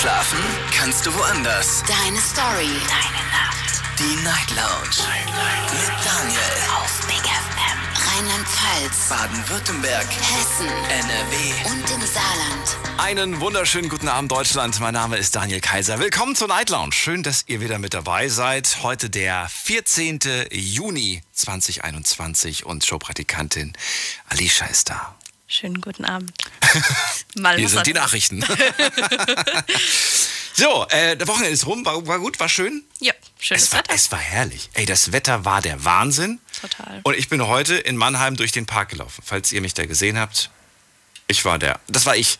Schlafen kannst du woanders. Deine Story. Deine Nacht. Die Night Lounge. Night, Night. Mit Daniel. Auf Big FM. Rheinland-Pfalz. Baden-Württemberg. Hessen. NRW. Und im Saarland. Einen wunderschönen guten Abend, Deutschland. Mein Name ist Daniel Kaiser. Willkommen zur Night Lounge. Schön, dass ihr wieder mit dabei seid. Heute der 14. Juni 2021 und Showpraktikantin Alicia ist da. Schönen guten Abend. Mal Hier sind die Nachrichten. so, äh, der Wochenende ist rum. War, war gut, war schön. Ja, schönes Es war, Wetter. es war herrlich. Ey, das Wetter war der Wahnsinn. Total. Und ich bin heute in Mannheim durch den Park gelaufen. Falls ihr mich da gesehen habt, ich war der. Das war ich.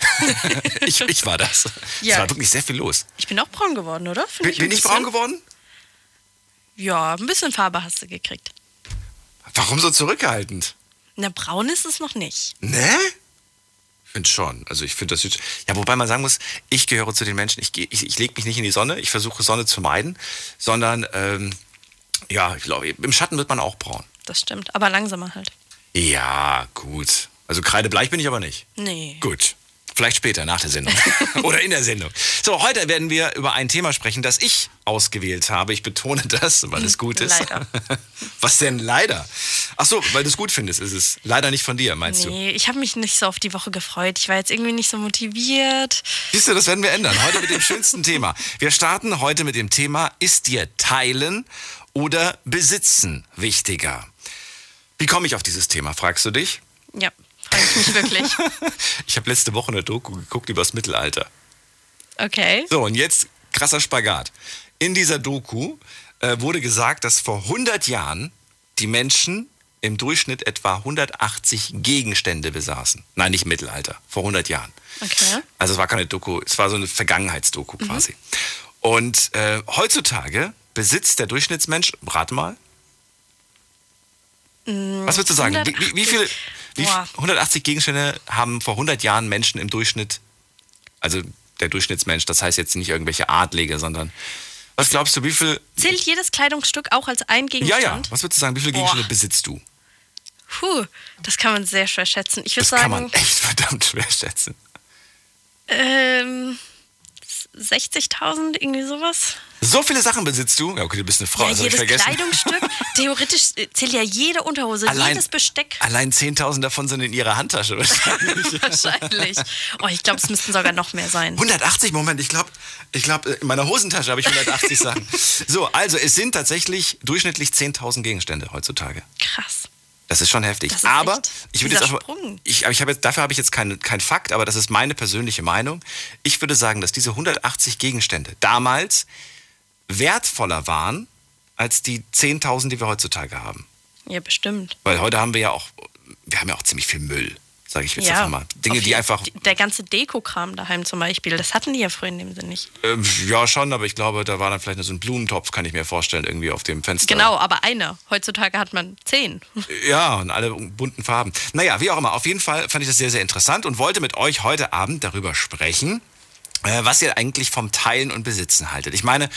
ich, ich war das. Ja. Es war wirklich sehr viel los. Ich bin auch braun geworden, oder? Bin, bin ein ich braun geworden? Ja, ein bisschen Farbe hast du gekriegt. Warum so zurückhaltend? Na, braun ist es noch nicht. Ne? Ich finde schon. Also ich finde das jetzt. Ja, wobei man sagen muss, ich gehöre zu den Menschen, ich, ich, ich lege mich nicht in die Sonne, ich versuche Sonne zu meiden, sondern ähm, ja, ich glaube, im Schatten wird man auch braun. Das stimmt. Aber langsamer halt. Ja, gut. Also kreidebleich bin ich aber nicht. Nee. Gut. Vielleicht später, nach der Sendung. Oder in der Sendung. So, heute werden wir über ein Thema sprechen, das ich ausgewählt habe. Ich betone das, weil es gut ist. Leider. Was denn leider? Ach so, weil du es gut findest, ist es leider nicht von dir, meinst du? Nee, ich habe mich nicht so auf die Woche gefreut. Ich war jetzt irgendwie nicht so motiviert. Siehst du, das werden wir ändern. Heute mit dem schönsten Thema. Wir starten heute mit dem Thema, ist dir Teilen oder Besitzen wichtiger? Wie komme ich auf dieses Thema, fragst du dich? Ja, freue ich mich wirklich. Ich habe letzte Woche eine Doku geguckt über das Mittelalter. Okay. So, und jetzt krasser Spagat. In dieser Doku äh, wurde gesagt, dass vor 100 Jahren die Menschen im Durchschnitt etwa 180 Gegenstände besaßen. Nein, nicht im Mittelalter, vor 100 Jahren. Okay. Also es war keine Doku, es war so eine Vergangenheitsdoku quasi. Und äh, heutzutage besitzt der Durchschnittsmensch, rate mal. Was würdest du sagen? Wie, wie, wie viele, wie, Boah. 180 Gegenstände haben vor 100 Jahren Menschen im Durchschnitt, also der Durchschnittsmensch, das heißt jetzt nicht irgendwelche Adlige, sondern was glaubst du, wie viel, Zählt jedes Kleidungsstück auch als ein ja, Gegenstand? ja, was würdest du sagen, wie viele Boah. Gegenstände besitzt du? Puh, das kann man sehr schwer schätzen. Ich würde Das kann man sagen, echt verdammt schwer schätzen. ähm, 60.000, irgendwie sowas. So viele Sachen besitzt du? Ja, okay, du bist eine Frau, Ja, das habe ich jedes vergessen. Kleidungsstück. Theoretisch äh, zählt ja jede Unterhose, Allein- jedes Besteck. Allein 10.000 davon sind in ihrer Handtasche wahrscheinlich. Wahrscheinlich. Oh, ich glaube, es müssten sogar noch mehr sein. 180, Moment, ich glaube, ich glaub, in meiner Hosentasche habe ich 180 Sachen. So, also es sind tatsächlich durchschnittlich 10.000 Gegenstände heutzutage. Krass. Das ist schon heftig. Das ist aber ich würde jetzt auch, ich, ich habe jetzt, dafür habe ich jetzt keinen kein Fakt, aber das ist meine persönliche Meinung. Ich würde sagen, dass diese 180 Gegenstände damals wertvoller waren als die 10.000, die wir heutzutage haben. Ja, bestimmt. Weil heute haben wir ja auch, wir haben ja auch ziemlich viel Müll, sage ich jetzt ja. einfach mal. Dinge, die einfach Der ganze Dekokram daheim zum Beispiel, das hatten die ja früher in dem Sinne nicht. Ähm, ja, schon, aber ich glaube, da war dann vielleicht nur so ein Blumentopf, kann ich mir vorstellen, irgendwie auf dem Fenster. Genau, aber eine. Heutzutage hat man zehn. Ja, und alle bunten Farben. Naja, wie auch immer, auf jeden Fall fand ich das sehr, sehr interessant und wollte mit euch heute Abend darüber sprechen, äh, was ihr eigentlich vom Teilen und Besitzen haltet. Ich meine,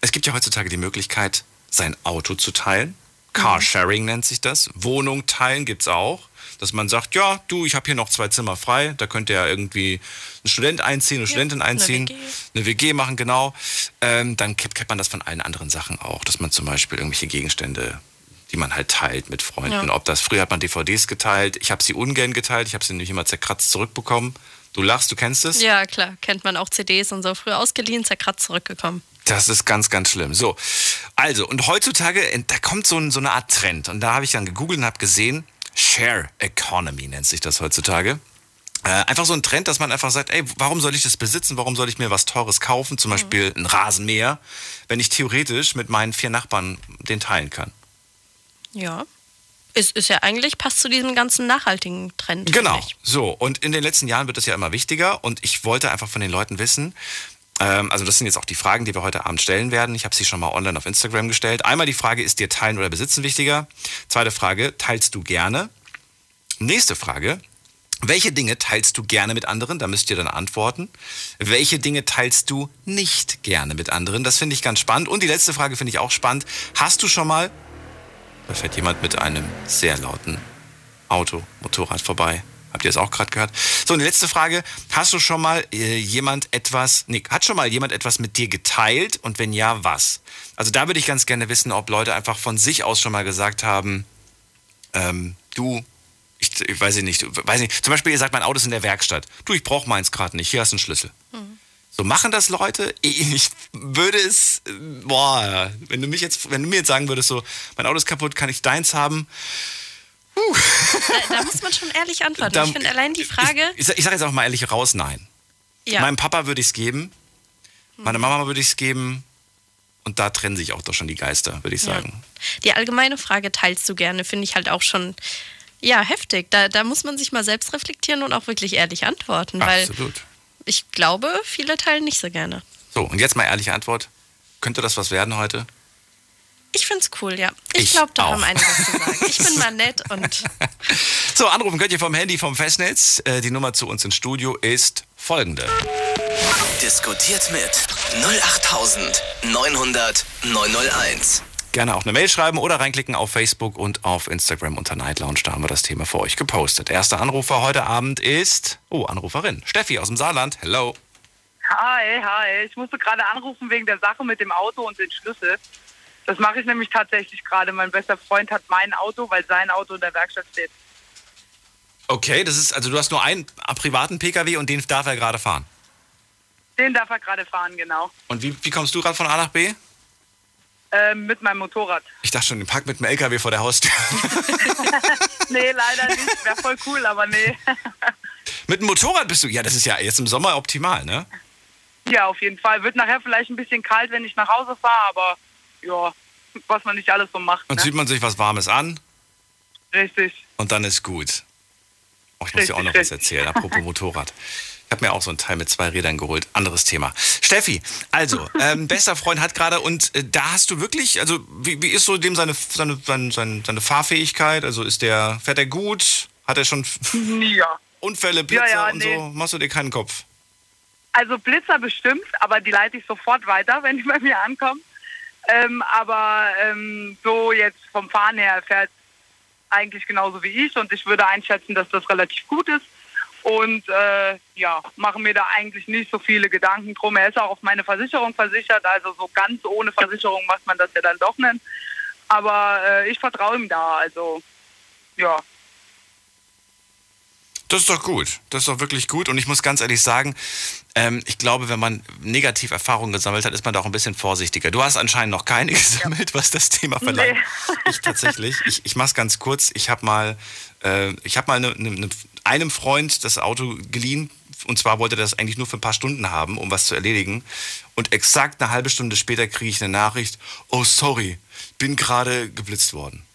es gibt ja heutzutage die Möglichkeit, sein Auto zu teilen. Carsharing nennt sich das. Wohnung teilen gibt's auch. Dass man sagt, ja, du, ich habe hier noch zwei Zimmer frei, da könnte ja irgendwie ein Student einziehen, eine Studentin einziehen, WG. eine WG machen, genau. Ähm, dann kennt, kennt man das von allen anderen Sachen auch, dass man zum Beispiel irgendwelche Gegenstände, die man halt teilt mit Freunden. Ja. Ob das früher hat man DVDs geteilt, ich habe sie ungern geteilt, ich habe sie nämlich immer zerkratzt zurückbekommen. Du lachst, du kennst es? Ja, klar, kennt man auch CDs und so. Früher ausgeliehen, zerkratzt zurückgekommen. Das ist ganz, ganz schlimm. So, also, und heutzutage, äh, da kommt so, ein, so eine Art Trend. Und da habe ich dann gegoogelt und habe gesehen, Share Economy nennt sich das heutzutage. Äh, einfach so ein Trend, dass man einfach sagt, ey, warum soll ich das besitzen? Warum soll ich mir was Teures kaufen? Zum Beispiel ein Rasenmäher, wenn ich theoretisch mit meinen vier Nachbarn den teilen kann. Ja. Es ist ja eigentlich, passt zu diesem ganzen nachhaltigen Trend. Genau. So, und in den letzten Jahren wird es ja immer wichtiger und ich wollte einfach von den Leuten wissen, ähm, also das sind jetzt auch die Fragen, die wir heute Abend stellen werden. Ich habe sie schon mal online auf Instagram gestellt. Einmal die Frage, ist dir Teilen oder Besitzen wichtiger? Zweite Frage, teilst du gerne? Nächste Frage, welche Dinge teilst du gerne mit anderen? Da müsst ihr dann antworten. Welche Dinge teilst du nicht gerne mit anderen? Das finde ich ganz spannend. Und die letzte Frage finde ich auch spannend. Hast du schon mal, da fährt jemand mit einem sehr lauten Auto, Motorrad vorbei. Habt ihr es auch gerade gehört? So, und die letzte Frage. Hast du schon mal äh, jemand etwas, nee, hat schon mal jemand etwas mit dir geteilt? Und wenn ja, was? Also da würde ich ganz gerne wissen, ob Leute einfach von sich aus schon mal gesagt haben, ähm, du, ich, ich weiß nicht, weiß nicht, zum Beispiel ihr sagt, mein Auto ist in der Werkstatt. Du, ich brauche meins gerade nicht, hier hast du einen Schlüssel. Mhm. So machen das Leute. Ich würde es, boah, wenn du mich jetzt, wenn du mir jetzt sagen würdest, so, mein Auto ist kaputt, kann ich deins haben? Da, da, muss man schon ehrlich antworten. Da, ich finde allein die Frage. Ich, ich, ich sage jetzt auch mal ehrlich raus, nein. Ja. Meinem Papa würde ich es geben, meiner Mama würde ich es geben. Und da trennen sich auch doch schon die Geister, würde ich sagen. Ja. Die allgemeine Frage teilst du gerne, finde ich halt auch schon ja, heftig. Da, da muss man sich mal selbst reflektieren und auch wirklich ehrlich antworten. Absolut. Weil ich glaube, viele teilen nicht so gerne. So, und jetzt mal ehrliche Antwort. Könnte das was werden heute? Ich finde es cool, ja. Ich, ich glaube, da haben einige was zu sagen. Ich bin mal nett und. so, anrufen könnt ihr vom Handy vom Festnetz. Äh, die Nummer zu uns ins Studio ist folgende. Diskutiert mit 08900 901. Gerne auch eine Mail schreiben oder reinklicken auf Facebook und auf Instagram unter Night Lounge. Da haben wir das Thema für euch gepostet. Erster Anrufer heute Abend ist, oh, Anruferin, Steffi aus dem Saarland. Hello. Hi, hi. Ich musste gerade anrufen wegen der Sache mit dem Auto und den Schlüssel. Das mache ich nämlich tatsächlich gerade. Mein bester Freund hat mein Auto, weil sein Auto in der Werkstatt steht. Okay, das ist, also du hast nur einen privaten Pkw und den darf er gerade fahren. Den darf er gerade fahren, genau. Und wie, wie kommst du gerade von A nach B? Ähm, mit meinem Motorrad. Ich dachte schon, den Pack mit dem LKW vor der Haustür. nee, leider nicht. Wäre voll cool, aber nee. mit dem Motorrad bist du, ja, das ist ja jetzt im Sommer optimal, ne? Ja, auf jeden Fall. Wird nachher vielleicht ein bisschen kalt, wenn ich nach Hause fahre, aber ja, was man nicht alles so macht. Und ne? zieht man sich was Warmes an. Richtig. Und dann ist gut. Oh, ich muss dir auch noch richtig. was erzählen, apropos Motorrad. Habe mir auch so ein Teil mit zwei Rädern geholt. Anderes Thema. Steffi, also, ähm, bester Freund hat gerade und äh, da hast du wirklich, also wie, wie ist so dem seine, seine, seine, seine, Fahrfähigkeit? Also ist der, fährt er gut? Hat er schon ja. Unfälle, Blitzer ja, ja, und nee. so? Machst du dir keinen Kopf? Also Blitzer bestimmt, aber die leite ich sofort weiter, wenn die bei mir ankommen. Ähm, aber ähm, so jetzt vom Fahren her fährt eigentlich genauso wie ich und ich würde einschätzen, dass das relativ gut ist. Und äh, ja, mache mir da eigentlich nicht so viele Gedanken drum. Er ist auch auf meine Versicherung versichert, also so ganz ohne Versicherung macht man das ja dann doch nicht. Aber äh, ich vertraue ihm da, also ja. Das ist doch gut. Das ist doch wirklich gut. Und ich muss ganz ehrlich sagen, ähm, ich glaube, wenn man negativ Erfahrungen gesammelt hat, ist man da auch ein bisschen vorsichtiger. Du hast anscheinend noch keine gesammelt, was das Thema verlangt. Nee. Ich tatsächlich. Ich, ich mache es ganz kurz. Ich habe mal, äh, ich habe mal ne, ne, ne, einem Freund das Auto geliehen. Und zwar wollte er das eigentlich nur für ein paar Stunden haben, um was zu erledigen. Und exakt eine halbe Stunde später kriege ich eine Nachricht: Oh, sorry, bin gerade geblitzt worden.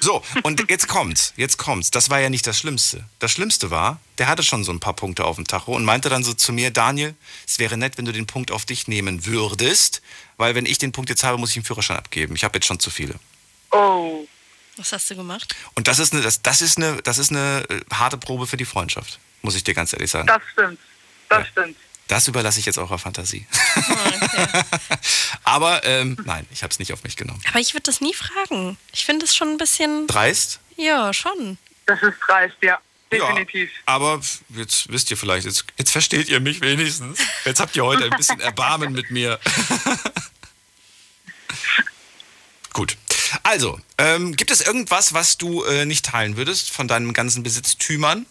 So, und jetzt kommt's, jetzt kommt's. Das war ja nicht das Schlimmste. Das Schlimmste war, der hatte schon so ein paar Punkte auf dem Tacho und meinte dann so zu mir, Daniel, es wäre nett, wenn du den Punkt auf dich nehmen würdest, weil wenn ich den Punkt jetzt habe, muss ich den Führerschein abgeben. Ich habe jetzt schon zu viele. Oh. Was hast du gemacht? Und das ist eine, das, das ist eine, das ist eine äh, harte Probe für die Freundschaft, muss ich dir ganz ehrlich sagen. Das stimmt. Das ja. stimmt. Das überlasse ich jetzt eurer Fantasie. Okay. Aber ähm, nein, ich habe es nicht auf mich genommen. Aber ich würde das nie fragen. Ich finde es schon ein bisschen. Dreist? Ja, schon. Das ist dreist, ja. Definitiv. Ja, aber jetzt wisst ihr vielleicht, jetzt, jetzt versteht ihr mich wenigstens. Jetzt habt ihr heute ein bisschen Erbarmen mit mir. Gut. Also, ähm, gibt es irgendwas, was du äh, nicht teilen würdest von deinen ganzen Besitztümern?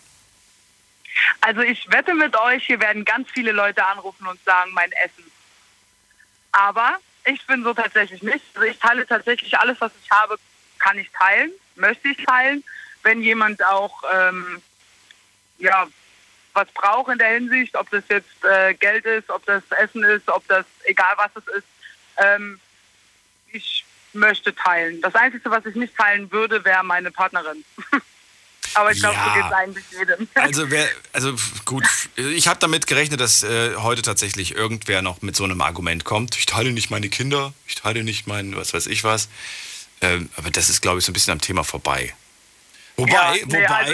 Also ich wette mit euch, hier werden ganz viele Leute anrufen und sagen, mein Essen. Aber ich bin so tatsächlich nicht. Also ich teile tatsächlich alles, was ich habe, kann ich teilen, möchte ich teilen. Wenn jemand auch ähm, ja, was braucht in der Hinsicht, ob das jetzt äh, Geld ist, ob das Essen ist, ob das egal was es ist, ähm, ich möchte teilen. Das Einzige, was ich nicht teilen würde, wäre meine Partnerin. Aber ich glaube, ja. so geht es eigentlich jedem. Also, wer, also gut, ich habe damit gerechnet, dass äh, heute tatsächlich irgendwer noch mit so einem Argument kommt. Ich teile nicht meine Kinder, ich teile nicht mein, was weiß ich was. Ähm, aber das ist, glaube ich, so ein bisschen am Thema vorbei. Wobei, ja, nee, wobei, also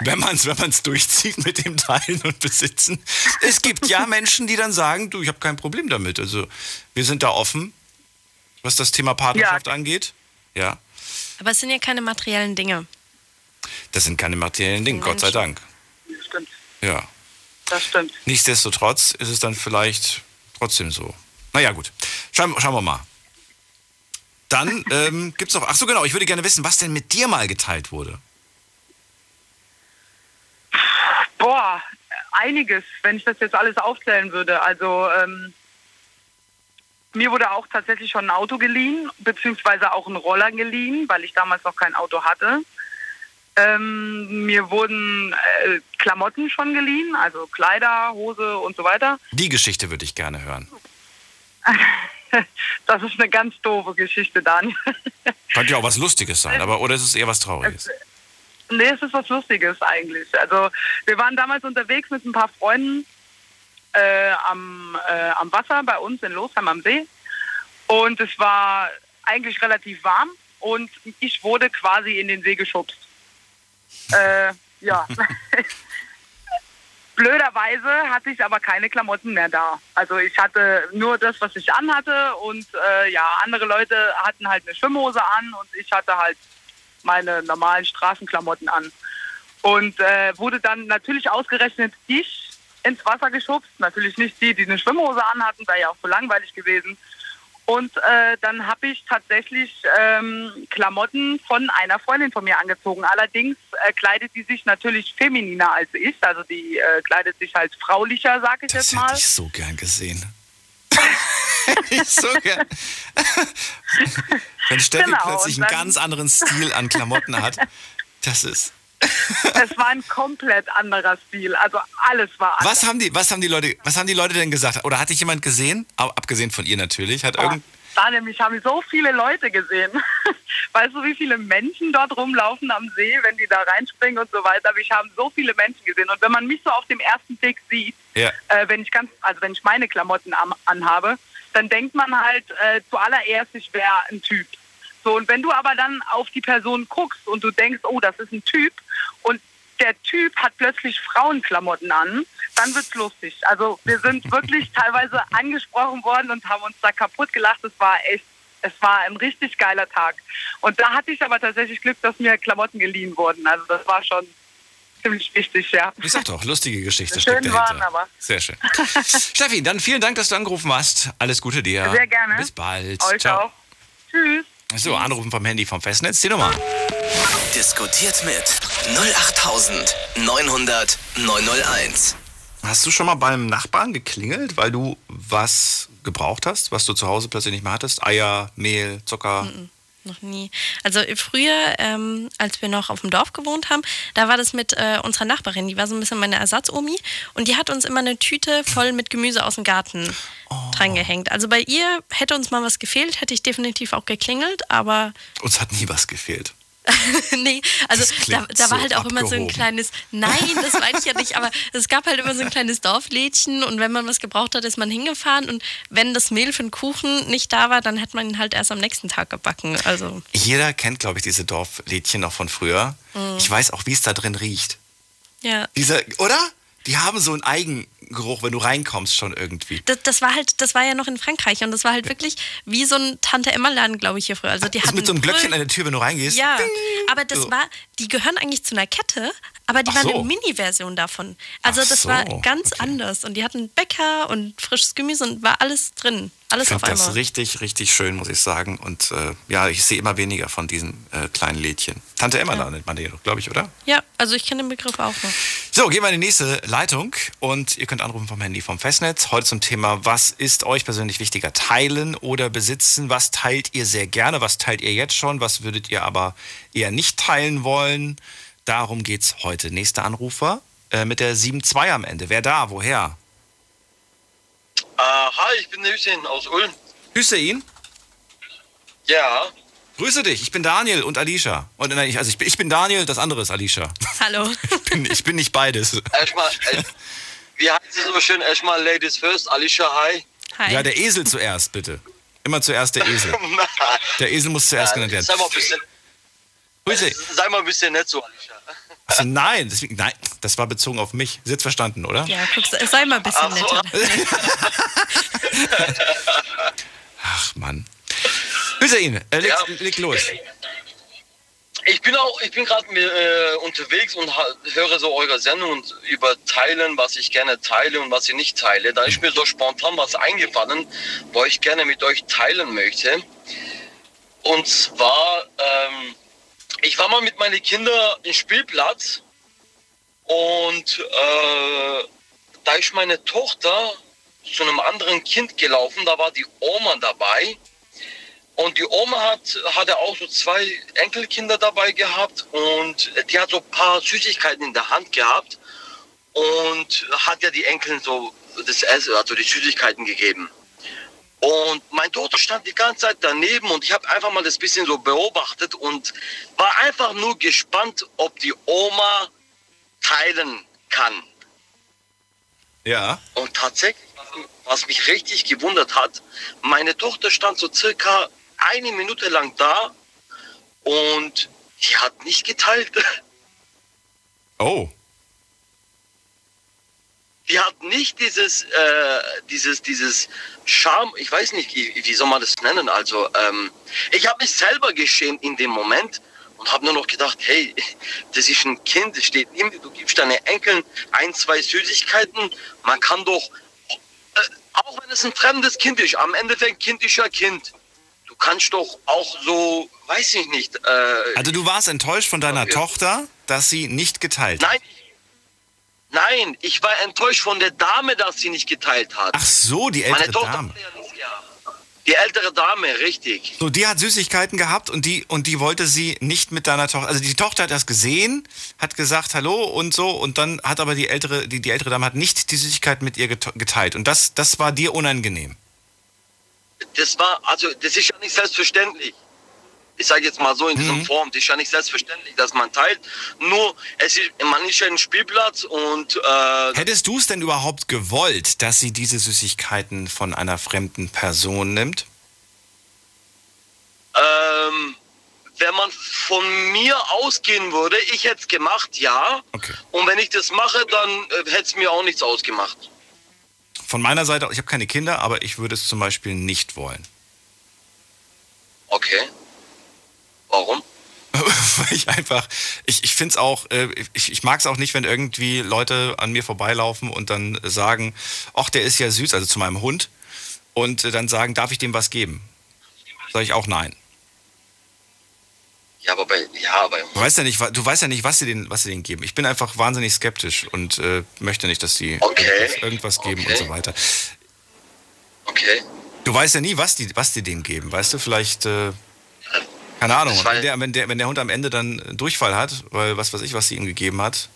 wenn, man es wenn durchzieht mit dem Teilen und Besitzen, es gibt ja Menschen, die dann sagen, du, ich habe kein Problem damit. Also wir sind da offen, was das Thema Partnerschaft ja. angeht. Ja. Aber es sind ja keine materiellen Dinge. Das sind keine materiellen Dinge, Gott sei Dank. Stimmt. Ja. Das stimmt. Nichtsdestotrotz ist es dann vielleicht trotzdem so. Naja, gut. Schauen, schauen wir mal. Dann ähm, gibt es noch. Ach so, genau. Ich würde gerne wissen, was denn mit dir mal geteilt wurde. Boah, einiges, wenn ich das jetzt alles aufzählen würde. Also ähm, mir wurde auch tatsächlich schon ein Auto geliehen, beziehungsweise auch ein Roller geliehen, weil ich damals noch kein Auto hatte. Ähm, mir wurden äh, Klamotten schon geliehen, also Kleider, Hose und so weiter. Die Geschichte würde ich gerne hören. das ist eine ganz doofe Geschichte, Daniel. Könnte ja auch was Lustiges sein, aber oder ist es eher was Trauriges? Nee, es ist was Lustiges eigentlich. Also wir waren damals unterwegs mit ein paar Freunden äh, am, äh, am Wasser bei uns in Losheim am See. Und es war eigentlich relativ warm und ich wurde quasi in den See geschubst. Äh, ja. Blöderweise hatte ich aber keine Klamotten mehr da. Also ich hatte nur das, was ich anhatte und äh, ja, andere Leute hatten halt eine Schwimmhose an und ich hatte halt meine normalen Straßenklamotten an. Und äh, wurde dann natürlich ausgerechnet ich ins Wasser geschubst. Natürlich nicht die, die eine Schwimmhose anhatten, wäre ja auch so langweilig gewesen. Und äh, dann habe ich tatsächlich ähm, Klamotten von einer Freundin von mir angezogen. Allerdings äh, kleidet die sich natürlich femininer als ich. Also die äh, kleidet sich halt fraulicher, sag ich das jetzt mal. Das hätte ich so gern gesehen. ich so gern. Wenn Steffi genau, plötzlich einen ganz anderen Stil an Klamotten hat, das ist es war ein komplett anderer Stil. Also alles war anders. Was haben die, was haben die Leute, was haben die Leute denn gesagt? Oder hat dich jemand gesehen? Abgesehen von ihr natürlich. Hat ja, irgend da nämlich haben so viele Leute gesehen. Weißt du, wie viele Menschen dort rumlaufen am See, wenn die da reinspringen und so weiter? Ich habe so viele Menschen gesehen. Und wenn man mich so auf dem ersten Blick sieht, ja. äh, wenn ich ganz, also wenn ich meine Klamotten am, anhabe, dann denkt man halt äh, zuallererst, ich wäre ein Typ. So, und wenn du aber dann auf die Person guckst und du denkst, oh, das ist ein Typ und der Typ hat plötzlich Frauenklamotten an, dann wird's lustig. Also wir sind wirklich teilweise angesprochen worden und haben uns da kaputt gelacht. Es war echt, es war ein richtig geiler Tag. Und da hatte ich aber tatsächlich Glück, dass mir Klamotten geliehen wurden. Also das war schon ziemlich wichtig, ja. Ich sag doch, lustige Geschichte schön steckt. Waren, aber. Sehr schön. Steffi, dann vielen Dank, dass du angerufen hast. Alles Gute dir. Sehr gerne. Bis bald. Euch Ciao. auch. Tschüss. So, anrufen vom Handy vom Festnetz, die Nummer. Diskutiert mit 08900 901. Hast du schon mal beim Nachbarn geklingelt, weil du was gebraucht hast, was du zu Hause plötzlich nicht mehr hattest? Eier, Mehl, Zucker? Mm -mm noch nie. Also früher, ähm, als wir noch auf dem Dorf gewohnt haben, da war das mit äh, unserer Nachbarin, die war so ein bisschen meine Ersatzomi und die hat uns immer eine Tüte voll mit Gemüse aus dem Garten oh. dran gehängt. Also bei ihr hätte uns mal was gefehlt, hätte ich definitiv auch geklingelt, aber... Uns hat nie was gefehlt. nee, also da, da, war halt auch abgehoben. immer so ein kleines, nein, das weiß ich ja nicht, aber es gab halt immer so ein kleines Dorflädchen und wenn man was gebraucht hat, ist man hingefahren und wenn das Mehl für den Kuchen nicht da war, dann hat man ihn halt erst am nächsten Tag gebacken. Also. Jeder kennt, glaube ich, diese Dorflädchen noch von früher. Mhm. Ich weiß auch, wie es da drin riecht. Ja. Diese, oder? Die haben so einen Eigengeruch, wenn du reinkommst, schon irgendwie. Das, das, war halt, das war ja noch in Frankreich und das war halt ja. wirklich wie so ein Tante Emma Laden, glaube ich hier früher. Also die also mit so einem Glöckchen an der Tür, wenn du reingehst. Ja, aber das so. war, die gehören eigentlich zu einer Kette, aber die Ach waren so. eine Mini-Version davon. Also Ach das so. war ganz okay. anders und die hatten Bäcker und frisches Gemüse und war alles drin. Alles ich auf einmal. das richtig, richtig schön, muss ich sagen. Und äh, ja, ich sehe immer weniger von diesen äh, kleinen Lädchen. Tante Emma ja. nennt man die, glaube ich, oder? Ja, also ich kenne den Begriff auch noch. So, gehen wir in die nächste Leitung und ihr könnt anrufen vom Handy vom Festnetz. Heute zum Thema, was ist euch persönlich wichtiger, teilen oder besitzen? Was teilt ihr sehr gerne? Was teilt ihr jetzt schon? Was würdet ihr aber eher nicht teilen wollen? Darum geht es heute. Nächster Anrufer äh, mit der 7-2 am Ende. Wer da? Woher? Uh, hi, ich bin Hüseyin aus Ulm. Hüseyin? Ja. Grüße dich, ich bin Daniel und Alicia. Und nein, ich, also ich bin, ich bin Daniel, das andere ist Alicia. Hallo. ich, bin, ich bin nicht beides. Erstmal, äh, wie heißt es so schön? Erstmal Ladies first, Alicia, hi. Hi. Ja, der Esel zuerst, bitte. Immer zuerst der Esel. der Esel muss zuerst genannt werden. Sei mal ein bisschen, Grüße. Sei mal ein bisschen nett so, Alicia. Also nein, deswegen, nein, das war bezogen auf mich. Sie hat verstanden, oder? Ja, guck, sei mal ein bisschen so. netter. Ach Mann. Hüseyin, äh, leg, ja. leg los. Ich bin auch, ich bin gerade äh, unterwegs und höre so eure Sendung und über Teilen, was ich gerne teile und was ich nicht teile. Da ist mir so spontan was eingefallen, wo ich gerne mit euch teilen möchte. Und zwar, ähm, ich war mal mit meinen Kindern im Spielplatz und äh, da ist meine Tochter zu einem anderen Kind gelaufen, da war die Oma dabei und die Oma hat, hatte auch so zwei Enkelkinder dabei gehabt und die hat so ein paar Süßigkeiten in der Hand gehabt und hat ja die Enkeln so das Essen, also die Süßigkeiten gegeben. Und mein Tochter stand die ganze Zeit daneben und ich habe einfach mal das bisschen so beobachtet und war einfach nur gespannt, ob die Oma teilen kann. Ja. Und tatsächlich, was mich richtig gewundert hat, meine Tochter stand so circa eine Minute lang da und die hat nicht geteilt. Oh. Die hat nicht dieses, äh, dieses, dieses Charme, ich weiß nicht, wie, soll man das nennen. Also, ähm, ich habe mich selber geschämt in dem Moment und habe nur noch gedacht, hey, das ist ein Kind, das steht neben dir, du gibst deinen Enkeln ein, zwei Süßigkeiten. Man kann doch, äh, auch wenn es ein fremdes Kind ist, am Endeffekt Kind ist ja Kind kannst doch auch so, weiß ich nicht. Äh, also du warst enttäuscht von deiner Tochter, dass sie nicht geteilt hat? Nein, nein, ich war enttäuscht von der Dame, dass sie nicht geteilt hat. Ach so, die ältere Meine Tochter Dame. Die ältere Dame, richtig. So, die hat Süßigkeiten gehabt und die, und die wollte sie nicht mit deiner Tochter. Also die Tochter hat das gesehen, hat gesagt Hallo und so und dann hat aber die ältere, die, die ältere Dame hat nicht die Süßigkeiten mit ihr geteilt. Und das, das war dir unangenehm das war, also das ist ja nicht selbstverständlich. Ich sage jetzt mal so in dieser mhm. Form, das ist ja nicht selbstverständlich, dass man teilt. Nur, es ist, man ist ja ein Spielplatz und... Äh, Hättest du es denn überhaupt gewollt, dass sie diese Süßigkeiten von einer fremden Person nimmt? Ähm, wenn man von mir ausgehen würde, ich hätte es gemacht, ja. Okay. Und wenn ich das mache, dann äh, hätte es mir auch nichts ausgemacht von meiner Seite, ich habe keine Kinder, aber ich würde es zum Beispiel nicht wollen. Okay. Warum? Weil ich einfach, ich, ich finde es auch, äh, ich, ich mag es auch nicht, wenn irgendwie Leute an mir vorbeilaufen und dann sagen, ach, der ist ja süß, also zu meinem Hund, und äh, dann sagen, darf ich dem was geben? Sage ich auch nein. Ja, aber bei, ja, aber. Du weißt ja nicht, du weißt ja nicht, was sie denen, was sie denen geben. Ich bin einfach wahnsinnig skeptisch und äh, möchte nicht, dass sie okay. irgendwas, geben okay. und so weiter. Okay. Du weißt ja nie, was die, was die denen geben. Weißt du, vielleicht, äh, keine Ahnung, wenn der, wenn, der, wenn der Hund am Ende dann Durchfall hat, weil was weiß ich, was sie ihm gegeben hat,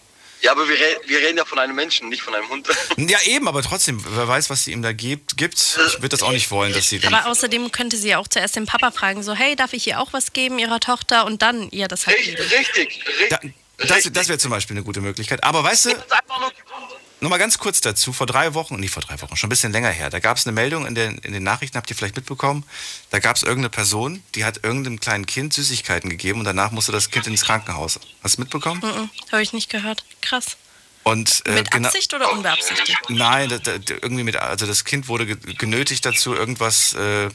ja, aber wir, wir reden ja von einem Menschen, nicht von einem Hund. Ja, eben, aber trotzdem, wer weiß, was sie ihm da gibt. gibt. Ich würde das auch nicht wollen, dass sie. Aber außerdem könnte sie ja auch zuerst den Papa fragen, so, hey, darf ich ihr auch was geben, ihrer Tochter, und dann ihr das halt Richtig, richtig. richtig. Da, das, das wäre zum Beispiel eine gute Möglichkeit. Aber weißt du, nur mal ganz kurz dazu, vor drei Wochen, nicht vor drei Wochen, schon ein bisschen länger her, da gab es eine Meldung in den, in den Nachrichten, habt ihr vielleicht mitbekommen, da gab es irgendeine Person, die hat irgendeinem kleinen Kind Süßigkeiten gegeben und danach musste das Kind ins Krankenhaus. Hast du mitbekommen? Mm -mm, Habe ich nicht gehört. Krass. Und, äh, mit Absicht oder unbeabsichtigt? Nein, da, da, irgendwie mit, also das Kind wurde genötigt dazu, irgendwas, äh,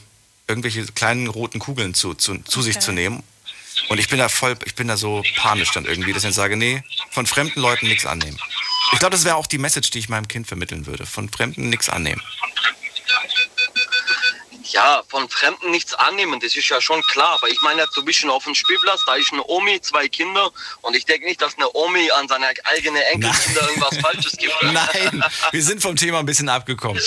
irgendwelche kleinen roten Kugeln zu, zu, zu okay. sich zu nehmen. Und ich bin da voll, ich bin da so panisch dann irgendwie, dass ich sage, nee, von fremden Leuten nichts annehmen. Ich glaube, das wäre auch die Message, die ich meinem Kind vermitteln würde. Von Fremden nichts annehmen ja, von Fremden nichts annehmen, das ist ja schon klar. Aber ich meine, du bist schon auf dem Spielplatz, da ist eine Omi, zwei Kinder und ich denke nicht, dass eine Omi an seine eigene Enkelkinder irgendwas Falsches gibt. Nein, wir sind vom Thema ein bisschen abgekommen.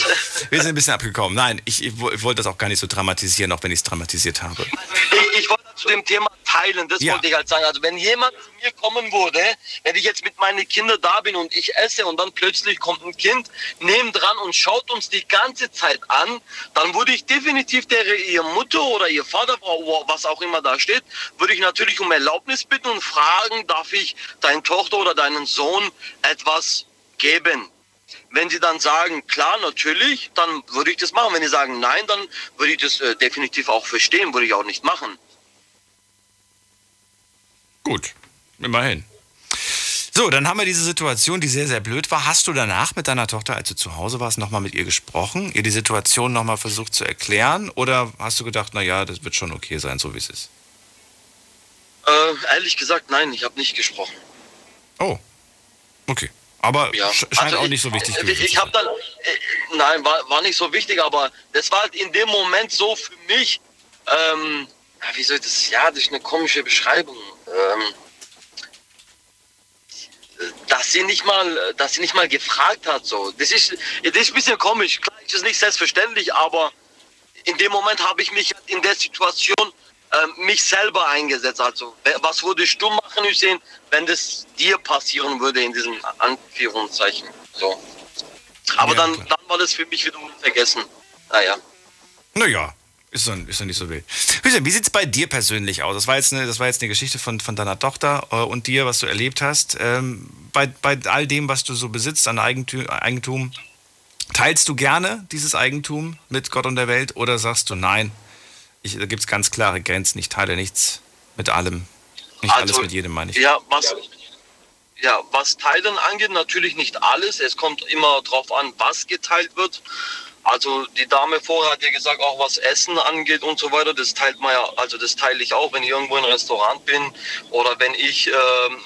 Wir sind ein bisschen abgekommen. Nein, ich, ich wollte das auch gar nicht so dramatisieren, auch wenn ich es dramatisiert habe. Ich, ich wollte zu dem Thema teilen, das ja. wollte ich halt sagen. Also wenn jemand mir kommen würde, wenn ich jetzt mit meinen Kindern da bin und ich esse und dann plötzlich kommt ein Kind neben dran und schaut uns die ganze Zeit an, dann würde ich definitiv definitiv der, ihr Mutter oder ihr Vater, was auch immer da steht, würde ich natürlich um Erlaubnis bitten und fragen, darf ich deine Tochter oder deinen Sohn etwas geben? Wenn sie dann sagen, klar, natürlich, dann würde ich das machen. Wenn sie sagen, nein, dann würde ich das äh, definitiv auch verstehen, würde ich auch nicht machen. Gut, immerhin. So, dann haben wir diese Situation, die sehr, sehr blöd war. Hast du danach mit deiner Tochter, als du zu Hause warst, nochmal mit ihr gesprochen, ihr die Situation nochmal versucht zu erklären? Oder hast du gedacht, naja, das wird schon okay sein, so wie es ist? Äh, ehrlich gesagt, nein, ich habe nicht gesprochen. Oh. Okay. Aber Ja. sch- scheint Also auch ich- nicht so wichtig Ich, gewesen ich zu habe sein. dann, äh, nein, war, war nicht so wichtig, aber das war halt in dem Moment so für mich, ähm, wie soll das, ja, das ist eine komische Beschreibung. Ähm, dass sie nicht mal, dass sie nicht mal gefragt hat, so. Das ist, das ist ein bisschen komisch. Klar, ist es nicht selbstverständlich, aber in dem Moment habe ich mich in der Situation ähm, mich selber eingesetzt. Also, was würdest du machen, Hussein, wenn das dir passieren würde in diesem Anführungszeichen? So. Aber Ja, dann, klar. dann war das für mich wieder vergessen. Naja. Naja, ist dann, ist nicht so wild. Hüseyin, wie sieht es bei dir persönlich aus? Das war jetzt eine, das war jetzt eine Geschichte von, von deiner Tochter äh, und dir, was du erlebt hast. Ähm, bei, bei all dem, was du so besitzt an Eigentum, Eigentum, teilst du gerne dieses Eigentum mit Gott und der Welt oder sagst du nein? Ich, da gibt es ganz klare Grenzen. Ich teile nichts mit allem. Nicht alles mit jedem, meine ich. Ja, was, ja, was Teilen angeht, natürlich nicht alles. Es kommt immer darauf an, was geteilt wird. Also die Dame vorher hat ja gesagt, auch was Essen angeht und so weiter, das teilt man ja, also das teile ich auch, wenn ich irgendwo in einem Restaurant bin oder wenn ich ähm,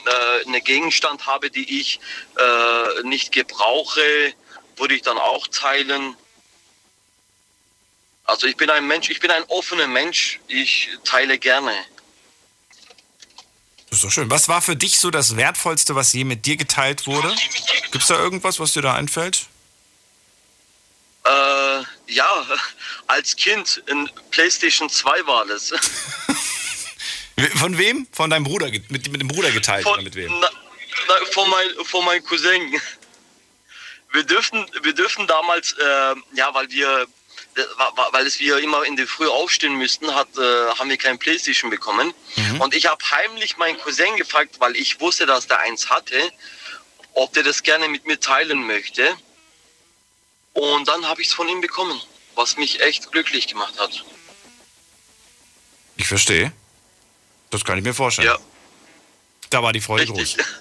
äh, einen Gegenstand habe, die ich äh, nicht gebrauche, würde ich dann auch teilen. Also ich bin ein Mensch, ich bin ein offener Mensch, ich teile gerne. Das ist doch schön. Was war für dich so das Wertvollste, was je mit dir geteilt wurde? Gibt es da irgendwas, was dir da einfällt? Äh, ja, als Kind in PlayStation 2 war das. Von wem? Von deinem Bruder, mit, mit dem Bruder geteilt oder mit wem? Na, na, von, mein, von meinem Cousin. Wir dürften, wir dürften damals, äh, ja, weil wir, weil es wir immer in der Früh aufstehen müssten, hat, äh, haben wir kein Playstation bekommen. Und ich habe heimlich meinen Cousin gefragt, weil ich wusste, dass der eins hatte, ob der das gerne mit mir teilen möchte. Und dann habe ich es von ihm bekommen, was mich echt glücklich gemacht hat. Ich verstehe. Das kann ich mir vorstellen. Ja. Da war die Freude Richtig. groß.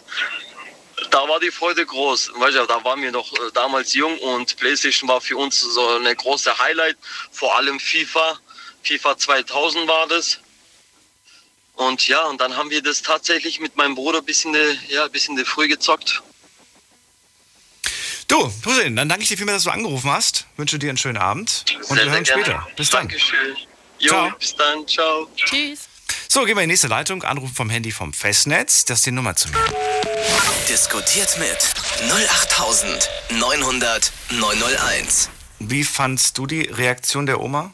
Da war die Freude groß. Weißt du, da waren wir noch äh, damals jung und PlayStation war für uns so eine große Highlight. Vor allem FIFA. FIFA 2000 war das. Und ja, und dann haben wir das tatsächlich mit meinem Bruder ein bisschen, äh, ja, ein bisschen äh, früh gezockt. Du, Hussein, dann danke ich dir vielmals, dass du angerufen hast. Wünsche dir einen schönen Abend und Sehr, wir sehr hören gerne. später. Bis dann. Dankeschön. Jo, Ciao. bis dann. Ciao. Tschüss. So, gehen wir in die nächste Leitung. Anrufen vom Handy vom Festnetz. Das ist die Nummer zu mir. Diskutiert mit 08900 901. Wie fandst du die Reaktion der Oma?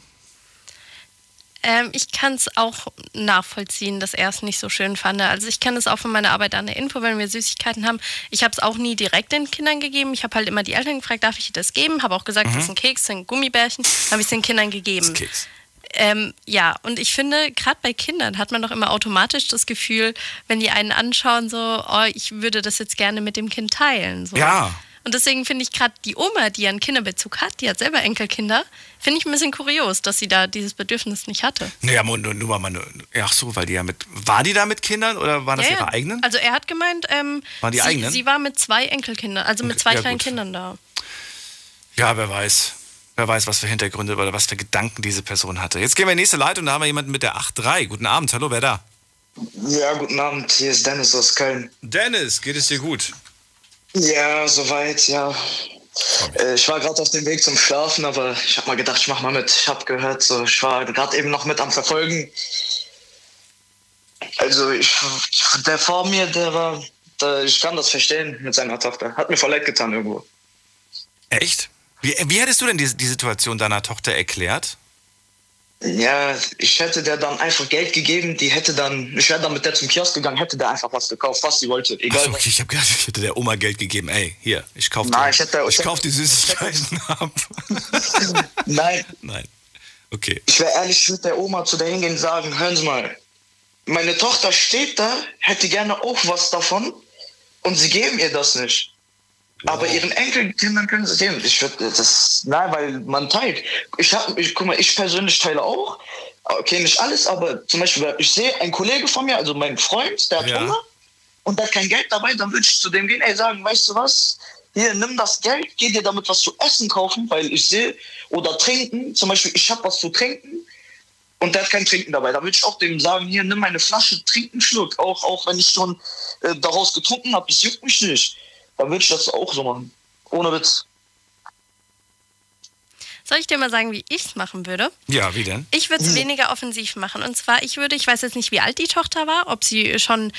Ähm, ich kann es auch nachvollziehen, dass er es nicht so schön fand. Also ich kenne es auch von meiner Arbeit an der Info, wenn wir Süßigkeiten haben. Ich habe es auch nie direkt den Kindern gegeben. Ich habe halt immer die Eltern gefragt, darf ich das geben? Habe auch gesagt, das ist ein Keks, das sind Gummibärchen. Habe ich es den Kindern gegeben. Keks. Ähm, ja, und ich finde, gerade bei Kindern hat man doch immer automatisch das Gefühl, wenn die einen anschauen, so, oh, ich würde das jetzt gerne mit dem Kind teilen. So. Ja. Und deswegen finde ich gerade die Oma, die einen Kinderbezug hat, die hat selber Enkelkinder, finde ich ein bisschen kurios, dass sie da dieses Bedürfnis nicht hatte. Naja, nur, nur nur mal, nur, ach so, weil die ja mit, war die da mit Kindern oder waren das Ja, ihre ja. eigenen? Also er hat gemeint, ähm, Waren die sie, eigenen? sie war mit zwei Enkelkindern, also mit zwei ja, kleinen gut. Kindern da. Ja, wer weiß. Wer weiß, was für Hintergründe oder was für Gedanken diese Person hatte. Jetzt gehen wir in die nächste Leitung, da haben wir jemanden mit der 8.3. Guten Abend, hallo, wer da? Ja, guten Abend, hier ist Dennis aus Köln. Dennis, geht es dir gut? Ja, soweit, ja. Äh, Ich war gerade auf dem Weg zum Schlafen, aber ich habe mal gedacht, ich mach mal mit. Ich habe gehört, so, ich war gerade eben noch mit am Verfolgen. Also, ich, der vor mir, der war, der, ich kann das verstehen mit seiner Tochter. Hat mir voll leid getan irgendwo. Echt? Wie, wie hättest du denn die, die Situation deiner Tochter erklärt? Ja, ich hätte der dann einfach Geld gegeben, die hätte dann, ich wäre dann mit der zum Kiosk gegangen, hätte der einfach was gekauft, was sie wollte. Egal. Achso, okay, ich habe gedacht, ich hätte der Oma Geld gegeben. Ey, hier, ich kaufe Nein, ich hätte- ich ich kauf die Süßigkeiten ab. Nein, Nein. Okay. Ich wäre ehrlich, ich würde der Oma zu der hingehen und sagen, hören Sie mal, meine Tochter steht da, hätte gerne auch was davon und Sie geben ihr das nicht. Aber ihren Enkelkindern können sie es geben. Ich würde das, nein, weil man teilt. Ich hab, ich, guck mal, ich persönlich teile auch. Okay, nicht alles, aber zum Beispiel, ich sehe einen Kollege von mir, also mein Freund, der hat Ja. Hunger und der hat kein Geld dabei, dann würde ich zu dem gehen, ey, sagen, weißt du was? Hier, nimm das Geld, geh dir damit was zu essen kaufen, weil ich sehe, oder trinken, zum Beispiel, ich habe was zu trinken, und der hat kein Trinken dabei. Da würde ich auch dem sagen, hier, nimm meine Flasche, trink einen Schluck. Auch, auch wenn ich schon äh, daraus getrunken habe, das juckt mich nicht. Da würde ich das auch so machen. Ohne Witz. Soll ich dir mal sagen, wie ich es machen würde? Ja, wie denn? Ich würde es weniger offensiv machen. Und zwar, ich würde, ich weiß jetzt nicht, wie alt die Tochter war, ob sie schon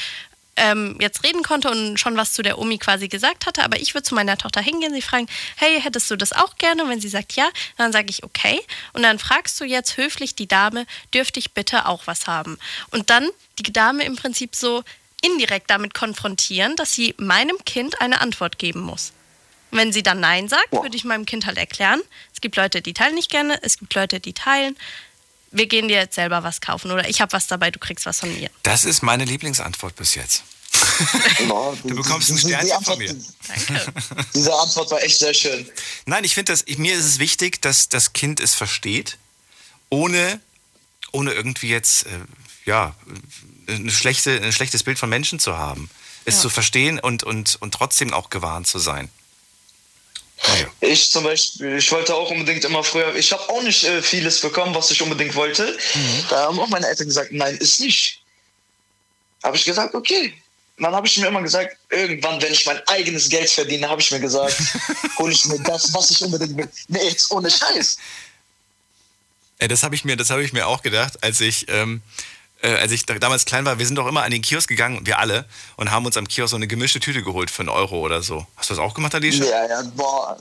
ähm, jetzt reden konnte und schon was zu der Omi quasi gesagt hatte, aber ich würde zu meiner Tochter hingehen, sie fragen, hey, hättest du das auch gerne? Und wenn sie sagt ja, dann sage ich okay. Und dann fragst du jetzt höflich die Dame, dürfte ich bitte auch was haben? Und dann die Dame im Prinzip so indirekt damit konfrontieren, dass sie meinem Kind eine Antwort geben muss. Wenn sie dann Nein sagt, würde ich meinem Kind halt erklären, es gibt Leute, die teilen nicht gerne, es gibt Leute, die teilen. Wir gehen dir jetzt selber was kaufen oder ich habe was dabei, du kriegst was von mir. Das ist meine Lieblingsantwort bis jetzt. Ja, Du bekommst ein Sternchen von mir. Danke. Diese Antwort war echt sehr schön. Nein, ich finde mir ist es wichtig, dass das Kind es versteht, ohne, ohne irgendwie jetzt, äh, ja, eine schlechte, ein schlechtes Bild von Menschen zu haben. Es zu verstehen und, und, und trotzdem auch gewarnt zu sein. Naja. Ich zum Beispiel, ich wollte auch unbedingt immer früher, ich habe auch nicht äh, vieles bekommen, was ich unbedingt wollte. Da haben auch meine Eltern gesagt, nein, ist nicht. Habe ich gesagt, okay. Und dann habe ich mir immer gesagt, irgendwann, wenn ich mein eigenes Geld verdiene, habe ich mir gesagt, hole ich mir das, was ich unbedingt will. Nee, jetzt ohne Scheiß. Äh, Das habe ich mir, das habe ich mir auch gedacht, als ich, ähm, äh, als ich da- damals klein war. Wir sind doch immer an den Kiosk gegangen, wir alle, und haben uns am Kiosk so eine gemischte Tüte geholt für einen Euro oder so. Hast du das auch gemacht, Alicia? Ja, ja, boah.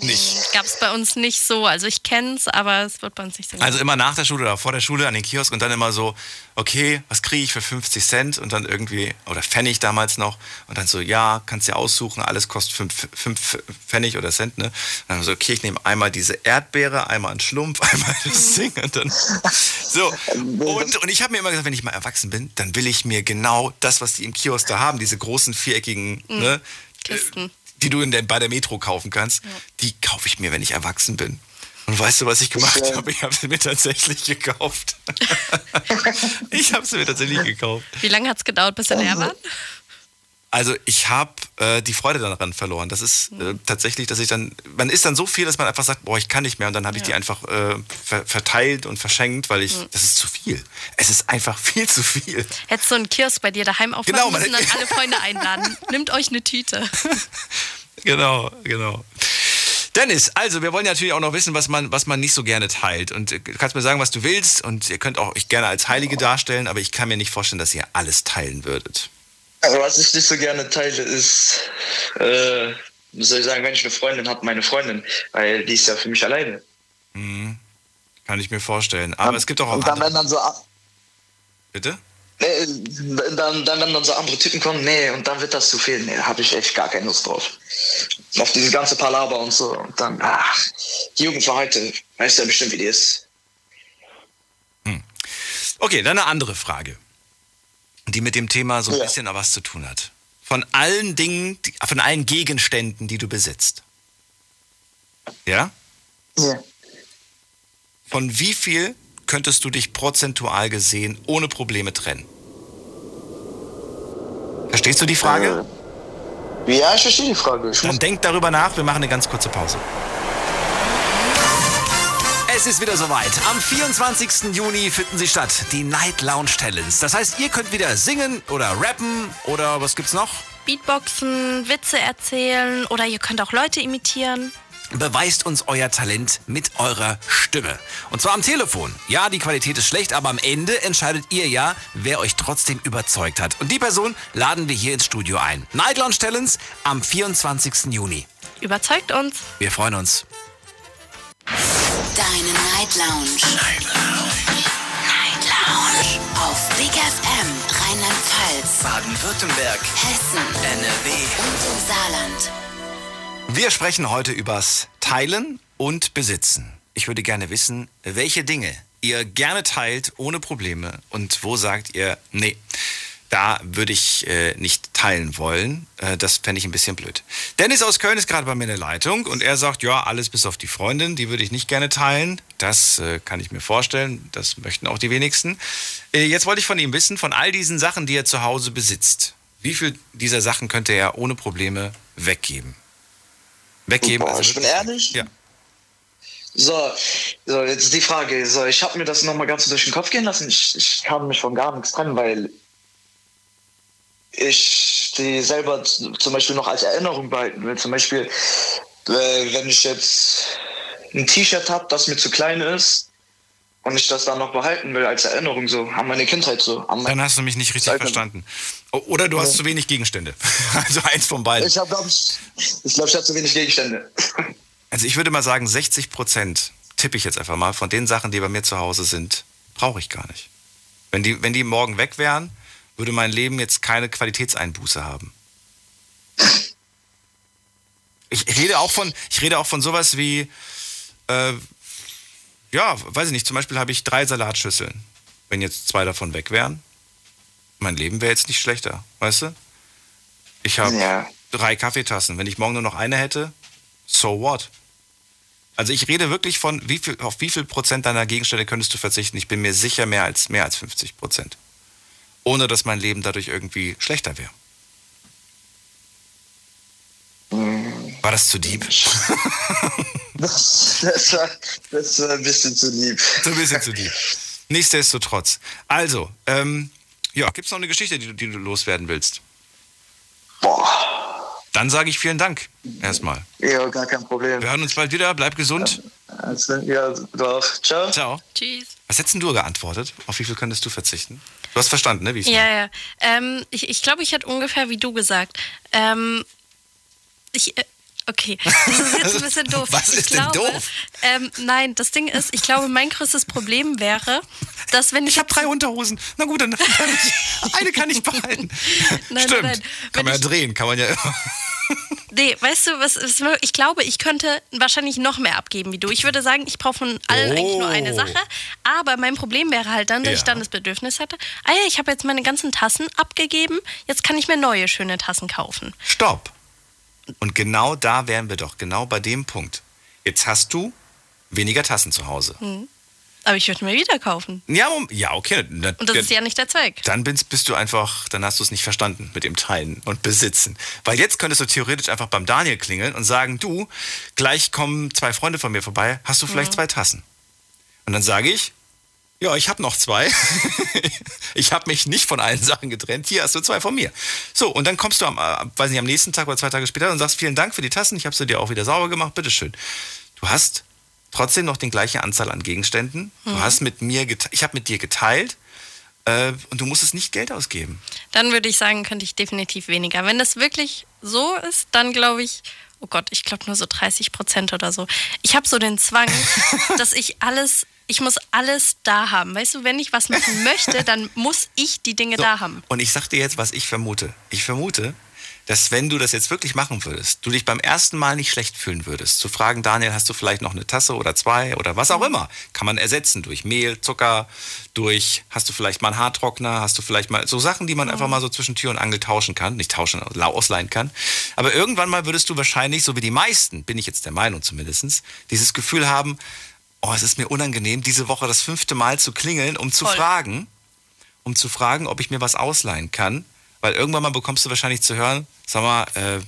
Nicht. Gab es bei uns nicht so. Also ich kenne es, aber es wird bei uns nicht so. Also immer nach der Schule oder vor der Schule an den Kiosk und dann immer so, okay, was kriege ich für 50 Cent und dann irgendwie, oder Pfennig damals noch und dann so, ja, kannst dir aussuchen, alles kostet 5 Pfennig oder Cent, ne? Und dann so, okay, ich nehme einmal diese Erdbeere, einmal einen Schlumpf, einmal das Ding und dann so. Und, und ich habe mir immer gesagt, wenn ich mal erwachsen bin, dann will ich mir genau das, was die im Kiosk da haben, diese großen viereckigen, ne? Kisten. Die du in der, bei der Metro kaufen kannst, die kaufe ich mir, wenn ich erwachsen bin. Und weißt du, was ich gemacht Ja. habe? Ich habe sie mir tatsächlich gekauft. ich habe sie mir tatsächlich gekauft. Wie lange hat es gedauert, bis sie leer waren? Also ich habe äh, die Freude daran verloren. Das ist äh, tatsächlich, dass ich dann, man isst dann so viel, dass man einfach sagt, boah, ich kann nicht mehr. Und dann habe ich die einfach äh, ver verteilt und verschenkt, weil ich, das ist zu viel. Es ist einfach viel zu viel. Hättest du einen Kiosk bei dir daheim aufmachen Genau, müssen dann alle Freunde einladen. Nimmt euch eine Tüte. Genau, genau. Dennis, also wir wollen ja natürlich auch noch wissen, was man, was man nicht so gerne teilt. Und äh, du kannst mir sagen, was du willst. Und ihr könnt auch euch gerne als Heilige darstellen, aber ich kann mir nicht vorstellen, dass ihr alles teilen würdet. Also was ich nicht so gerne teile, ist, äh, soll ich sagen, wenn ich eine Freundin habe, meine Freundin, weil die ist ja für mich alleine. Kann ich mir vorstellen. Aber es gibt auch, auch Und dann, andere. wenn dann so, Bitte? nee, dann, dann, wenn dann so andere Typen kommen, nee, und dann wird das zu viel, nee, habe ich echt gar keine Lust drauf. Auf diese ganze Palaber und so. Und dann, ach, die Jugend von heute, weißt du ja bestimmt, wie die ist. Okay, dann eine andere Frage, die mit dem Thema so ein Ja. bisschen was zu tun hat. Von allen Dingen, von allen Gegenständen, die du besitzt. Ja? Ja. Von wie viel könntest du dich prozentual gesehen ohne Probleme trennen? Verstehst du die Frage? Ja, ich verstehe die Frage. Ich Dann denk darüber nach, wir machen eine ganz kurze Pause. Es ist wieder soweit. Am 24. Juni finden sie statt, die Night Lounge Talents. Das heißt, ihr könnt wieder singen oder rappen oder was gibt's noch? Beatboxen, Witze erzählen oder ihr könnt auch Leute imitieren. Beweist uns euer Talent mit eurer Stimme. Und zwar am Telefon. Ja, die Qualität ist schlecht, aber am Ende entscheidet ihr ja, wer euch trotzdem überzeugt hat. Und die Person laden wir hier ins Studio ein. Night Lounge Talents am 24. Juni. Überzeugt uns. Wir freuen uns. Deine Night Lounge. Night Lounge. Night Lounge. Auf Big FM Rheinland-Pfalz, Baden-Württemberg, Hessen NRW. und im Saarland. Wir sprechen heute übers Teilen und Besitzen. Ich würde gerne wissen, welche Dinge ihr gerne teilt ohne Probleme und wo sagt ihr, nee, da würde ich äh, nicht teilen wollen. Äh, das fände ich ein bisschen blöd. Dennis aus Köln ist gerade bei mir in der Leitung und er sagt, ja, alles bis auf die Freundin, die würde ich nicht gerne teilen. Das äh, kann ich mir vorstellen, das möchten auch die wenigsten. Äh, jetzt wollte ich von ihm wissen, von all diesen Sachen, die er zu Hause besitzt, wie viel dieser Sachen könnte er ohne Probleme weggeben? Weggeben. Boah, also ich bin ehrlich? Ja. So, so jetzt die Frage. So, ich habe mir das nochmal ganz durch den Kopf gehen lassen. Ich, ich kann mich von gar nichts trennen, weil ich die selber zum Beispiel noch als Erinnerung behalten will. Zum Beispiel, äh, wenn ich jetzt ein T-Shirt habe, das mir zu klein ist und ich das dann noch behalten will als Erinnerung so an meine Kindheit so. Dann hast du mich nicht richtig Seite- verstanden. Oder du hast zu wenig Gegenstände. Also eins von beiden. ich glaube ich, ich glaube, ich habe zu wenig Gegenstände. Also ich würde mal sagen, 60 Prozent, tippe ich jetzt einfach mal, von den Sachen, die bei mir zu Hause sind, brauche ich gar nicht. Wenn die, wenn die morgen weg wären, würde mein Leben jetzt keine Qualitätseinbuße haben. Ich rede auch von, ich rede auch von sowas wie, äh, ja, weiß ich nicht, zum Beispiel habe ich drei Salatschüsseln. Wenn jetzt zwei davon weg wären, mein Leben wäre jetzt nicht schlechter, weißt du? Ich habe Ja. drei Kaffeetassen. Wenn ich morgen nur noch eine hätte, so what? Also ich rede wirklich von, wie viel, auf wie viel Prozent deiner Gegenstände könntest du verzichten? Ich bin mir sicher mehr als, mehr als 50 Prozent. Ohne dass mein Leben dadurch irgendwie schlechter wäre. War das zu deep? Das, das, war, das war ein bisschen zu lieb. So ein bisschen zu deep. Nichtsdestotrotz. Also, ähm, ja, gibt es noch eine Geschichte, die, du- die du loswerden willst? Boah. Dann sage ich vielen Dank erstmal. Ja, gar kein Problem. Wir hören uns bald wieder. Bleib gesund. Also, ja, doch. Ciao. Ciao. Tschüss. Was hättest denn du geantwortet? Auf wie viel könntest du verzichten? Du hast verstanden, ne? Wie Ja, ja. Ähm, ich ich glaube, ich hätte ungefähr wie du gesagt. Ähm, ich, äh, okay, das ist jetzt ein bisschen doof. Was ich ist denn glaube, doof? Ähm, nein, das Ding ist, ich glaube, mein größtes Problem wäre, dass wenn ich, Ich habe drei Unterhosen. Na gut, dann, dann eine kann ich behalten. Nein, Stimmt. nein, nein. Kann man ja ich- drehen, kann man ja immer. Nee, weißt du, was, was ich glaube, ich könnte wahrscheinlich noch mehr abgeben wie du. Ich würde sagen, ich brauche von allen Oh. eigentlich nur eine Sache. Aber mein Problem wäre halt dann, dass Ja. ich dann das Bedürfnis hätte, ah ja, ich habe jetzt meine ganzen Tassen abgegeben, jetzt kann ich mir neue schöne Tassen kaufen. Stopp. Und genau da wären wir doch, genau bei dem Punkt. Jetzt hast du weniger Tassen zu Hause. Aber ich würde mir wieder kaufen. Ja, ja, okay. Na, Und das ist ja nicht der Zweck. Dann bist, bist du einfach, dann hast du es nicht verstanden mit dem Teilen und Besitzen. Weil jetzt könntest du theoretisch einfach beim Daniel klingeln und sagen, du, gleich kommen zwei Freunde von mir vorbei, hast du Mhm. vielleicht zwei Tassen? Und dann sage ich, ja, ich habe noch zwei. ich habe mich nicht von allen Sachen getrennt. Hier hast du zwei von mir. So, und dann kommst du am, äh, weiß nicht, am nächsten Tag oder zwei Tage später und sagst, vielen Dank für die Tassen, ich habe sie dir auch wieder sauber gemacht, bitteschön. Du hast trotzdem noch die gleiche Anzahl an Gegenständen. Du hast mit mir, ich habe mit dir geteilt äh, und du musst es nicht Geld ausgeben. Dann würde ich sagen, könnte ich definitiv weniger. Wenn das wirklich so ist, dann glaube ich, oh Gott, ich glaube nur so 30 Prozent oder so. Ich habe so den Zwang, dass ich alles, ich muss alles da haben. Weißt du, wenn ich was machen möchte, dann muss ich die Dinge So, da haben. Und ich sag dir jetzt, was ich vermute. Ich vermute, dass wenn du das jetzt wirklich machen würdest, du dich beim ersten Mal nicht schlecht fühlen würdest, zu fragen, Daniel, hast du vielleicht noch eine Tasse oder zwei oder was auch immer, kann man ersetzen durch Mehl, Zucker, durch, hast du vielleicht mal einen Haartrockner, hast du vielleicht mal so Sachen, die man einfach mal so zwischen Tür und Angel tauschen kann, nicht tauschen, ausleihen kann. Aber irgendwann mal würdest du wahrscheinlich, so wie die meisten, bin ich jetzt der Meinung zumindest, dieses Gefühl haben, oh, es ist mir unangenehm, diese Woche das fünfte Mal zu klingeln, um zu Voll. fragen, um zu fragen, ob ich mir was ausleihen kann. Weil irgendwann mal bekommst du wahrscheinlich zu hören, sag mal, äh,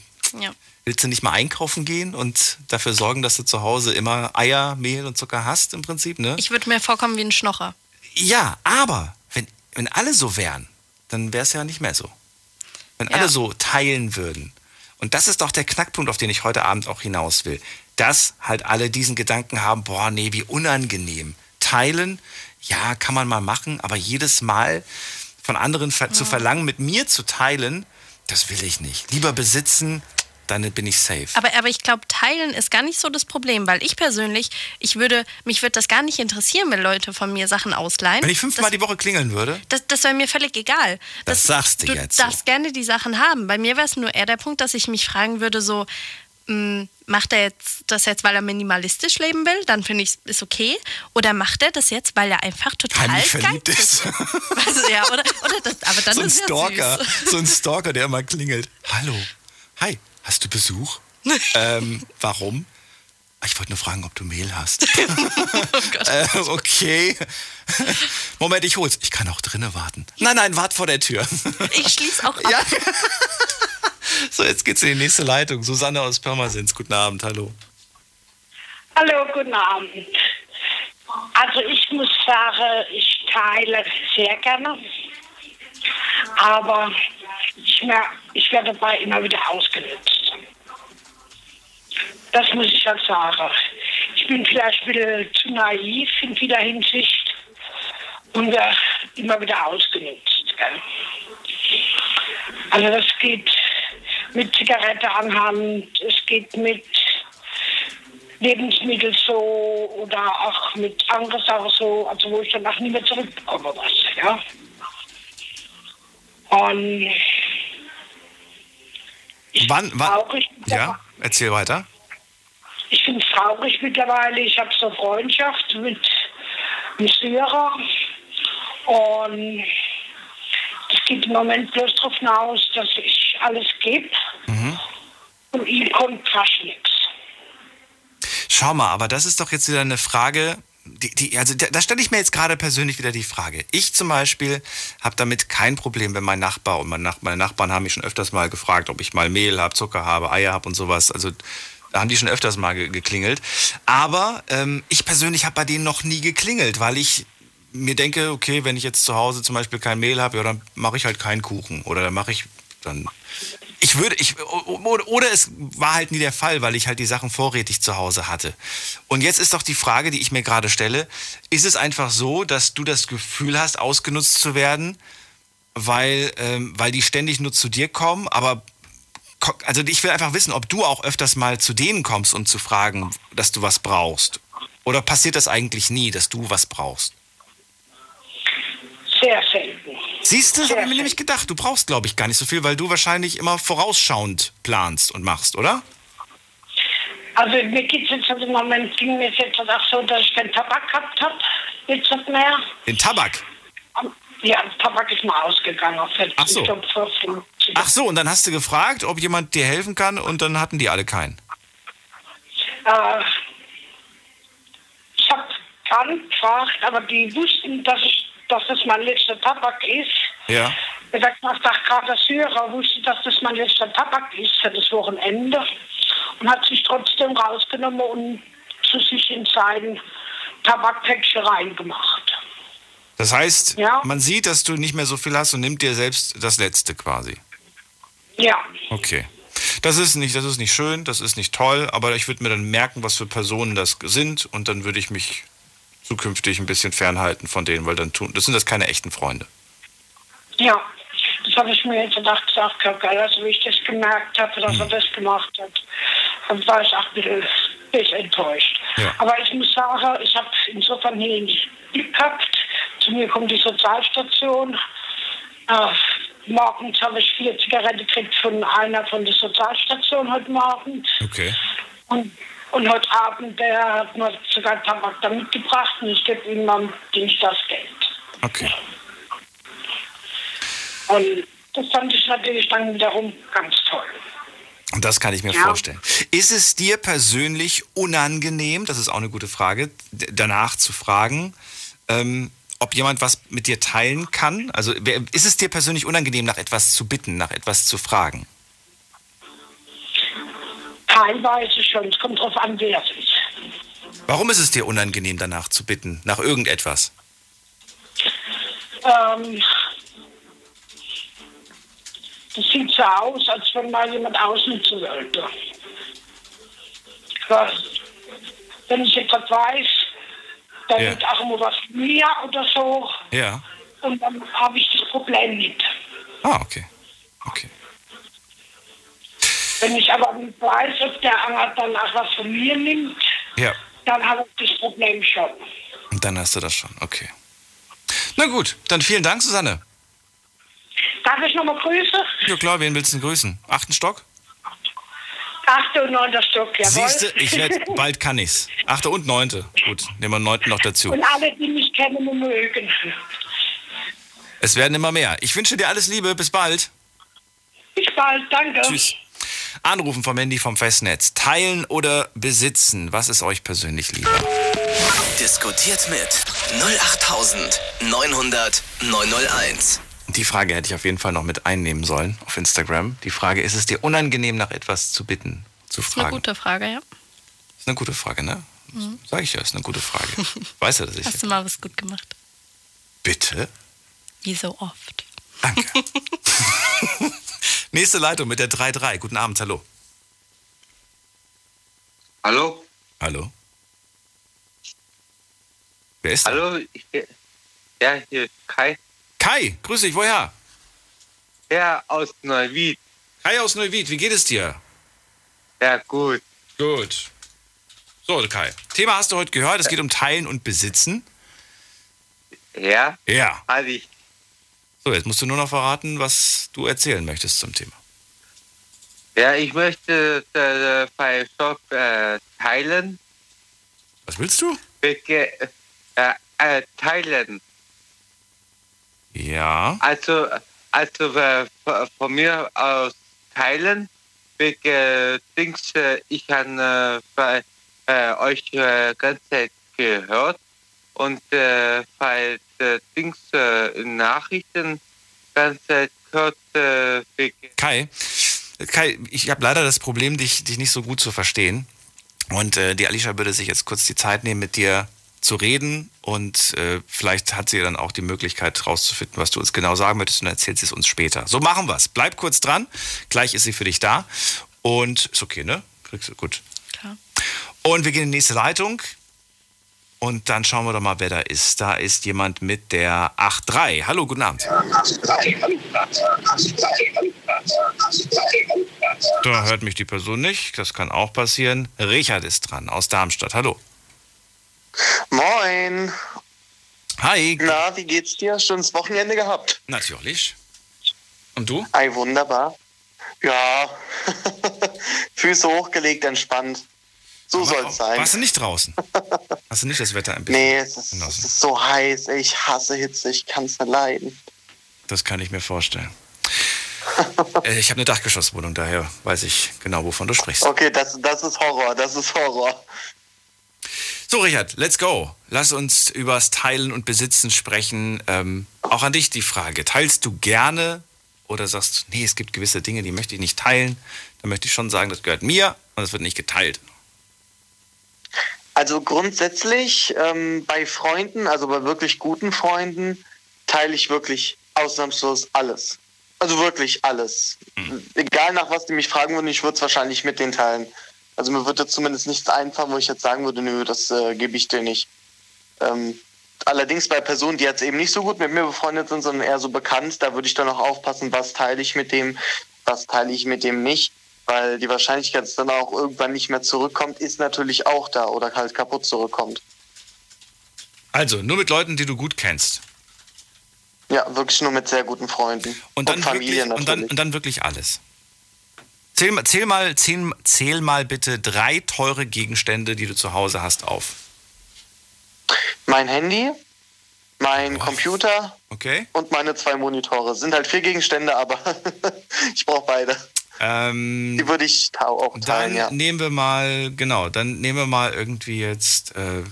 Ja. willst du nicht mal einkaufen gehen und dafür sorgen, dass du zu Hause immer Eier, Mehl und Zucker hast im Prinzip, ne? Ich würde mir vorkommen wie ein Schnocher. ja, aber wenn, wenn alle so wären, dann wäre es ja nicht mehr so. Wenn Ja. alle so teilen würden. Und das ist doch der Knackpunkt, auf den ich heute Abend auch hinaus will. Dass halt alle diesen Gedanken haben, boah, nee, wie unangenehm. Teilen, ja, kann man mal machen, aber jedes Mal von anderen ver zu verlangen, mit mir zu teilen, das will ich nicht. Lieber besitzen, dann bin ich safe. Aber, aber ich glaube, teilen ist gar nicht so das Problem, weil ich persönlich, ich würde, mich würde das gar nicht interessieren, wenn Leute von mir Sachen ausleihen. Wenn ich fünfmal das, die Woche klingeln würde, das, das wäre mir völlig egal. Das sagst du du jetzt so. darfst gerne die Sachen haben. Bei mir wäre es nur eher der Punkt, dass ich mich fragen würde, so, macht er jetzt das jetzt, weil er minimalistisch leben will? Dann finde ich es okay. Oder macht er das jetzt, weil er einfach total heimlich verliebt ist. Weißt du, ja, oder, oder das, aber dann so ein ist Stalker, so ein Stalker, der immer klingelt. Hallo, hi, hast du Besuch? ähm, warum? Ah, Ich wollte nur fragen, ob du Mehl hast. äh, okay. Moment, ich hol's. Ich kann auch drinnen warten. Nein, nein, wart vor der Tür. Ich schließe auch ab. ja. so, jetzt geht's in die nächste Leitung. Susanne aus Pirmasens. Guten Abend, hallo. Hallo, guten Abend. Also ich muss sagen, ich teile sehr gerne, aber ich, mer ich werde dabei immer wieder ausgenutzt. Das muss ich halt sagen. Ich bin vielleicht ein bisschen zu naiv in vieler Hinsicht und werde immer wieder ausgenutzt. Gell? Also das geht mit Zigarette anhand, es geht mit Lebensmittel so oder auch mit anderen Sachen so, also wo ich danach nie mehr zurückbekomme was, ja. Und Wann, wann? traurig, Ja, erzähl weiter. Es traurig mittlerweile. Ich habe so Freundschaft mit einem Syrer und es geht im Moment bloß darauf hinaus, dass ich alles gebe und ihm kommt fast nichts. Schau mal, aber das ist doch jetzt wieder eine Frage, die, die, also da, stelle ich mir jetzt gerade persönlich wieder die Frage. Ich zum Beispiel habe damit kein Problem, wenn mein Nachbar und meine Nachbarn haben mich schon öfters mal gefragt, ob ich mal Mehl habe, Zucker habe, Eier habe und sowas. Also da haben die schon öfters mal ge geklingelt. Aber ähm, ich persönlich habe bei denen noch nie geklingelt, weil ich mir denke, okay, wenn ich jetzt zu Hause zum Beispiel kein Mehl habe, ja, dann mache ich halt keinen Kuchen oder dann mache ich dann ich würde, ich, oder, es war halt nie der Fall, weil ich halt die Sachen vorrätig zu Hause hatte. Und jetzt ist doch die Frage, die ich mir gerade stelle, ist es einfach so, dass du das Gefühl hast, ausgenutzt zu werden, weil, ähm, weil die ständig nur zu dir kommen, aber also ich will einfach wissen, ob du auch öfters mal zu denen kommst, um zu fragen, dass du was brauchst. Oder passiert das eigentlich nie, dass du was brauchst? Sehr selten. Siehst du, das habe ich mir nämlich gedacht. Du brauchst, glaube ich, gar nicht so viel, weil du wahrscheinlich immer vorausschauend planst und machst, oder? Also mir geht es jetzt im Moment, ging mir jetzt auch so, dass ich keinen Tabak gehabt habe. Jetzt nicht mehr. Den Tabak. Ja, Tabak ist mal ausgegangen. Auf Ach so. Ich glaub, 14. Ach so, und dann hast du gefragt, ob jemand dir helfen kann und dann hatten die alle keinen. Äh, ich habe gerade gefragt, aber die wussten, dass, ich, dass das mein letzter Tabak ist. Ja. Der sagt gerade der Syrer wusste, dass das mein letzter Tabak ist für das Wochenende und hat sich trotzdem rausgenommen und zu sich in sein Tabakpäckchen reingemacht. Das heißt, Ja. man sieht, dass du nicht mehr so viel hast und nimmt dir selbst das Letzte quasi. Ja, Okay. Das ist nicht, das ist nicht schön, das ist nicht toll, aber ich würde mir dann merken, was für Personen das sind und dann würde ich mich zukünftig ein bisschen fernhalten von denen, weil dann tun, das sind das keine echten Freunde. ja. Das habe ich mir jetzt gedacht, gesagt, gehabt, also wie ich das gemerkt habe, dass er das gemacht hat, dann war ich auch ein bisschen, enttäuscht. Ja. Aber ich muss sagen, ich habe insofern hier nicht Glück gehabt. Zu mir kommt die Sozialstation. Äh, morgens habe ich vier Zigaretten gekriegt von einer von der Sozialstation heute Morgen. Okay. Und, und heute Abend, der hat mir sogar Tabak da mitgebracht und ich gebe ihm am Dienst das Geld. Okay. Und das fand ich natürlich dann wiederum ganz toll. Und das kann ich mir Ja. vorstellen. Ist es dir persönlich unangenehm, das ist auch eine gute Frage, danach zu fragen, ähm, ob jemand was mit dir teilen kann? Also ist es dir persönlich unangenehm, nach etwas zu bitten, nach etwas zu fragen? Teilweise schon, es kommt drauf an, wer es ist. Warum ist es dir unangenehm, danach zu bitten, nach irgendetwas? Ähm, das sieht so aus, als wenn mal jemand ausnutzen wollte. Aber wenn ich jetzt was weiß, dann Ja. wird auch immer was von mir oder so Ja. und dann habe ich das Problem nicht. Ah, okay. Okay. Wenn ich aber nicht weiß, ob der andere dann auch was von mir nimmt, Ja. dann habe ich das Problem schon. Und dann hast du das schon. Okay. Na gut, dann vielen Dank, Susanne. Darf ich nochmal grüßen? Ja klar, wen willst du denn grüßen? Achten Stock? Achte und neunter Stock, jawohl. Siehst du, ich werde, bald kann ich's. Achte und neunte. Gut, nehmen wir neunten noch dazu. Und alle, die mich kennen und mögen. Es werden immer mehr. Ich wünsche dir alles Liebe, bis bald. Bis bald, danke. Tschüss. Anrufen vom Handy vom Festnetz. Teilen oder besitzen? Was ist euch persönlich lieber? Diskutiert mit 08900 901. Die Frage hätte ich auf jeden Fall noch mit einnehmen sollen auf Instagram. Die Frage, ist es dir unangenehm, nach etwas zu bitten, zu Das ist eine fragen? gute Frage, ja. ist eine gute Frage, ne? Sag ich ja, ist eine gute Frage. Weißt du, dass ich. Hast du mal was gut gemacht? Bitte? Wie so oft. Danke. Nächste Leitung mit der 3-3. Guten Abend, hallo. Hallo? Hallo. Wer ist da? Hallo? Ich, ja, hier ist Kai. Kai, grüß dich, woher? Ja, aus Neuwied. Kai aus Neuwied, wie geht es dir? Ja, gut. Gut. So, Kai. Thema hast du heute gehört, es geht um Teilen und Besitzen. Ja? Ja. Hatte ich. So, jetzt musst du nur noch verraten, was du erzählen möchtest zum Thema. Ja, ich möchte äh, bei Shop äh, teilen. Was willst du? Bege äh, äh, teilen. Ja. Also, also äh, von mir aus teilen. Wegen Dings, äh, ich habe äh, euch äh, ganze Zeit gehört und äh, bei äh, Dings äh, Nachrichten ganze Zeit gehört äh, wegen Kai, Kai, ich habe leider das Problem, dich, dich nicht so gut zu verstehen. Und äh, die Alicia würde sich jetzt kurz die Zeit nehmen, mit dir zu reden. Und äh, vielleicht hat sie dann auch die Möglichkeit rauszufinden, was du uns genau sagen möchtest und dann erzählt sie es uns später. So machen wir's. Bleib kurz dran. Gleich ist sie für dich da. Und ist okay, ne? Kriegst du gut. Klar. Und wir gehen in die nächste Leitung. Und dann schauen wir doch mal, wer da ist. Da ist jemand mit der 8.3. Hallo, guten Abend. Da hört mich die Person nicht. Das kann auch passieren. Richard ist dran aus Darmstadt. Hallo. Moin. Hi. Na, wie geht's dir? Schönes Wochenende gehabt? Natürlich. Und du? Ei, wunderbar. Ja. Füße hochgelegt, entspannt. So Aber soll's sein. Warst du nicht draußen? Hast du nicht das Wetter ein bisschen Nee, es ist, es ist so heiß. Ich hasse Hitze. Ich kann's nicht leiden. Das kann ich mir vorstellen. Äh, ich habe eine Dachgeschosswohnung, daher weiß ich genau, wovon du sprichst. Okay, das, das ist Horror. Das ist Horror. So, Richard, let's go. Lass uns übers Teilen und Besitzen sprechen. Ähm, auch an dich die Frage. Teilst du gerne oder sagst du, nee, es gibt gewisse Dinge, die möchte ich nicht teilen? Dann möchte ich schon sagen, das gehört mir und es wird nicht geteilt. Also grundsätzlich ähm, bei Freunden, also bei wirklich guten Freunden, teile ich wirklich ausnahmslos alles. Also wirklich alles. Egal nach was die mich fragen würden, ich würde es wahrscheinlich mit denen teilen. Also mir würde zumindest nichts einfallen, wo ich jetzt sagen würde, nö, das äh, gebe ich dir nicht. Ähm, allerdings bei Personen, die jetzt eben nicht so gut mit mir befreundet sind, sondern eher so bekannt, da würde ich dann auch aufpassen, was teile ich mit dem, was teile ich mit dem nicht. Weil die Wahrscheinlichkeit, dass dann auch irgendwann nicht mehr zurückkommt, ist natürlich auch da oder halt kaputt zurückkommt. Also, nur mit Leuten, die du gut kennst. Ja, wirklich nur mit sehr guten Freunden. Und dann, Familie wirklich, und dann, und dann wirklich alles. Zähl, mal- zähl, mal, zähl, zähl mal bitte drei teure Gegenstände, die du zu Hause hast, auf. Mein Handy, mein Computer Okay? und meine zwei Monitore. Sind halt vier Gegenstände, aber ich brauche beide. Ähm, Die würde ich auch dann teilen, ja. nehmen wir mal, genau, dann nehmen wir mal irgendwie jetzt äh,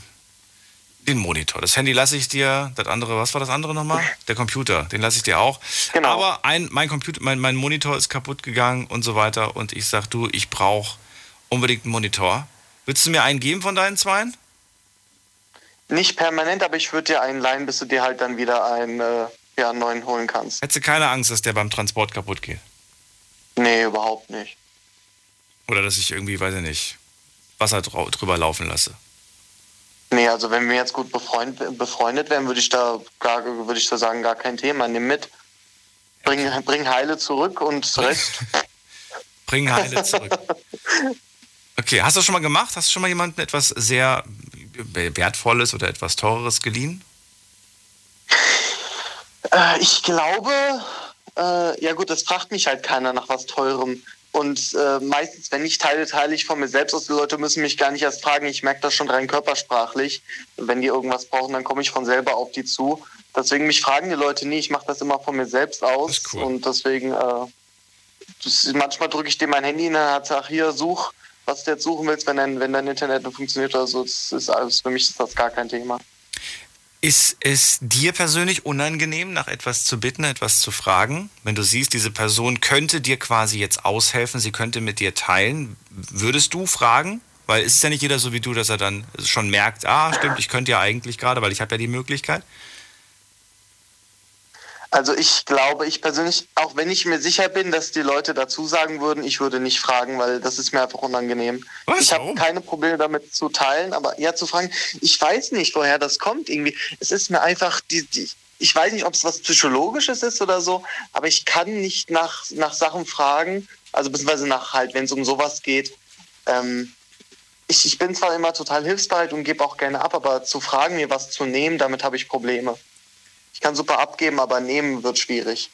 den Monitor. Das Handy lasse ich dir, das andere, was war das andere nochmal? Der Computer, den lasse ich dir auch. Genau. Aber ein, mein Computer, mein, mein Monitor ist kaputt gegangen und so weiter und ich sag du, ich brauche unbedingt einen Monitor. Würdest du mir einen geben von deinen zweien? Nicht permanent, aber ich würde dir einen leihen, bis du dir halt dann wieder einen, äh, ja, einen neuen holen kannst. Hättest du keine Angst, dass der beim Transport kaputt geht? Nee, überhaupt nicht. Oder dass ich irgendwie, weiß ich nicht, Wasser drüber laufen lasse? Nee, also wenn wir jetzt gut befreund, befreundet wären, würde ich da gar, würde ich da sagen, gar kein Thema. Nimm mit. Bring, bring Heile zurück und Rest. Bring Heile zurück. Okay, hast du das schon mal gemacht? Hast du schon mal jemandem etwas sehr Wertvolles oder etwas Teures geliehen? Äh, ich glaube, äh, ja gut, das fragt mich halt keiner nach was Teurem. Und äh, meistens, wenn ich teile, teile ich von mir selbst aus. Die Leute müssen mich gar nicht erst fragen. Ich merke das schon rein körpersprachlich. Wenn die irgendwas brauchen, dann komme ich von selber auf die zu. Deswegen mich fragen die Leute nie. Ich mache das immer von mir selbst aus. Und deswegen, äh, das, manchmal drücke ich dir mein Handy in der Hand, sag hier, such, was du jetzt suchen willst, wenn dein, wenn dein Internet nicht funktioniert oder so. Das ist alles, für mich ist das gar kein Thema. Ist es dir persönlich unangenehm, nach etwas zu bitten, etwas zu fragen? Wenn du siehst, diese Person könnte dir quasi jetzt aushelfen, sie könnte mit dir teilen, würdest du fragen? Weil es ist ja nicht jeder so wie du, dass er dann schon merkt, ah, stimmt, ich könnte ja eigentlich gerade, weil ich habe ja die Möglichkeit. Also ich glaube, ich persönlich, auch wenn ich mir sicher bin, dass die Leute dazu sagen würden, ich würde nicht fragen, weil das ist mir einfach unangenehm. Was? Ich habe keine Probleme damit zu teilen, aber ja zu fragen, ich weiß nicht, woher das kommt irgendwie. Es ist mir einfach die, die ich weiß nicht, ob es was Psychologisches ist oder so, aber ich kann nicht nach, nach Sachen fragen, also beziehungsweise nach halt, wenn es um sowas geht. Ähm, ich, ich bin zwar immer total hilfsbereit und gebe auch gerne ab, aber zu fragen, mir was zu nehmen, damit habe ich Probleme. Ich kann super abgeben, aber nehmen wird schwierig.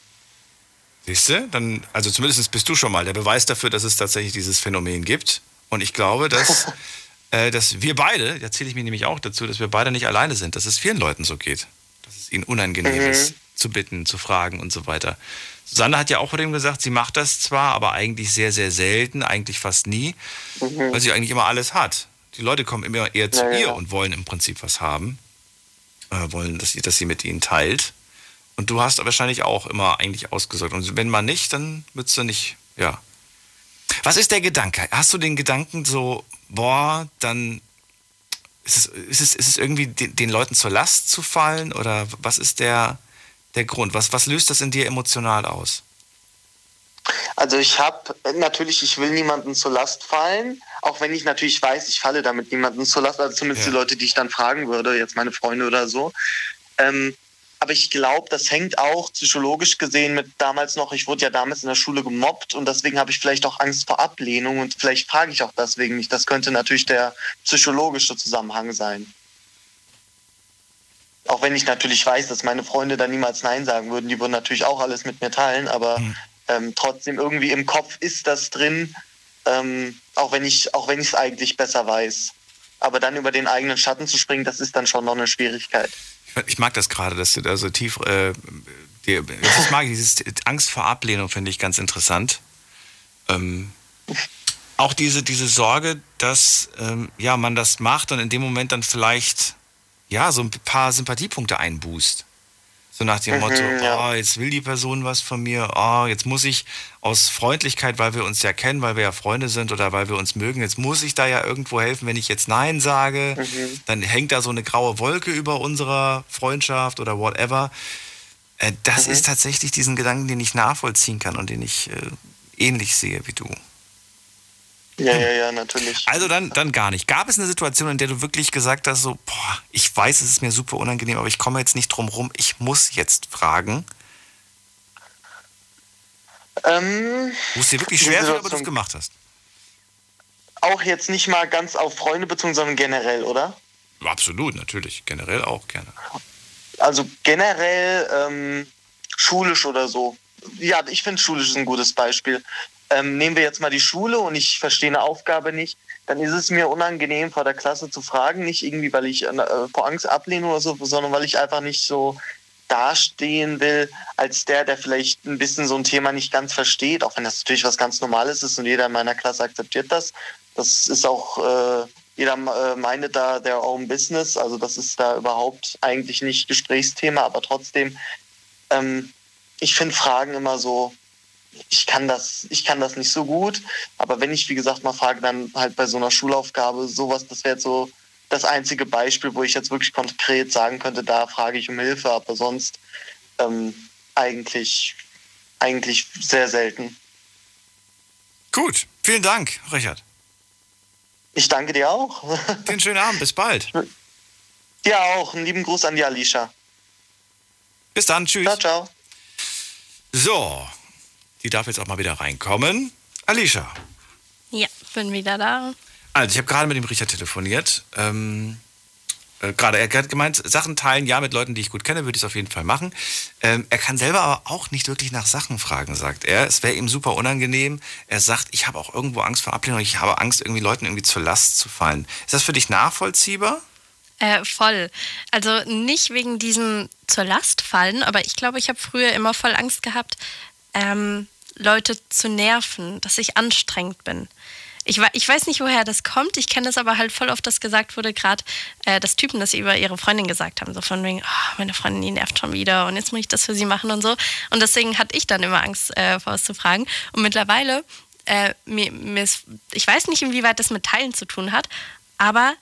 Siehst du? Dann, also zumindest bist du schon mal der Beweis dafür, dass es tatsächlich dieses Phänomen gibt. Und ich glaube, dass, äh, dass wir beide, da zähle ich mich nämlich auch dazu, dass wir beide nicht alleine sind, dass es vielen Leuten so geht. Dass es ihnen unangenehm Mhm. ist, zu bitten, zu fragen und so weiter. Susanne hat ja auch vor dem gesagt, sie macht das zwar, aber eigentlich sehr, sehr selten, eigentlich fast nie, weil sie eigentlich immer alles hat. Die Leute kommen immer eher zu Ja, ja. ihr und wollen im Prinzip was haben, äh, wollen, dass sie, dass sie mit ihnen teilt. Und du hast wahrscheinlich auch immer eigentlich ausgesorgt. Und wenn man nicht, dann würdest du nicht, ja. Was ist der Gedanke? Hast du den Gedanken so, boah, dann ist es, ist es, ist es irgendwie den, den Leuten zur Last zu fallen? Oder was ist der, der Grund? Was, was löst das in dir emotional aus? Also ich habe natürlich, ich will niemanden zur Last fallen, auch wenn ich natürlich weiß, ich falle damit niemanden zur Last, also zumindest Ja. die Leute, die ich dann fragen würde, jetzt meine Freunde oder so. Ähm, aber ich glaube, das hängt auch psychologisch gesehen mit damals noch, ich wurde ja damals in der Schule gemobbt und deswegen habe ich vielleicht auch Angst vor Ablehnung und vielleicht frage ich auch deswegen nicht. Das könnte natürlich der psychologische Zusammenhang sein. Auch wenn ich natürlich weiß, dass meine Freunde da niemals Nein sagen würden, die würden natürlich auch alles mit mir teilen, aber ähm, trotzdem irgendwie im Kopf ist das drin, ähm, auch wenn ich es eigentlich besser weiß. Aber dann über den eigenen Schatten zu springen, das ist dann schon noch eine Schwierigkeit. Ich, mag das gerade, dass du da so tief. Äh, das mag ich, dieses Angst vor Ablehnung finde ich ganz interessant. Ähm, auch diese, diese Sorge, dass ähm, ja, man das macht und in dem Moment dann vielleicht ja, so ein paar Sympathiepunkte einbußt. So nach dem Mhm, Motto, ja. oh, jetzt will die Person was von mir, oh, jetzt muss ich aus Freundlichkeit, weil wir uns ja kennen, weil wir ja Freunde sind oder weil wir uns mögen, jetzt muss ich da ja irgendwo helfen, wenn ich jetzt Nein sage, Mhm. dann hängt da so eine graue Wolke über unserer Freundschaft oder whatever. Äh, das Mhm. ist tatsächlich diesen Gedanken, den ich nachvollziehen kann und den ich äh, ähnlich sehe wie du. Ja, ja, ja, natürlich. Also dann, dann gar nicht. Gab es eine Situation, in der du wirklich gesagt hast, so, boah, ich weiß, es ist mir super unangenehm, aber ich komme jetzt nicht drum rum, ich muss jetzt fragen, Ähm, wo es dir wirklich schwer fiel, aber du es gemacht hast. auch jetzt nicht mal ganz auf Freunde bezogen, sondern generell, oder? Absolut, natürlich. Generell auch gerne. Also generell ähm, schulisch oder so. Ja, ich finde schulisch ist ein gutes Beispiel. Ähm, nehmen wir jetzt mal die Schule und ich verstehe eine Aufgabe nicht, dann ist es mir unangenehm vor der Klasse zu fragen, nicht irgendwie, weil ich äh, vor Angst ablehne oder so, sondern weil ich einfach nicht so dastehen will als der, der vielleicht ein bisschen so ein Thema nicht ganz versteht, auch wenn das natürlich was ganz Normales ist und jeder in meiner Klasse akzeptiert das. Das ist auch, äh, jeder äh, meinet da their own business, also das ist da überhaupt eigentlich nicht Gesprächsthema, aber trotzdem, ähm, ich finde Fragen immer so, ich kann das, ich kann das nicht so gut, aber wenn ich, wie gesagt, mal frage, dann halt bei so einer Schulaufgabe, sowas, das wäre jetzt so das einzige Beispiel, wo ich jetzt wirklich konkret sagen könnte, da frage ich um Hilfe, aber sonst ähm, eigentlich, eigentlich sehr selten. Gut, vielen Dank, Richard. Ich danke dir auch. Den schönen Abend, bis bald. Dir auch. Einen lieben Gruß an die Alicia. Bis dann, tschüss. Ciao, ciao. So, die darf jetzt auch mal wieder reinkommen. Alicia. Ja, bin wieder da. Also, ich habe gerade mit dem Richard telefoniert. Ähm, äh, gerade, er hat gemeint, Sachen teilen, ja, mit Leuten, die ich gut kenne, würde ich es auf jeden Fall machen. Ähm, er kann selber aber auch nicht wirklich nach Sachen fragen, sagt er. Es wäre ihm super unangenehm. Er sagt, ich habe auch irgendwo Angst vor Ablehnung, ich habe Angst, irgendwie Leuten irgendwie zur Last zu fallen. Ist das für dich nachvollziehbar? Äh, voll. Also nicht wegen diesem zur Last fallen, aber ich glaube, ich habe früher immer voll Angst gehabt, ähm, Leute zu nerven, dass ich anstrengend bin. Ich, ich weiß nicht, woher das kommt. Ich kenne das aber halt voll oft, dass gesagt wurde, gerade äh, dass Typen das über ihre Freundin gesagt haben. So von wegen, oh, meine Freundin, die nervt schon wieder und jetzt muss ich das für sie machen und so. Und deswegen hatte ich dann immer Angst, äh, vor was zu fragen. Und mittlerweile äh, mir, mir ist, ich weiß nicht, inwieweit das mit Teilen zu tun hat, aber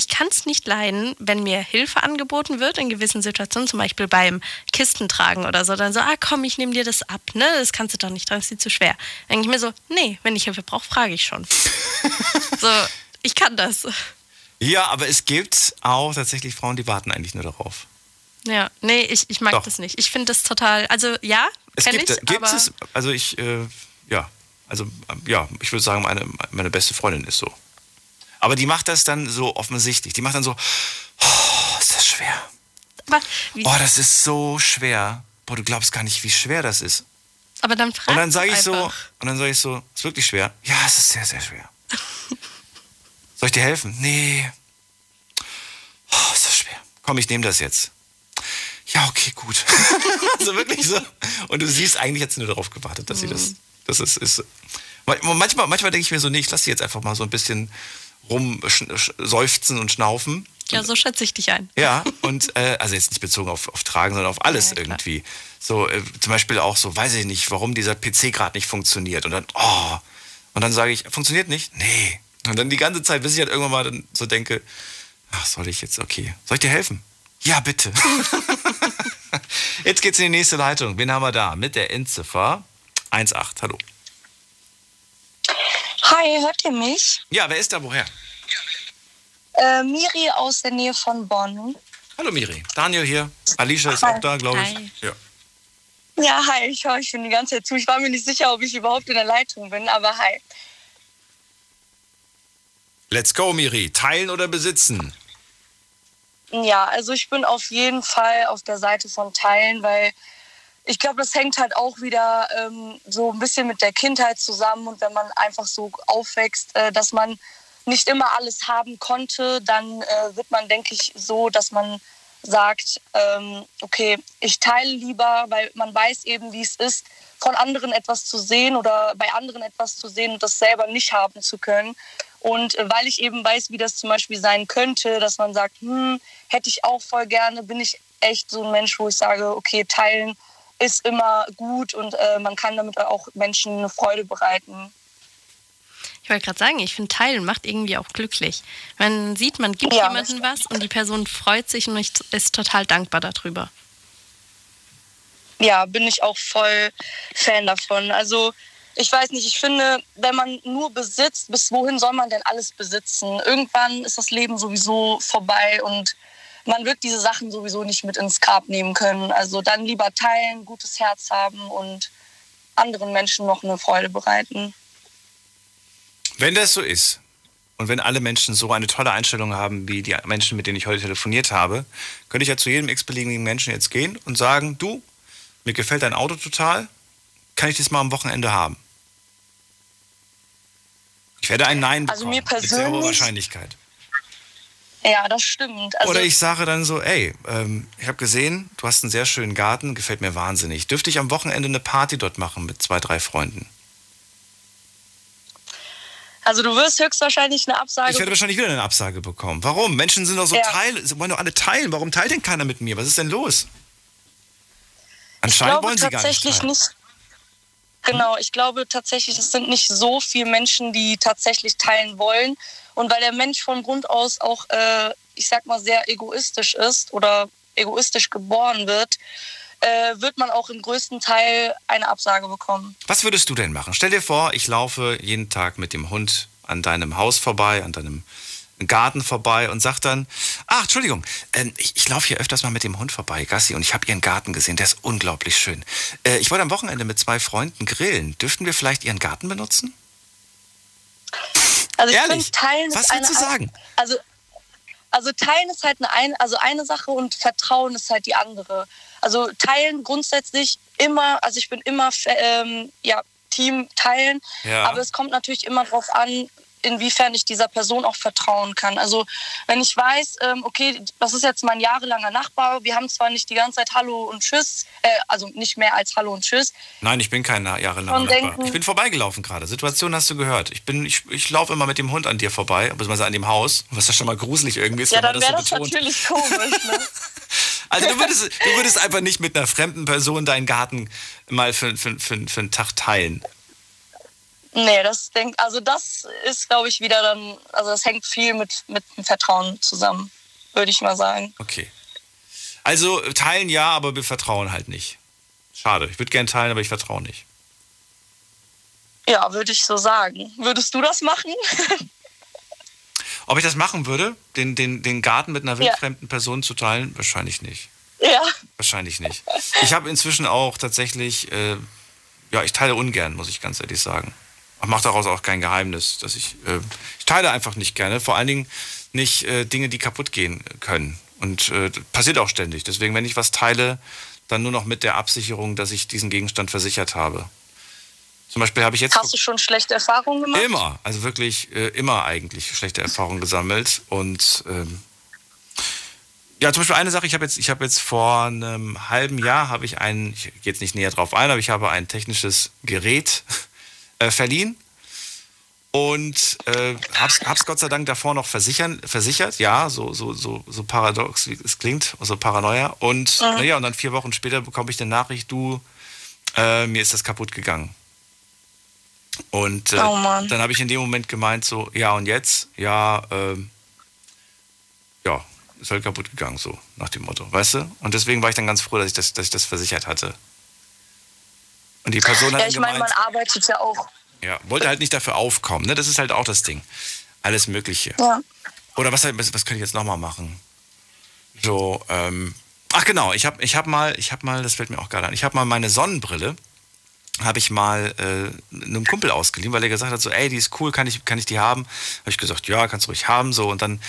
ich kann es nicht leiden, wenn mir Hilfe angeboten wird in gewissen Situationen, zum Beispiel beim Kistentragen oder so, dann so, ah komm, ich nehme dir das ab, ne? Das kannst du doch nicht, das ist dir zu schwer. Dann denke ich mir so, nee, wenn ich Hilfe brauche, frage ich schon. so, ich kann das. Ja, aber es gibt auch tatsächlich Frauen, die warten eigentlich nur darauf. Ja, nee, ich, ich mag Doch. das nicht. Ich finde das total, also ja, Es kenn gibt, ich, gibt aber es, also ich, äh, ja, also ähm, ja, ich würde sagen, meine, meine beste Freundin ist so. Aber die macht das dann so offensichtlich. Die macht dann so, oh, ist das schwer. aber, Oh, das ist so schwer. Boah, du glaubst gar nicht, wie schwer das ist. aber dann frag Und dann sage ich so, und dann sage ich so, ist wirklich schwer? Ja, es ist sehr, sehr schwer. Soll ich dir helfen? Nee. Oh, ist das schwer. Komm, ich nehme das jetzt. Ja, okay, gut. also wirklich so. Und du siehst, eigentlich hat sie nur darauf gewartet, dass sie das, dass es ist. Manchmal, manchmal denke ich mir so, nee, ich lasse sie jetzt einfach mal so ein bisschen rumseufzen und schnaufen. Ja, so schätze ich dich ein. Ja, und äh, also jetzt nicht bezogen auf, auf Tragen, sondern auf alles Ja, irgendwie. So, äh, zum Beispiel auch so, weiß ich nicht, warum dieser PC gerade nicht funktioniert. Und dann, oh. Und dann sage ich, funktioniert nicht? Nee. Und dann die ganze Zeit, bis ich halt irgendwann mal dann so denke, ach, soll ich jetzt, okay. Soll ich dir helfen? Ja, bitte. jetzt geht's in die nächste Leitung. Wen haben wir da? Mit der Endziffer 1.8. Hallo. Hi, hört ihr mich? Ja, wer ist da woher? Äh, Miri aus der Nähe von Bonn. Hallo Miri. Daniel hier. Alicia ist Hi. auch da, glaube ich. Hi. Ja. Ja, hi, ich höre euch schon die ganze Zeit zu. Ich war mir nicht sicher, ob ich überhaupt in der Leitung bin, aber hi. Let's go, Miri. Teilen oder besitzen? Ja, also ich bin auf jeden Fall auf der Seite von Teilen, weil ich glaube, das hängt halt auch wieder ähm, so ein bisschen mit der Kindheit zusammen und wenn man einfach so aufwächst, äh, dass man nicht immer alles haben konnte, dann äh, wird man, denke ich, so, dass man sagt, ähm, okay, ich teile lieber, weil man weiß eben, wie es ist, von anderen etwas zu sehen oder bei anderen etwas zu sehen und das selber nicht haben zu können. Und äh, weil ich eben weiß, wie das zum Beispiel sein könnte, dass man sagt, hm, hätte ich auch voll gerne, bin ich echt so ein Mensch, wo ich sage, okay, teilen ist immer gut und äh, man kann damit auch Menschen eine Freude bereiten. Ich wollte gerade sagen, ich finde Teilen macht irgendwie auch glücklich. Man sieht, man gibt Ja, jemandem was und die Person freut sich und ist total dankbar darüber. Ja, bin ich auch voll Fan davon. Also ich weiß nicht, ich finde, wenn man nur besitzt, bis wohin soll man denn alles besitzen? Irgendwann ist das Leben sowieso vorbei und man wird diese Sachen sowieso nicht mit ins Grab nehmen können. Also dann lieber teilen, gutes Herz haben und anderen Menschen noch eine Freude bereiten. Wenn das so ist und wenn alle Menschen so eine tolle Einstellung haben wie die Menschen, mit denen ich heute telefoniert habe, könnte ich ja zu jedem x-beliebigen Menschen jetzt gehen und sagen, du, mir gefällt dein Auto total, kann ich das mal am Wochenende haben? Ich werde ein Nein Also bekommen, mir mit sehr hoher persönlich- Wahrscheinlichkeit. Ja, das stimmt. Also, Oder ich sage dann so, ey, ähm, ich habe gesehen, du hast einen sehr schönen Garten, gefällt mir wahnsinnig. Dürfte ich am Wochenende eine Party dort machen mit zwei, drei Freunden? also du wirst höchstwahrscheinlich eine Absage Ich werde wahrscheinlich wieder eine Absage bekommen. Warum? Menschen sind doch so Ja. teil, sie wollen doch alle teilen. Warum teilt denn keiner mit mir? Was ist denn los? Anscheinend wollen sie gar nicht tatsächlich teilen. nicht. Genau, ich glaube tatsächlich, es sind nicht so viele Menschen, die tatsächlich teilen wollen. Und weil der Mensch von Grund aus auch, äh, ich sag mal, sehr egoistisch ist oder egoistisch geboren wird, äh, wird man auch im größten Teil eine Absage bekommen. Was würdest du denn machen? Stell dir vor, ich laufe jeden Tag mit dem Hund an deinem Haus vorbei, an deinem Garten vorbei und sag dann, ach, Entschuldigung, ähm, ich, ich laufe hier öfters mal mit dem Hund vorbei, Gassi, und ich habe ihren Garten gesehen, der ist unglaublich schön. Äh, ich wollte am Wochenende mit zwei Freunden grillen. Dürften wir vielleicht ihren Garten benutzen? Also ich Ehrlich? finde, teilen Was willst du sagen? Also, also teilen ist halt eine, ein- also eine Sache und Vertrauen ist halt die andere. Also teilen grundsätzlich immer, also ich bin immer ähm, ja, Team teilen, Ja. aber es kommt natürlich immer darauf an, inwiefern ich dieser Person auch vertrauen kann. Also wenn ich weiß, ähm, okay, das ist jetzt mein jahrelanger Nachbar, wir haben zwar nicht die ganze Zeit Hallo und Tschüss, äh, also nicht mehr als Hallo und Tschüss, Nein, ich bin kein jahrelanger Nachbar. denken- Ich bin vorbeigelaufen gerade. Situation hast du gehört. Ich, bin, ich, ich laufe immer mit dem Hund an dir vorbei, beziehungsweise an dem Haus, was ja schon mal gruselig irgendwie ist, ja, dann das wäre so das natürlich komisch. Ne? Also du würdest, du würdest einfach nicht mit einer fremden Person deinen Garten mal für, für, für, für einen Tag teilen. Nee, das denk, also das ist, glaube ich, wieder dann, also das hängt viel mit, mit dem Vertrauen zusammen, würde ich mal sagen. Okay. Also teilen ja, aber wir vertrauen halt nicht. Schade. Ich würde gerne teilen, aber ich vertraue nicht. Ja, würde ich so sagen. Würdest du das machen? Ob ich das machen würde, den, den, den Garten mit einer Ja. wildfremden Person zu teilen? Wahrscheinlich nicht. ja. Wahrscheinlich nicht. Ich habe inzwischen auch tatsächlich, äh, ja, ich teile ungern, muss ich ganz ehrlich sagen. Mache daraus auch kein Geheimnis, dass ich, äh, ich teile einfach nicht gerne. Vor allen Dingen nicht äh, Dinge, die kaputt gehen können. Und äh, das passiert auch ständig. Deswegen, wenn ich was teile, dann nur noch mit der Absicherung, dass ich diesen Gegenstand versichert habe. Zum Beispiel habe ich jetzt Hast du schon schlechte Erfahrungen gemacht? Immer, also wirklich äh, immer eigentlich schlechte Erfahrungen gesammelt. Und ähm, ja, zum Beispiel eine Sache, ich habe jetzt, ich habe jetzt vor einem halben Jahr habe ich ein, ich gehe jetzt nicht näher drauf ein, aber ich habe ein technisches Gerät äh, verliehen und äh, hab's, hab's Gott sei Dank davor noch versichern, versichert, ja, so, so, so, so paradox, wie es klingt, so Paranoia. Und Mhm. naja, und dann vier Wochen später bekomme ich eine Nachricht, du, äh, mir ist das kaputt gegangen. Und äh, Oh dann habe ich in dem Moment gemeint, so, ja, und jetzt? Ja, ähm, ja, ist halt kaputt gegangen, so nach dem Motto, weißt du? Und deswegen war ich dann ganz froh, dass ich das, dass ich das versichert hatte. Und die Person hat Ja, ich meine, man arbeitet ja auch. ja, wollte halt nicht dafür aufkommen, ne? Das ist halt auch das Ding. Alles Mögliche. Ja. Oder was, was, was könnte ich jetzt nochmal machen? So, ähm, ach genau, ich habe ich hab mal, ich habe mal, das fällt mir auch gerade an, ich habe mal meine Sonnenbrille, habe ich mal äh, einem Kumpel ausgeliehen, weil er gesagt hat, so, ey, die ist cool, kann ich, kann ich die haben? Habe ich gesagt, ja, kannst du ruhig haben, so. Und dann,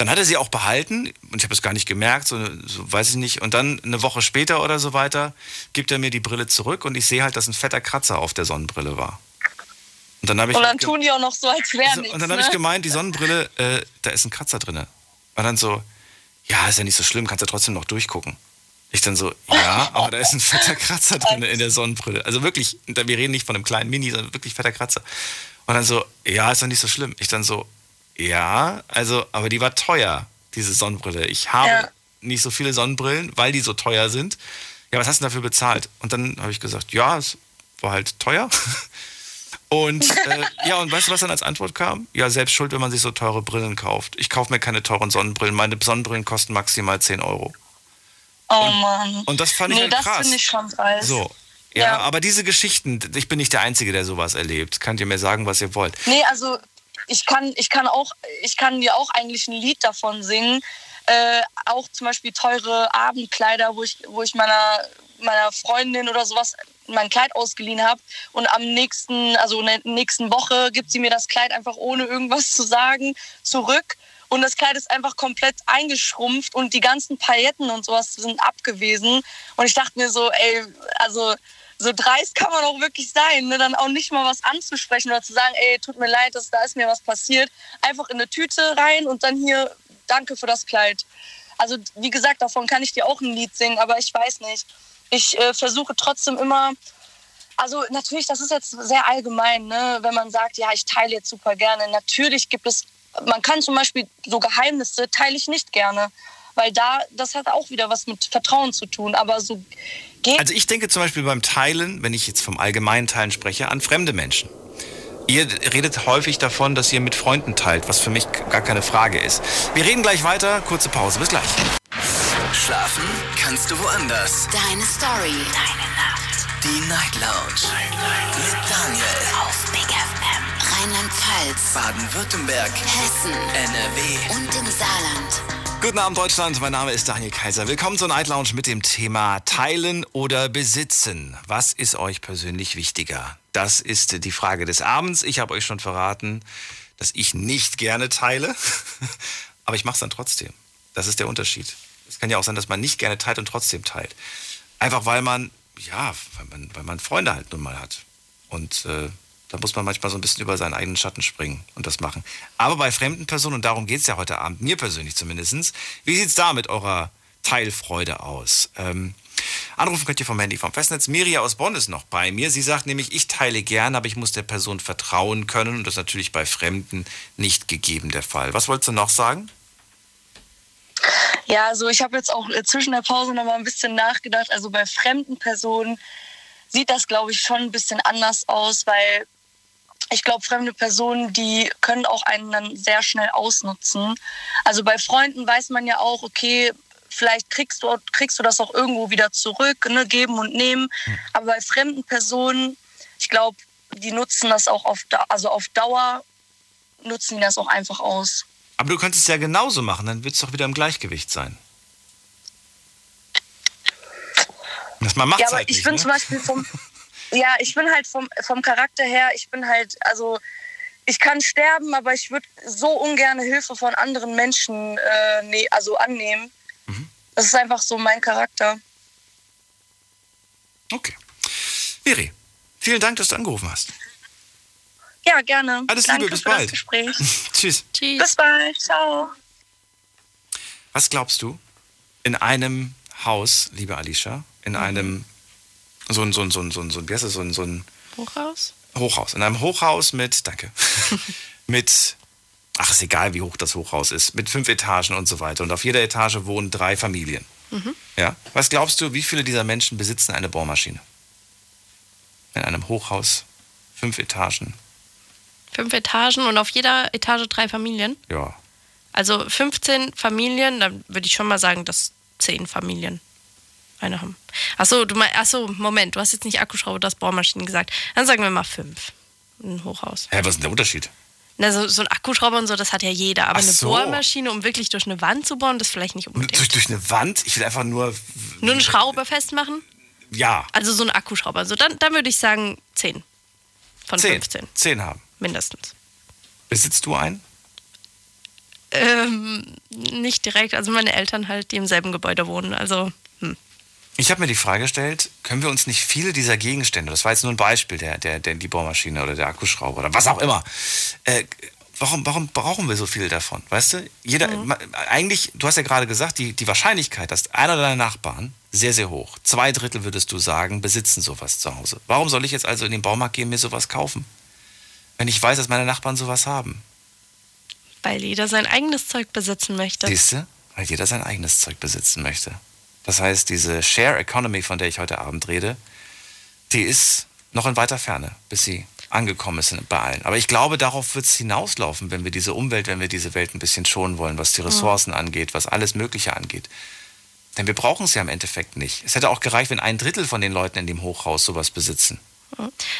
dann hat er sie auch behalten und ich habe es gar nicht gemerkt, so, so weiß ich nicht. Und dann eine Woche später oder so weiter gibt er mir die Brille zurück und ich sehe halt, dass ein fetter Kratzer auf der Sonnenbrille war. Und dann habe ich Und dann tun die auch noch so, als wäre so, nichts. und dann habe ne? ich gemeint, die Sonnenbrille, äh, da ist ein Kratzer drin. Und dann so, ja, ist ja nicht so schlimm, kannst ja trotzdem noch durchgucken. Ich dann so, ja, aber da ist ein fetter Kratzer drin in der Sonnenbrille. Also wirklich, wir reden nicht von einem kleinen Mini, sondern wirklich fetter Kratzer. Und dann so, ja, ist doch nicht so schlimm. Ich dann so, ja, also, aber die war teuer, diese Sonnenbrille. Ich habe Ja. nicht so viele Sonnenbrillen, weil die so teuer sind. Ja, was hast du dafür bezahlt? Und dann habe ich gesagt, ja, es war halt teuer. Und äh, ja, und weißt du, was dann als Antwort kam? Ja, selbst schuld, wenn man sich so teure Brillen kauft. Ich kaufe mir keine teuren Sonnenbrillen. Meine Sonnenbrillen kosten maximal 10 Euro. Oh Mann. Und das fand ich nee, halt das krass. finde ich schon preis. So. Ja, Ja. aber diese Geschichten, ich bin nicht der Einzige, der sowas erlebt. Könnt ihr mir sagen, was ihr wollt? Nee, also ich kann, ich kann auch, ich kann dir auch eigentlich ein Lied davon singen. Äh, auch zum Beispiel teure Abendkleider, wo ich, wo ich meiner, meiner Freundin oder sowas mein Kleid ausgeliehen habe und am nächsten, also in der nächsten Woche gibt sie mir das Kleid einfach ohne irgendwas zu sagen zurück. Und das Kleid ist einfach komplett eingeschrumpft und die ganzen Pailletten und sowas sind abgewesen. Und ich dachte mir so, ey, also so dreist kann man auch wirklich sein, ne? dann auch nicht mal was anzusprechen oder zu sagen, ey, tut mir leid, dass, da ist mir was passiert. Einfach in eine Tüte rein und dann hier, danke für das Kleid. Also wie gesagt, davon kann ich dir auch ein Lied singen, aber ich weiß nicht. Ich äh, versuche trotzdem immer, also natürlich, das ist jetzt sehr allgemein, ne? wenn man sagt, ja, ich teile jetzt super gerne. Natürlich gibt es, man kann zum Beispiel so Geheimnisse teile ich nicht gerne, weil da, das hat auch wieder was mit Vertrauen zu tun. Aber so geht Also ich denke zum Beispiel beim Teilen, wenn ich jetzt vom allgemeinen Teilen spreche, an fremde Menschen. Ihr redet häufig davon, dass ihr mit Freunden teilt, was für mich gar keine Frage ist. Wir reden gleich weiter. Kurze Pause. Bis gleich. Schlafen kannst du woanders. Deine Story. Deine Nacht. Die Night Lounge. Mit Daniel. Auf Big FM. Rheinland-Pfalz. Baden-Württemberg. Hessen. NRW. Und im Saarland. Guten Abend Deutschland, mein Name ist Daniel Kaiser. Willkommen zur Night Lounge mit dem Thema Teilen oder Besitzen. Was ist euch persönlich wichtiger? Das ist die Frage des Abends. Ich habe euch schon verraten, dass ich nicht gerne teile, aber ich mache es dann trotzdem. Das ist der Unterschied. Es kann ja auch sein, dass man nicht gerne teilt und trotzdem teilt. Einfach weil man, ja, weil man, weil man Freunde halt nun mal hat. Und äh, da muss man manchmal so ein bisschen über seinen eigenen Schatten springen und das machen. Aber bei fremden Personen, und darum geht es ja heute Abend, mir persönlich zumindest, wie sieht es da mit eurer Teilfreude aus? Ähm, anrufen könnt ihr vom Handy vom Festnetz. Miria aus Bonn ist noch bei mir. Sie sagt nämlich, ich teile gern, aber ich muss der Person vertrauen können. Und das ist natürlich bei Fremden nicht gegeben der Fall. Was wolltest du noch sagen? Ja, also ich habe jetzt auch äh, zwischen der Pause noch mal ein bisschen nachgedacht. Also bei fremden Personen sieht das, glaube ich, schon ein bisschen anders aus, weil ich glaube, fremde Personen, die können auch einen dann sehr schnell ausnutzen. Also bei Freunden weiß man ja auch, okay, vielleicht kriegst du, kriegst du das auch irgendwo wieder zurück, ne, geben und nehmen. Aber bei fremden Personen, ich glaube, die nutzen das auch auf, also auf Dauer, nutzen die das auch einfach aus. Aber du könntest es ja genauso machen, dann wird es doch wieder im Gleichgewicht sein. Das man macht ja, aber halt ich nicht, bin ne? zum Beispiel vom, ja, ich bin halt vom, vom Charakter her, ich bin halt, also ich kann sterben, aber ich würde so ungern Hilfe von anderen Menschen äh, nee, also annehmen. Mhm. Das ist einfach so mein Charakter. Miri, vielen Dank, dass du angerufen hast. Ja, gerne. Alles Danke Liebe, bis für das bald. Gespräch. Tschüss. Bis bald. Ciao. Was glaubst du, in einem Haus, liebe Alicia, in einem, so ein, so ein, so ein, so ein, so ein, wie heißt das, so ein, so ein Hochhaus? Hochhaus, in einem Hochhaus mit, danke, mit, ach, ist egal, wie hoch das Hochhaus ist, mit fünf Etagen und so weiter. Und auf jeder Etage wohnen drei Familien. Mhm. Ja? Was glaubst du, wie viele dieser Menschen besitzen eine Bohrmaschine? In einem Hochhaus, fünf Etagen, Fünf Etagen und auf jeder Etage drei Familien. ja. Also 15 Familien, dann würde ich schon mal sagen, dass 10 Familien eine haben. Achso, du meinst, achso, Moment, du hast jetzt nicht Akkuschrauber, du hast Bohrmaschinen gesagt. Dann sagen wir mal 5. Ein Hochhaus. Hä, was ist denn der Unterschied? Na, so, so ein Akkuschrauber und so, das hat ja jeder. Aber Ach eine so. Bohrmaschine, um wirklich durch eine Wand zu bohren, das vielleicht nicht unbedingt. Durch, durch eine Wand? Ich will einfach nur, Nur eine Schraube festmachen? ja, Also so ein Akkuschrauber. So, dann, dann würde ich sagen 10 von zehn. 15 Zehn haben. mindestens. Besitzt du einen? Ähm, nicht direkt, also meine Eltern halt, die im selben Gebäude wohnen. Also, hm. Ich habe mir die Frage gestellt, können wir uns nicht viele dieser Gegenstände, das war jetzt nur ein Beispiel, der, der, der die Bohrmaschine oder der Akkuschrauber oder was auch immer, äh, warum, warum brauchen wir so viele davon? Weißt du, jeder, ma- eigentlich, du hast ja gerade gesagt, die, die Wahrscheinlichkeit, dass einer deiner Nachbarn, sehr, sehr hoch, zwei Drittel würdest du sagen, besitzen sowas zu Hause. Warum soll ich jetzt also in den Baumarkt gehen und mir sowas kaufen? Wenn ich weiß, dass meine Nachbarn sowas haben. weil jeder sein eigenes Zeug besitzen möchte. Siehst du? Weil jeder sein eigenes Zeug besitzen möchte. Das heißt, diese Share Economy, von der ich heute Abend rede, die ist noch in weiter Ferne, bis sie angekommen ist bei allen. Aber ich glaube, darauf wird es hinauslaufen, wenn wir diese Umwelt, wenn wir diese Welt ein bisschen schonen wollen, was die Ressourcen angeht, was alles Mögliche angeht. Denn wir brauchen es ja im Endeffekt nicht. Es hätte auch gereicht, wenn ein Drittel von den Leuten in dem Hochhaus sowas besitzen.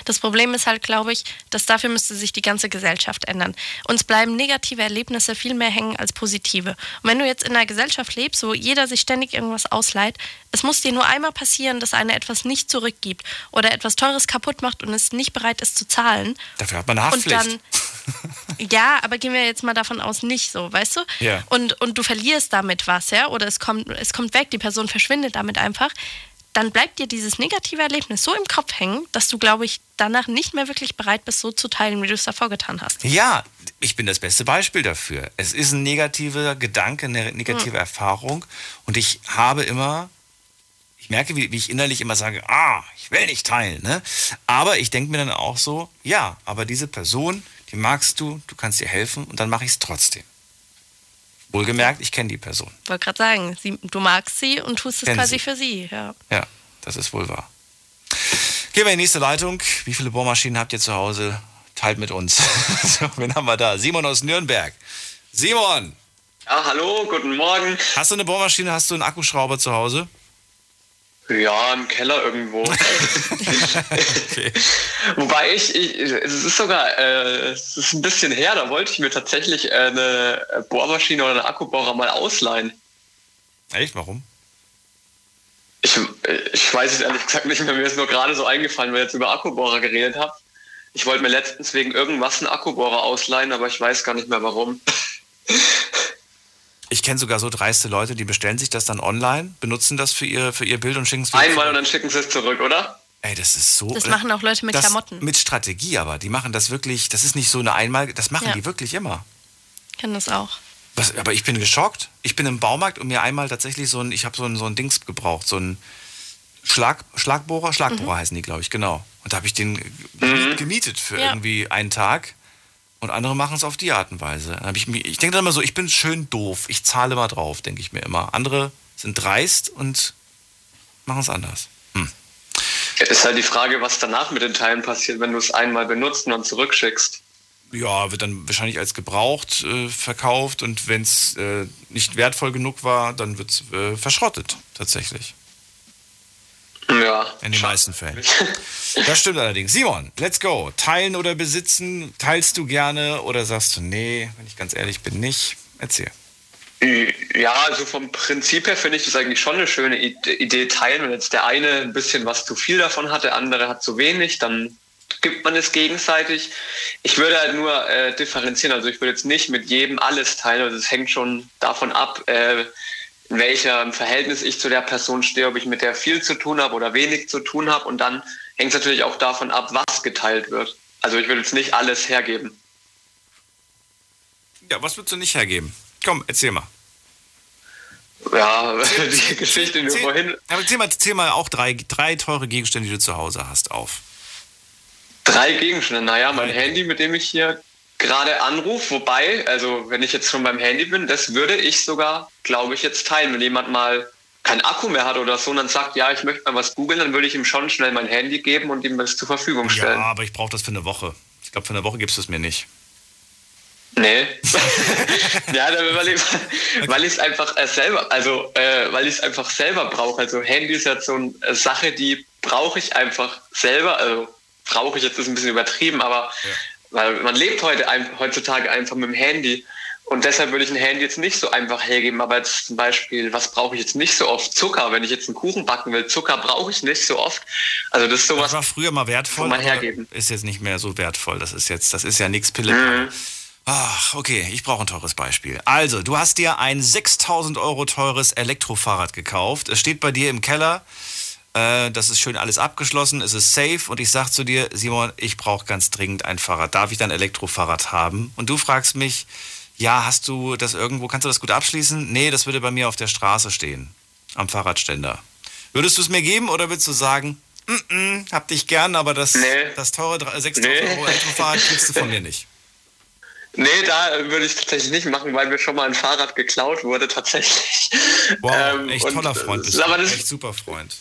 Das Problem ist halt, glaube ich, dass dafür müsste sich die ganze Gesellschaft ändern. Uns bleiben negative Erlebnisse viel mehr hängen als positive. Und wenn du jetzt in einer Gesellschaft lebst, wo jeder sich ständig irgendwas ausleiht, es muss dir nur einmal passieren, dass einer etwas nicht zurückgibt oder etwas Teures kaputt macht und es nicht bereit ist zu zahlen. Dafür hat man eine Und Haftpflicht. dann, ja, aber gehen wir jetzt mal davon aus, nicht so, weißt du? Ja. Und, und du verlierst damit was, ja, oder es kommt, es kommt weg, die Person verschwindet damit einfach, dann bleibt dir dieses negative Erlebnis so im Kopf hängen, dass du, glaube ich, danach nicht mehr wirklich bereit bist, so zu teilen, wie du es davor getan hast. Ja, ich bin das beste Beispiel dafür. Es ist ein negativer Gedanke, eine negative Hm. Erfahrung. Und ich habe immer, ich merke, wie, wie ich innerlich immer sage, ah, ich will nicht teilen. Ne? Aber ich denke mir dann auch so, ja, aber diese Person, die magst du, du kannst ihr helfen und dann mache ich es trotzdem. Wohlgemerkt, ich kenne die Person. Ich wollte gerade sagen, sie, du magst sie und tust es quasi sie. für sie. Ja. Ja, das ist wohl wahr. Gehen wir in die nächste Leitung. Wie viele Bohrmaschinen habt ihr zu Hause? Teilt mit uns. so, wen haben wir da? Simon aus Nürnberg. Simon! Ja, hallo, guten Morgen. Hast du eine Bohrmaschine? Hast du einen Akkuschrauber zu Hause? Ja, im Keller irgendwo. Wobei ich, ich, es ist sogar, äh, es ist ein bisschen her, da wollte ich mir tatsächlich eine Bohrmaschine oder einen Akkubohrer mal ausleihen. Echt? Warum? Ich, ich weiß es ehrlich gesagt nicht mehr, mir ist nur gerade so eingefallen, weil ich jetzt über Akkubohrer geredet habe. Ich wollte mir letztens wegen irgendwas einen Akkubohrer ausleihen, aber ich weiß gar nicht mehr warum. Ich kenne sogar so dreiste Leute, die bestellen sich das dann online, benutzen das für ihr, für ihr Bild und schicken es wieder Einmal zurück. und dann schicken sie es zurück, oder? Ey, das ist so. Das machen auch Leute mit das, Klamotten. Mit Strategie aber. Die machen das wirklich, das ist nicht so eine Einmal, das machen Ja. die wirklich immer. Ich kenne das auch. Was, aber ich bin geschockt. Ich bin im Baumarkt und mir einmal tatsächlich so ein, ich habe so ein, so ein Dings gebraucht, so ein Schlag, Schlagbohrer, Schlagbohrer heißen die, glaube ich, genau. Und da habe ich den ge- gemietet für Ja. irgendwie einen Tag. Und andere machen es auf die Art und Weise. Ich ich denke dann immer so, ich bin schön doof. Ich zahle mal drauf, denke ich mir immer. Andere sind dreist und machen es anders. Hm. Ist halt die Frage, was danach mit den Teilen passiert, wenn du es einmal benutzt und dann zurückschickst. Ja, wird dann wahrscheinlich als gebraucht äh, verkauft und wenn es äh, nicht wertvoll genug war, dann wird es äh, verschrottet, tatsächlich. Ja. In den meisten Fällen. Das stimmt allerdings. Simon, let's go. Teilen oder besitzen? Teilst du gerne oder sagst du, nee, wenn ich ganz ehrlich bin, nicht? Erzähl. Ja, also vom Prinzip her finde ich das eigentlich schon eine schöne Idee teilen. Wenn jetzt der eine ein bisschen was zu viel davon hat, der andere hat zu wenig, dann gibt man es gegenseitig. Ich würde halt nur äh, differenzieren. Also ich würde jetzt nicht mit jedem alles teilen. Also es hängt schon davon ab, äh, in welchem Verhältnis ich zu der Person stehe, ob ich mit der viel zu tun habe oder wenig zu tun habe. Und dann hängt es natürlich auch davon ab, was geteilt wird. Also ich würde jetzt nicht alles hergeben. Ja, was würdest du nicht hergeben? Komm, erzähl mal. Ja, die Geschichte nur vorhin. Aber zähl mal, zähl mal auch drei, drei teure Gegenstände, die du zu Hause hast, auf. Drei Gegenstände. Naja, mein Handy, mit dem ich hier gerade anrufe. Wobei, also wenn ich jetzt schon beim Handy bin, das würde ich sogar, glaube ich, jetzt teilen. Wenn jemand mal keinen Akku mehr hat oder so und dann sagt, ja, ich möchte mal was googeln, dann würde ich ihm schon schnell mein Handy geben und ihm das zur Verfügung stellen. Ja, aber ich brauche das für eine Woche. Ich glaube, für eine Woche gibst du es mir nicht. Nee. ja, weil ich weil ich es einfach äh, selber, also äh, weil ich es einfach selber brauche. Also Handy ist ja so eine Sache, die brauche ich einfach selber. Also brauche ich jetzt ist ein bisschen übertrieben, aber ja. Weil man lebt heute heutzutage einfach mit dem Handy. Und deshalb würde ich ein Handy jetzt nicht so einfach hergeben. Aber jetzt zum Beispiel, was brauche ich jetzt nicht so oft? Zucker. Wenn ich jetzt einen Kuchen backen will, Zucker brauche ich nicht so oft. Also das ist sowas. Das war früher mal wertvoll. Mal hergeben. Ist jetzt nicht mehr so wertvoll. Das ist jetzt, das ist ja nichts Pille. Mhm. Ach, okay, ich brauche ein teures Beispiel. Also, du hast dir ein 6000 Euro teures Elektrofahrrad gekauft. Es steht bei dir im Keller. Äh, das ist schön alles abgeschlossen, es ist safe und ich sage zu dir, Simon, ich brauche ganz dringend ein Fahrrad. Darf ich dein Elektrofahrrad haben? Und du fragst mich, ja, hast du das irgendwo, kannst du das gut abschließen? Nee, das würde bei mir auf der Straße stehen, am Fahrradständer. Würdest du es mir geben oder würdest du sagen, mm -mm, hab dich gern, aber das, nee. das teure 6000 nee. Euro Elektrofahrrad kriegst du von mir nicht? Nee, da würde ich tatsächlich nicht machen, weil mir schon mal ein Fahrrad geklaut wurde, tatsächlich. Wow, ähm, echt toller Freund. Bist aber das, echt super Freund.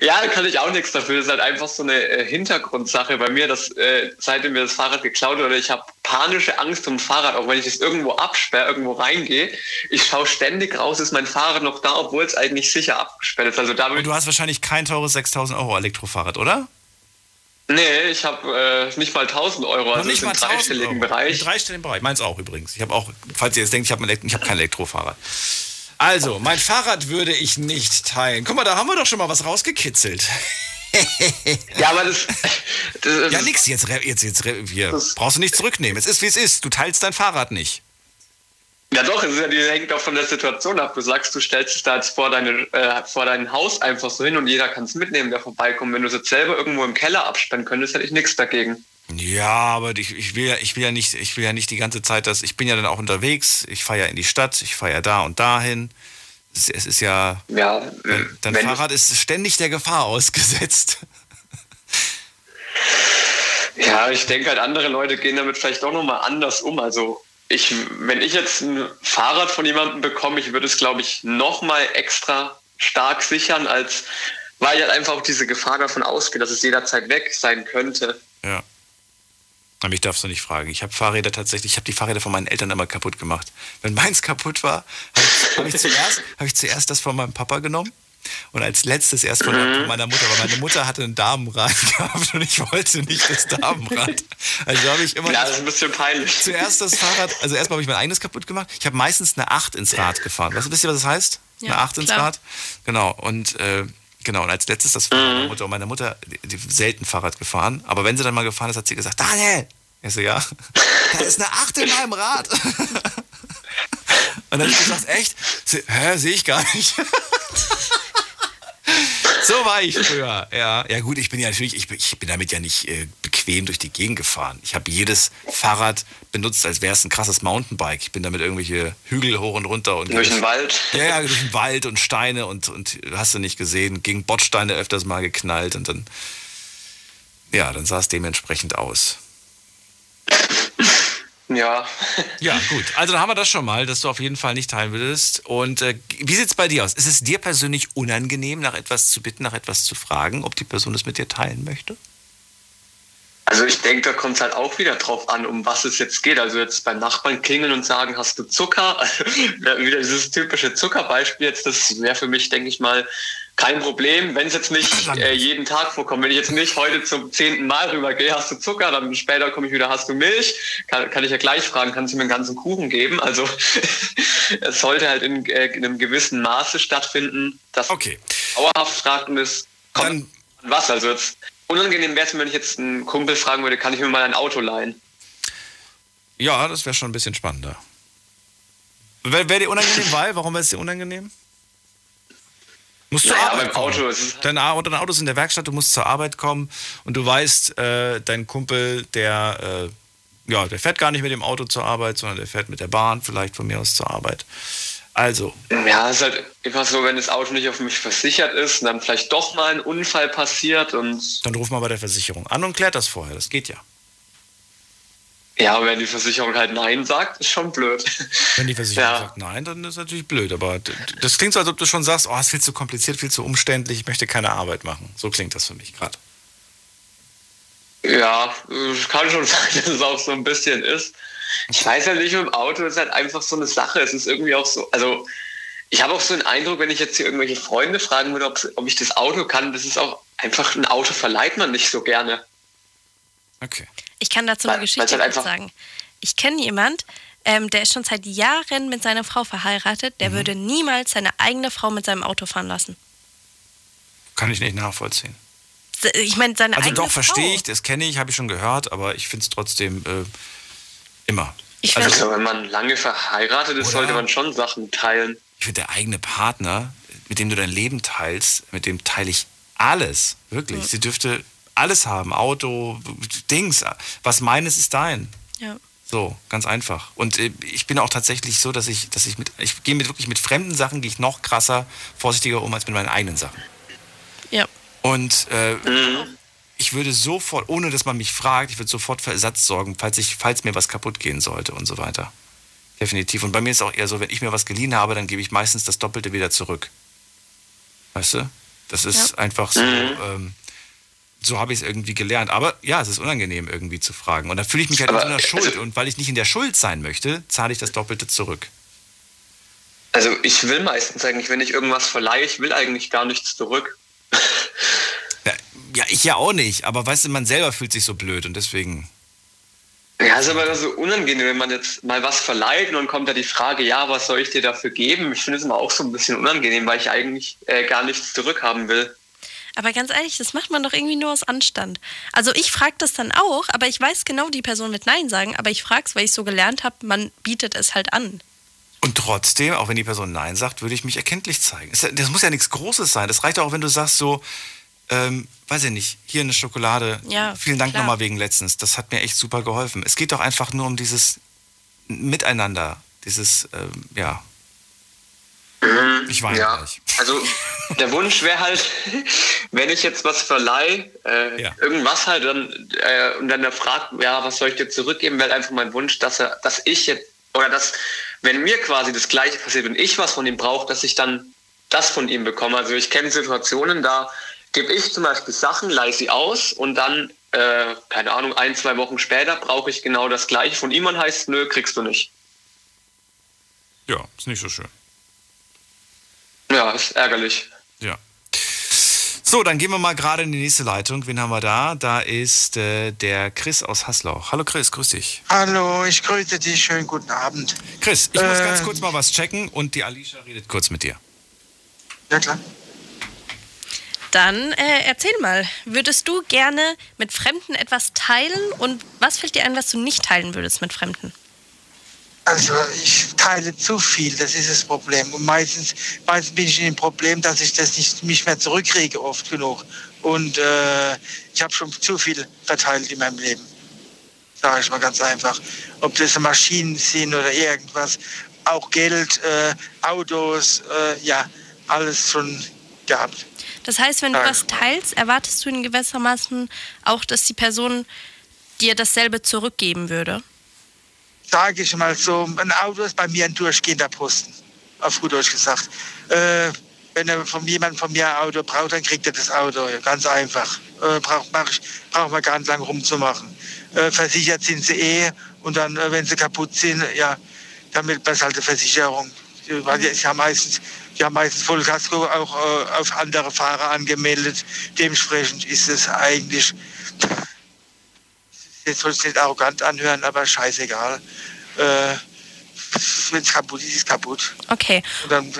Ja, da kann ich auch nichts dafür. Das ist halt einfach so eine äh, Hintergrundsache bei mir, dass äh, seitdem mir das Fahrrad geklaut wurde, ich habe panische Angst um Fahrrad, auch wenn ich es irgendwo absperre, irgendwo reingehe. Ich schaue ständig raus, ist mein Fahrrad noch da, obwohl es eigentlich sicher abgesperrt ist. Also damit Und du hast wahrscheinlich kein teures 6000 Euro Elektrofahrrad, oder? Nee, ich habe äh, nicht mal 1000 Euro, Noch also nicht im dreistelligen Euro. Bereich. Im dreistelligen Bereich, meins auch übrigens. Ich habe auch, falls ihr jetzt denkt, ich habe hab kein Elektrofahrrad. Also, mein Fahrrad würde ich nicht teilen. Guck mal, da haben wir doch schon mal was rausgekitzelt. ja, aber das. das ja, nix, jetzt, jetzt, jetzt hier. brauchst du nicht zurücknehmen. Es ist, wie es ist. Du teilst dein Fahrrad nicht. Ja doch, es ist ja, die hängt auch von der Situation ab. Du sagst, du stellst es da jetzt vor, deine, äh, vor dein Haus einfach so hin und jeder kann es mitnehmen, der vorbeikommt. Wenn du es jetzt selber irgendwo im Keller absperren könntest, hätte ich nichts dagegen. Ja, aber ich, ich, will ja, ich, will ja nicht, ich will ja nicht die ganze Zeit, dass ich bin ja dann auch unterwegs. Ich fahre ja in die Stadt, ich fahre ja da und dahin. Es, es ist ja. Ja. Dein, dein Fahrrad ist ständig der Gefahr ausgesetzt. Ja, ich denke halt, andere Leute gehen damit vielleicht auch nochmal anders um. Also ich, wenn ich jetzt ein Fahrrad von jemandem bekomme, ich würde es, glaube ich, noch mal extra stark sichern, als weil halt einfach auch diese Gefahr davon ausgeht, dass es jederzeit weg sein könnte. Ja. Aber mich darfst du nicht fragen. Ich habe Fahrräder tatsächlich, ich habe die Fahrräder von meinen Eltern immer kaputt gemacht. Wenn meins kaputt war, habe ich, hab ich, zuerst, hab ich zuerst das von meinem Papa genommen und als letztes erst von, mhm. meiner Mutter, weil meine Mutter hatte ein Damenrad gehabt und ich wollte nicht das Damenrad. Also habe ich immer. Ja, das ist ein bisschen peinlich. Zuerst das Fahrrad, also erstmal habe ich mein eigenes kaputt gemacht. Ich habe meistens eine 8 ins Rad gefahren. Weißt, wisst ihr, was das heißt? Ja, eine 8 ins klar. Rad? Genau. Und äh, genau, und als letztes das Fahrrad meiner Mutter. Und meine Mutter, die, selten Fahrrad gefahren, aber wenn sie dann mal gefahren ist, hat sie gesagt, Daniel! Ich so, ja, da ist eine 8 in meinem Rad. Und dann habe ich gesagt, echt? Hä, sehe ich gar nicht. so war ich früher, ja. Ja gut, ich bin ja natürlich, ich bin, ich bin damit ja nicht äh, bequem durch die Gegend gefahren. Ich habe jedes Fahrrad benutzt, als wäre es ein krasses Mountainbike. Ich bin damit irgendwelche Hügel hoch und runter. und Durch den Wald? Ja, ja, durch den Wald und Steine und, und hast du nicht gesehen, gegen Bordsteine öfters mal geknallt und dann, ja, dann sah es dementsprechend aus. Ja. Ja, gut. Also dann haben wir das schon mal, dass du auf jeden Fall nicht teilen würdest. Und äh, wie sieht es bei dir aus? Ist es dir persönlich unangenehm, nach etwas zu bitten, nach etwas zu fragen, ob die Person es mit dir teilen möchte? Also ich denke, da kommt es halt auch wieder drauf an, um was es jetzt geht. Also jetzt beim Nachbarn klingeln und sagen, hast du Zucker? wieder dieses typische Zuckerbeispiel jetzt, das wäre für mich, denke ich mal, kein Problem, wenn es jetzt nicht äh, jeden Tag vorkommt. Wenn ich jetzt nicht heute zum zehnten Mal rübergehe, hast du Zucker, dann später komme ich wieder, hast du Milch? Kann, kann ich ja gleich fragen, kannst du mir einen ganzen Kuchen geben? Also es sollte halt in, äh, in, einem gewissen Maße stattfinden, dass okay. dauerhaft fragt und es kommt an was. Also jetzt unangenehm wäre es, wenn ich jetzt einen Kumpel fragen würde, kann ich mir mal ein Auto leihen? Ja, das wäre schon ein bisschen spannender. Wäre wär dir unangenehm, weil? Warum wäre es dir unangenehm? Musst naja, zur Arbeit kommen. Auto ist dein, Auto, dein Auto ist in der Werkstatt, du musst zur Arbeit kommen und du weißt, äh, dein Kumpel, der, äh, ja, der fährt gar nicht mit dem Auto zur Arbeit, sondern der fährt mit der Bahn vielleicht von mir aus zur Arbeit. Also. Ja, es ist halt immer so, wenn das Auto nicht auf mich versichert ist und dann vielleicht doch mal ein Unfall passiert und. Dann ruf mal bei der Versicherung an und klärt das vorher, das geht ja. Ja, wenn die Versicherung halt Nein sagt, ist schon blöd. Wenn die Versicherung Ja. sagt nein, dann ist natürlich blöd. Aber das klingt so, als ob du schon sagst, oh, es ist viel zu kompliziert, viel zu umständlich, ich möchte keine Arbeit machen. So klingt das für mich gerade. Ja, kann schon sein, dass es auch so ein bisschen ist. Ich weiß halt nicht, mit dem Auto ist halt einfach so eine Sache. Es ist irgendwie auch so, also ich habe auch so den Eindruck, wenn ich jetzt hier irgendwelche Freunde fragen würde, ob, ob ich das Auto kann, das ist auch einfach, ein Auto verleiht man nicht so gerne. Okay. Ich kann dazu eine Geschichte halt sagen. Ich kenne jemand, ähm, der ist schon seit Jahren mit seiner Frau verheiratet. Mhm. Der würde niemals seine eigene Frau mit seinem Auto fahren lassen. Kann ich nicht nachvollziehen. Ich meine, seine Also eigene doch, verstehe ich, das kenne ich, habe ich schon gehört, aber ich finde es trotzdem äh, immer. Ich also, Also wenn man lange verheiratet ist, sollte man schon Sachen teilen. ich finde, der eigene Partner, mit dem du dein Leben teilst, mit dem teile ich alles. Wirklich. Ja. Sie dürfte alles haben. Auto, Dings. Was meines ist dein. Ja. So, ganz einfach. Und äh, ich bin auch tatsächlich so, dass ich, dass ich mit, ich gehe mit wirklich mit fremden Sachen, gehe ich noch krasser, vorsichtiger um als mit meinen eigenen Sachen. Ja. Und äh, ich würde sofort, ohne dass man mich fragt, ich würde sofort für Ersatz sorgen, falls, ich, falls mir was kaputt gehen sollte und so weiter. Definitiv. Und bei mir ist auch eher so, wenn ich mir was geliehen habe, dann gebe ich meistens das Doppelte wieder zurück. Weißt du? Das ist Ja. einfach so. Mhm. Ähm, so habe ich es irgendwie gelernt. Aber ja, es ist unangenehm irgendwie zu fragen. Und dann fühle ich mich halt Aber, in so einer also- Schuld. Und weil ich nicht in der Schuld sein möchte, zahle ich das Doppelte zurück. Also ich will meistens eigentlich, wenn ich irgendwas verleihe, ich will eigentlich gar nichts zurück. Ja, ich ja auch nicht. Aber weißt du, man selber fühlt sich so blöd und deswegen. Ja, ist aber so unangenehm, wenn man jetzt mal was verleiht und dann kommt da die Frage, ja, was soll ich dir dafür geben? Ich finde es immer auch so ein bisschen unangenehm, weil ich eigentlich äh, gar nichts zurückhaben will. Aber ganz ehrlich, das macht man doch irgendwie nur aus Anstand. Also ich frage das dann auch, aber ich weiß genau, die Person wird Nein sagen, aber ich frage es, weil ich so gelernt habe, man bietet es halt an. Und trotzdem, auch wenn die Person Nein sagt, würde ich mich erkenntlich zeigen. Das muss ja nichts Großes sein. Das reicht auch, wenn du sagst so, ähm, weiß ich nicht, hier eine Schokolade. Ja, Vielen Dank klar. nochmal wegen letztens. Das hat mir echt super geholfen. Es geht doch einfach nur um dieses Miteinander. Dieses, ähm, ja. Ich weine ja. gleich. Also der Wunsch wäre halt, wenn ich jetzt was verleihe, äh, irgendwas halt, dann, äh, und dann er fragt, ja, was soll ich dir zurückgeben, wäre einfach mein Wunsch, dass er, dass ich jetzt, oder dass, wenn mir quasi das Gleiche passiert und ich was von ihm brauche, dass ich dann das von ihm bekomme. Also ich kenne Situationen, da gebe ich zum Beispiel Sachen, leihe sie aus und dann, äh, keine Ahnung, ein, zwei Wochen später brauche ich genau das Gleiche von ihm und heißt, nö, kriegst du nicht. Ja, ist nicht so schön. Ja, ist ärgerlich. Ja. So, dann gehen wir mal gerade in die nächste Leitung. Wen haben wir da? Da ist äh, der Chris aus Haslau. Hallo Chris, grüß dich. Hallo, ich grüße dich. Schönen guten Abend. Chris, ich muss Äh, ganz kurz mal was checken und die Alicia redet kurz mit dir. Ja, klar. Dann äh, erzähl mal, würdest du gerne mit Fremden etwas teilen und was fällt dir ein, was du nicht teilen würdest mit Fremden? Also ich teile zu viel, das ist das Problem. Und meistens, meistens bin ich in dem Problem, dass ich das nicht, nicht mehr zurückkriege oft genug. Und äh, ich habe schon zu viel verteilt in meinem Leben. Sage ich mal ganz einfach. Ob das Maschinen sind oder irgendwas. Auch Geld, äh, Autos, äh, ja, alles schon gehabt. Das heißt, wenn du was teilst, erwartest du in gewissermaßen auch, dass die Person dir dasselbe zurückgeben würde? Sage ich mal so, ein Auto ist bei mir ein durchgehender Posten, auf gut Deutsch gesagt. Äh, wenn er von jemandem von mir ein Auto braucht, dann kriegt er das Auto, ganz einfach. Äh, braucht, ich, braucht man gar nicht lang rumzumachen. Äh, versichert sind sie eh und dann, äh, wenn sie kaputt sind, ja, dann wird man halt eine Versicherung. Weil die haben meistens, die haben meistens Vollkasko auch äh, auf andere Fahrer angemeldet. Dementsprechend ist es eigentlich, jetzt soll es nicht arrogant anhören, aber scheißegal. Äh, wenn es kaputt ist, ist es kaputt. Okay. Und dann,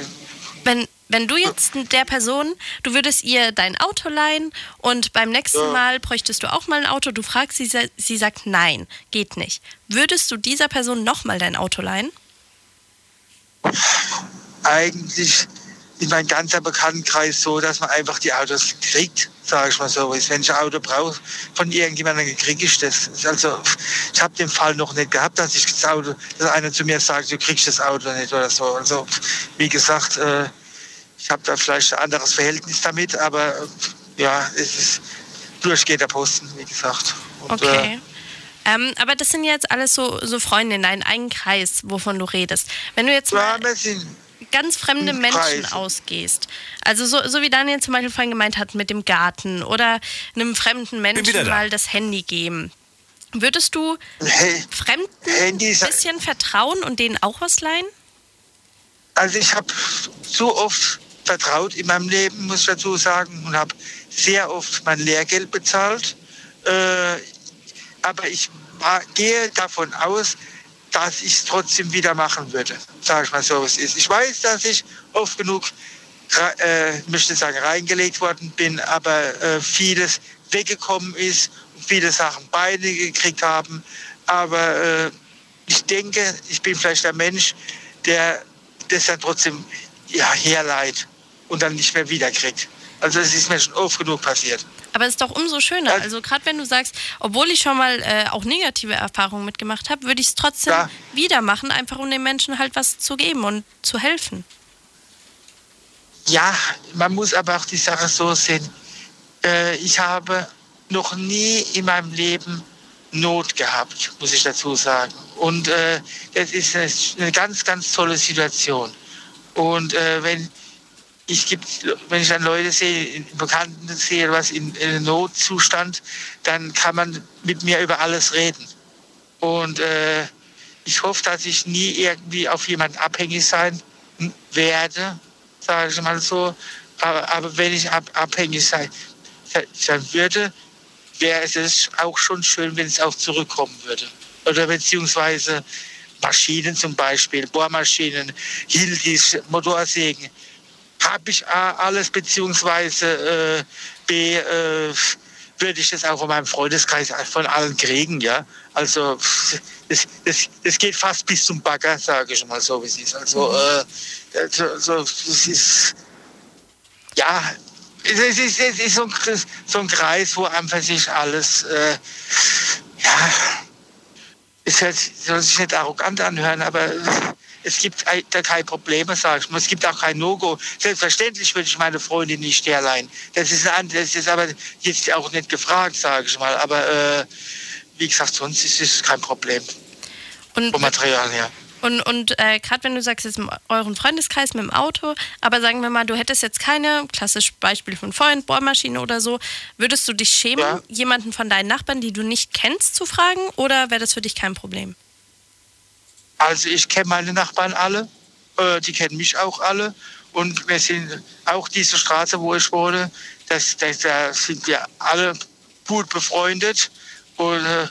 Wenn, wenn du jetzt der Person, du würdest ihr dein Auto leihen und beim nächsten Ja. Mal bräuchtest du auch mal ein Auto, du fragst sie, sie sagt nein, geht nicht. Würdest du dieser Person nochmal dein Auto leihen? eigentlich in meinem ganzen Bekanntenkreis so, dass man einfach die Autos kriegt, sage ich mal so. Wenn ich ein Auto brauche von irgendjemandem, kriege ich das. Also ich habe den Fall noch nicht gehabt, dass ich das Auto, dass einer zu mir sagt, du kriegst das Auto nicht oder so. Also wie gesagt, äh, ich habe da vielleicht ein anderes Verhältnis damit, aber äh, ja, es ist durchgehender Posten, wie gesagt. Und, Okay. Ähm, aber das sind jetzt alles so, so Freunde in deinem eigenen Kreis, wovon du redest. Wenn du jetzt mal ganz fremde im Menschen Kreis. ausgehst, also so, so wie Daniel zum Beispiel vorhin gemeint hat mit dem Garten oder einem fremden Menschen da. mal das Handy geben, würdest du Fremden ein bisschen vertrauen und denen auch was leihen? Also ich habe so oft vertraut in meinem Leben, muss ich dazu sagen, und habe sehr oft mein Lehrgeld bezahlt. Äh, aber ich war, gehe davon aus, dass ich es trotzdem wieder machen würde, sage ich mal so, es ist. Ich weiß, dass ich oft genug, äh, möchte sagen, reingelegt worden bin, aber äh, vieles weggekommen ist und viele Sachen beide gekriegt haben. Aber äh, ich denke, ich bin vielleicht der Mensch, der das dann trotzdem ja, herleiht und dann nicht mehr wiederkriegt. Also es ist mir schon oft genug passiert. Aber es ist doch umso schöner. Also gerade wenn du sagst, obwohl ich schon mal äh, auch negative Erfahrungen mitgemacht habe, würde ich es trotzdem Ja. wieder machen, einfach um den Menschen halt was zu geben und zu helfen. Ja, man muss aber auch die Sache so sehen. Äh, ich habe noch nie in meinem Leben Not gehabt, muss ich dazu sagen. Und äh, das ist eine, eine ganz, ganz tolle Situation. Und äh, wenn ich gibt, wenn ich dann Leute sehe, Bekannten sehe, was in, in Notzustand, dann kann man mit mir über alles reden. Und äh, ich hoffe, dass ich nie irgendwie auf jemanden abhängig sein werde, sage ich mal so. Aber, aber wenn ich ab, abhängig sein, sein würde, wäre es auch schon schön, wenn es auch zurückkommen würde. Oder beziehungsweise Maschinen zum Beispiel, Bohrmaschinen, Hildis, Motorsägen. Habe ich A, alles, beziehungsweise äh, B, äh, würde ich das auch in meinem Freundeskreis von allen kriegen, ja. Also das, das, das geht fast bis zum Bagger, sage ich mal so, wie es ist. Also, äh, also, so, das ist, ja, es ist, es ist, es so, ein, Kreis- so ein Kreis, wo einfach sich alles, äh, ja, es hört, soll sich nicht arrogant anhören, aber es gibt da keine Probleme, sag ich mal. Es gibt auch kein No-Go. Selbstverständlich würde ich meine Freundin nicht herleihen. Das ist, ein, das ist aber jetzt auch nicht gefragt, sage ich mal. Aber äh, wie gesagt, sonst ist es kein Problem. Und, Vom Material her. Und, und äh, gerade wenn du sagst, jetzt in euren Freundeskreis mit dem Auto, aber sagen wir mal, du hättest jetzt keine, klassisch Beispiel von vorhin, Bohrmaschine oder so, würdest du dich schämen, jemanden von deinen Nachbarn, die du nicht kennst, zu fragen oder wäre das für dich kein Problem? Also ich kenne meine Nachbarn alle, äh, die kennen mich auch alle. Und wir sind auch diese Straße, wo ich wohne, das, das, da sind wir alle gut befreundet. Und äh,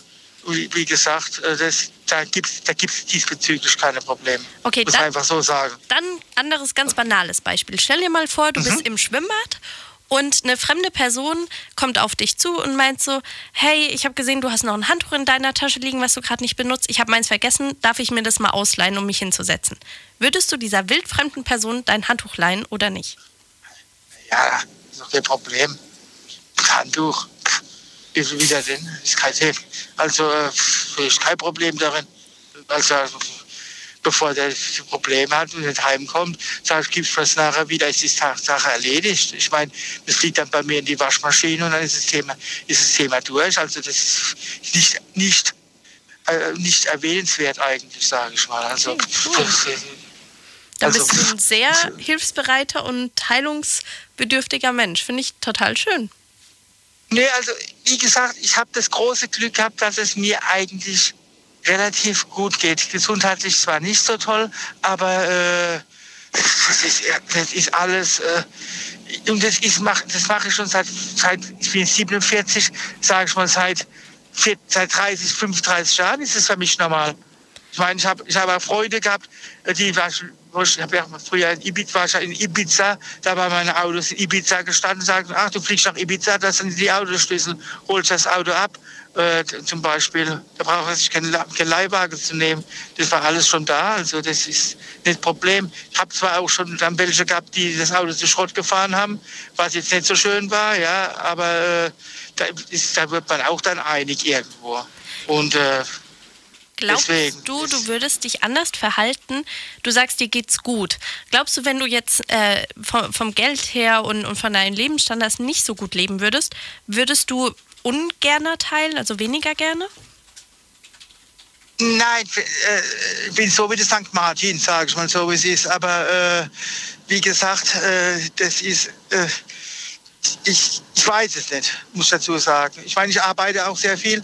wie, wie gesagt, äh, das, da gibt es da gibt's diesbezüglich keine Probleme. Okay, Muss dann- einfach so sagen. Dann anderes ganz banales Beispiel. Stell dir mal vor, du bist im Schwimmbad und eine fremde Person kommt auf dich zu und meint so, hey, ich habe gesehen, du hast noch ein Handtuch in deiner Tasche liegen, was du gerade nicht benutzt. Ich habe meins vergessen. Darf ich mir das mal ausleihen, um mich hinzusetzen? Würdest du dieser wildfremden Person dein Handtuch leihen oder nicht? Ja, ist doch kein Problem. Handtuch. Pff, Wie viel wieder denn? Ist kein Thema. Also äh, ist kein Problem darin. Also bevor der Probleme hat und nicht heimkommt, sag ich, gib's was nachher wieder, ist die Sache erledigt. Ich meine, das fliegt dann bei mir in die Waschmaschine und dann ist das Thema, ist das Thema durch. Also das ist nicht, nicht äh, nicht erwähnenswert eigentlich, sage ich mal. Also, das, äh, Dann also, bist du ein sehr hilfsbereiter und teilungsbedürftiger Mensch. Finde ich total schön. Nee, also wie gesagt, ich habe das große Glück gehabt, dass es mir eigentlich relativ gut geht. Gesundheitlich zwar nicht so toll, aber äh, das, ist, das ist alles. Äh, und das, ist, mach, das mache ich schon seit, seit ich bin 47, sage ich mal, seit, seit 30, 35 Jahren ist es für mich normal. Ich meine, ich habe ich hab auch Freunde gehabt, äh, die war, wo ich habe ja früher in Ibiza, war ich in Ibiza, da waren meine Autos in Ibiza gestanden, sagten, ach, du fliegst nach Ibiza, das sind die Autoschlüssel, holst das Auto ab, äh, zum Beispiel. Da braucht man sich keinen La- keinen Leihwagen zu nehmen. Das war alles schon da, also das ist nicht das Problem. Ich habe zwar auch schon dann welche gehabt, die das Auto zu Schrott gefahren haben, was jetzt nicht so schön war, ja, aber äh, da, ist, da wird man auch dann einig irgendwo. Und äh, Glaubst Deswegen. du, du würdest dich anders verhalten? Du sagst, dir geht's gut. Glaubst du, wenn du jetzt äh, vom, vom Geld her und, und von deinen Lebensstandards nicht so gut leben würdest, würdest du ungerner teilen, also weniger gerne? Nein, äh, ich bin so wie der St. Martin, sage ich mal so, wie es ist. Aber äh, wie gesagt, äh, das ist, äh, ich, ich weiß es nicht, muss ich dazu sagen. Ich meine, ich arbeite auch sehr viel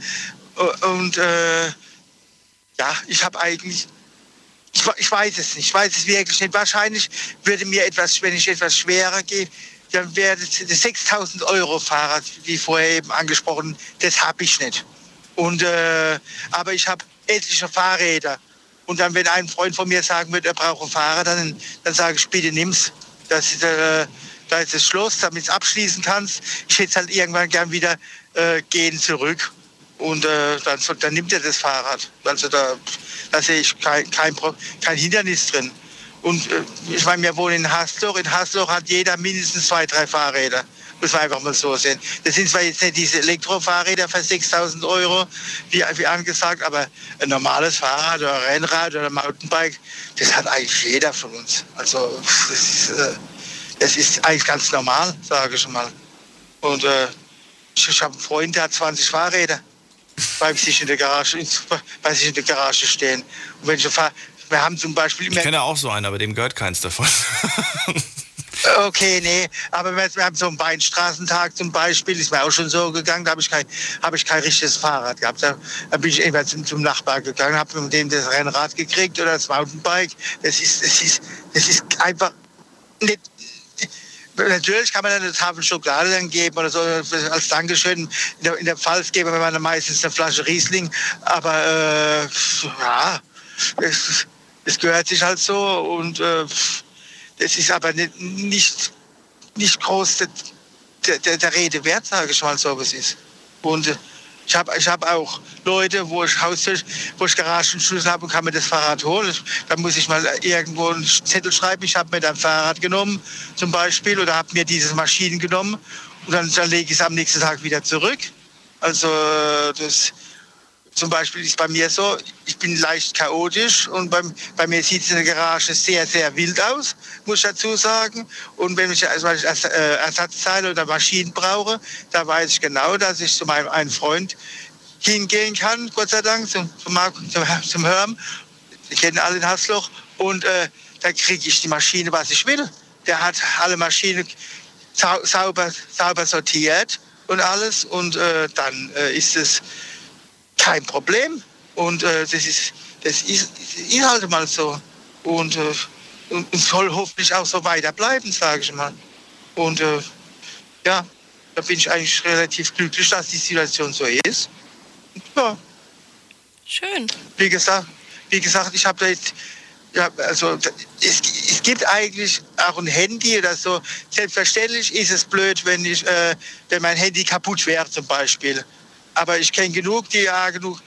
äh, und äh, ja, ich habe eigentlich, ich, ich weiß es nicht, ich weiß es wirklich nicht. Wahrscheinlich würde mir etwas, wenn ich etwas schwerer gehe, dann wäre das das 6000 Euro Fahrrad, wie vorher eben angesprochen, das habe ich nicht. Und, äh, aber ich habe etliche Fahrräder. Und dann, wenn ein Freund von mir sagen wird, er braucht ein Fahrrad, dann, dann sage ich, bitte nimm's. Das ist, äh, da ist das Schloss, damit du abschließen kannst. Ich hätte halt irgendwann gern wieder äh, gehen zurück. Und äh, dann, dann nimmt er das Fahrrad. Also da, da sehe ich kein, kein, kein Hindernis drin. Und äh, ich meine, wir wohnen in Hasloch. In Hasloch hat jeder mindestens zwei, drei Fahrräder. Muss man einfach mal so sehen. Das sind zwar jetzt nicht diese Elektrofahrräder für 6000 Euro, wie, wie angesagt, aber ein normales Fahrrad oder Rennrad oder Mountainbike, das hat eigentlich jeder von uns. Also das ist, äh, das ist eigentlich ganz normal, sage ich mal. Und äh, ich, ich habe einen Freund, der hat 20 Fahrräder bei sich in der Garage, bei sich in der Garage stehen. Und wenn ich fahr, wir haben zum Beispiel Ich kenne auch so einen, aber dem gehört keins davon. Okay, nee, aber wir, haben so einen Weinstraßentag zum Beispiel, ist mir auch schon so gegangen, da habe ich, kein, hab ich kein richtiges Fahrrad gehabt. Da, bin ich irgendwann zum, zum Nachbar gegangen, habe mit dem das Rennrad gekriegt oder das Mountainbike. Das ist, das ist, das ist einfach nicht. Natürlich kann man dann eine Tafel Schokolade dann geben oder so als Dankeschön. In der, in der Pfalz geben wir dann meistens eine Flasche Riesling. Aber äh, ja, es, es gehört sich halt so und äh, das ist aber nicht, nicht, nicht groß der, der- der, Rede wert, sage ich mal so, was ist. Und äh, ich habe ich hab auch Leute, wo ich Haustür, wo ich Garagenschlüssel habe und kann mir das Fahrrad holen. Da muss ich mal irgendwo einen Zettel schreiben. Ich habe mir dann Fahrrad genommen, zum Beispiel, oder habe mir diese Maschinen genommen und dann, dann lege ich es am nächsten Tag wieder zurück. Also äh, das zum Beispiel ist bei mir so, ich bin leicht chaotisch und beim, bei mir sieht es in der Garage sehr, sehr wild aus, muss ich dazu sagen. Und wenn ich, also ich äh, Ersatzteile oder Maschinen brauche, da weiß ich genau, dass ich zu meinem einen Freund hingehen kann, Gott sei Dank, zum, zum, zum, zum Herm. Die kennen alle in Hasloch. Und äh, da kriege ich die Maschine, was ich will. Der hat alle Maschinen sau sauber, sauber sortiert und alles. Und äh, dann äh, ist es kein Problem. Und äh, das, ist, das ist, ist halt mal so. Und, äh, und, und soll hoffentlich auch so weiter bleiben, sage ich mal. Und äh, ja, da bin ich eigentlich relativ glücklich, dass die Situation so ist. Ja. Schön. Wie gesagt, wie gesagt, ich habe da jetzt, ja, also es, es gibt eigentlich auch ein Handy oder so. Selbstverständlich ist es blöd, wenn ich, äh, wenn mein Handy kaputt wäre zum Beispiel. Aber ich kenne genug, die ja genug,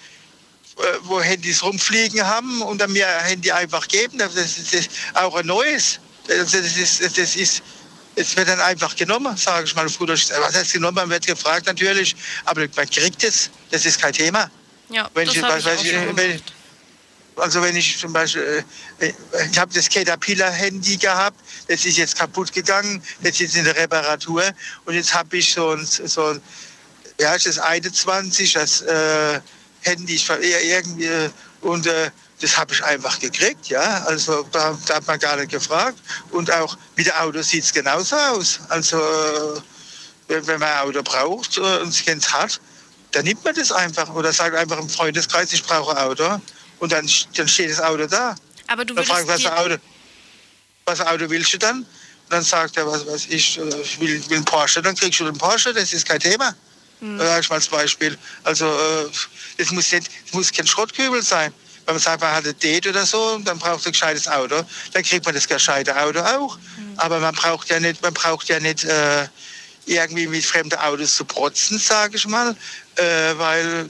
äh, wo Handys rumfliegen haben und dann mir ein Handy einfach geben. Das ist, das ist auch ein neues. Das ist, das ist, das es wird dann einfach genommen, sage ich mal. auf gut Deutsch. Was heißt genommen? Man wird gefragt natürlich, aber man kriegt es. Das ist kein Thema. Ja, Wenn das ich, weiß, ich ich, wenn, also wenn ich zum Beispiel, äh, ich habe das Caterpillar-Handy gehabt, das ist jetzt kaputt gegangen, jetzt ist in der Reparatur und jetzt habe ich so ein, so ein, ja, ist das 21, das, äh, Handys von ihr irgendwie und äh, das habe ich einfach gekriegt, ja. Also da, da, hat man gar nicht gefragt. Und auch mit dem Auto sieht es genauso aus. Also äh, wenn, man ein Auto braucht äh, und es keins hat, dann nimmt man das einfach oder sagt einfach im Freundeskreis, ich brauche ein Auto und dann, dann steht das Auto da. Aber du dann fragt, was würdest Auto, was für Auto willst du dann? Und dann sagt er, was weiß ich, äh, ich will, will einen Porsche, dann kriegst du den Porsche, das ist kein Thema. Hm. Ich mal als Beispiel. Also äh, es muss, nicht, es muss kein Schrottkübel sein. Wenn man sagt, man hat ein Date oder so, dann braucht man ein gescheites Auto, dann kriegt man das gescheite Auto auch. Aber man braucht ja nicht, man braucht ja nicht äh, irgendwie mit fremden Autos zu protzen, sage ich mal, äh, weil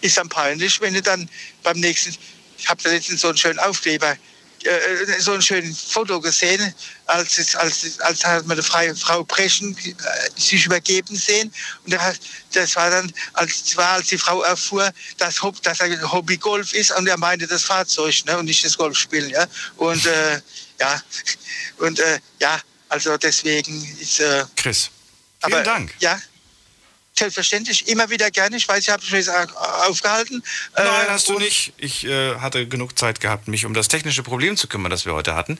ist dann peinlich, wenn du dann beim nächsten, ich habe da letztens so einen schönen Aufkleber, äh, so ein schönes Foto gesehen, als, als, als hat man eine freie Frau Brechen äh, sich übergeben sehen. Und das, das war dann, als, war, als die Frau erfuhr, dass, Hob- dass er Hobby Golf ist und er meinte das Fahrzeug ne, und nicht das Golfspielen. Ja? Und äh, ja, und äh, ja, also deswegen ist. Äh, Chris, aber, vielen Dank. Ja, selbstverständlich, immer wieder gerne. Ich weiß, ich habe mich jetzt aufgehalten. Nein, Äh, hast du nicht. Ich äh, hatte genug Zeit gehabt, mich um das technische Problem zu kümmern, das wir heute hatten.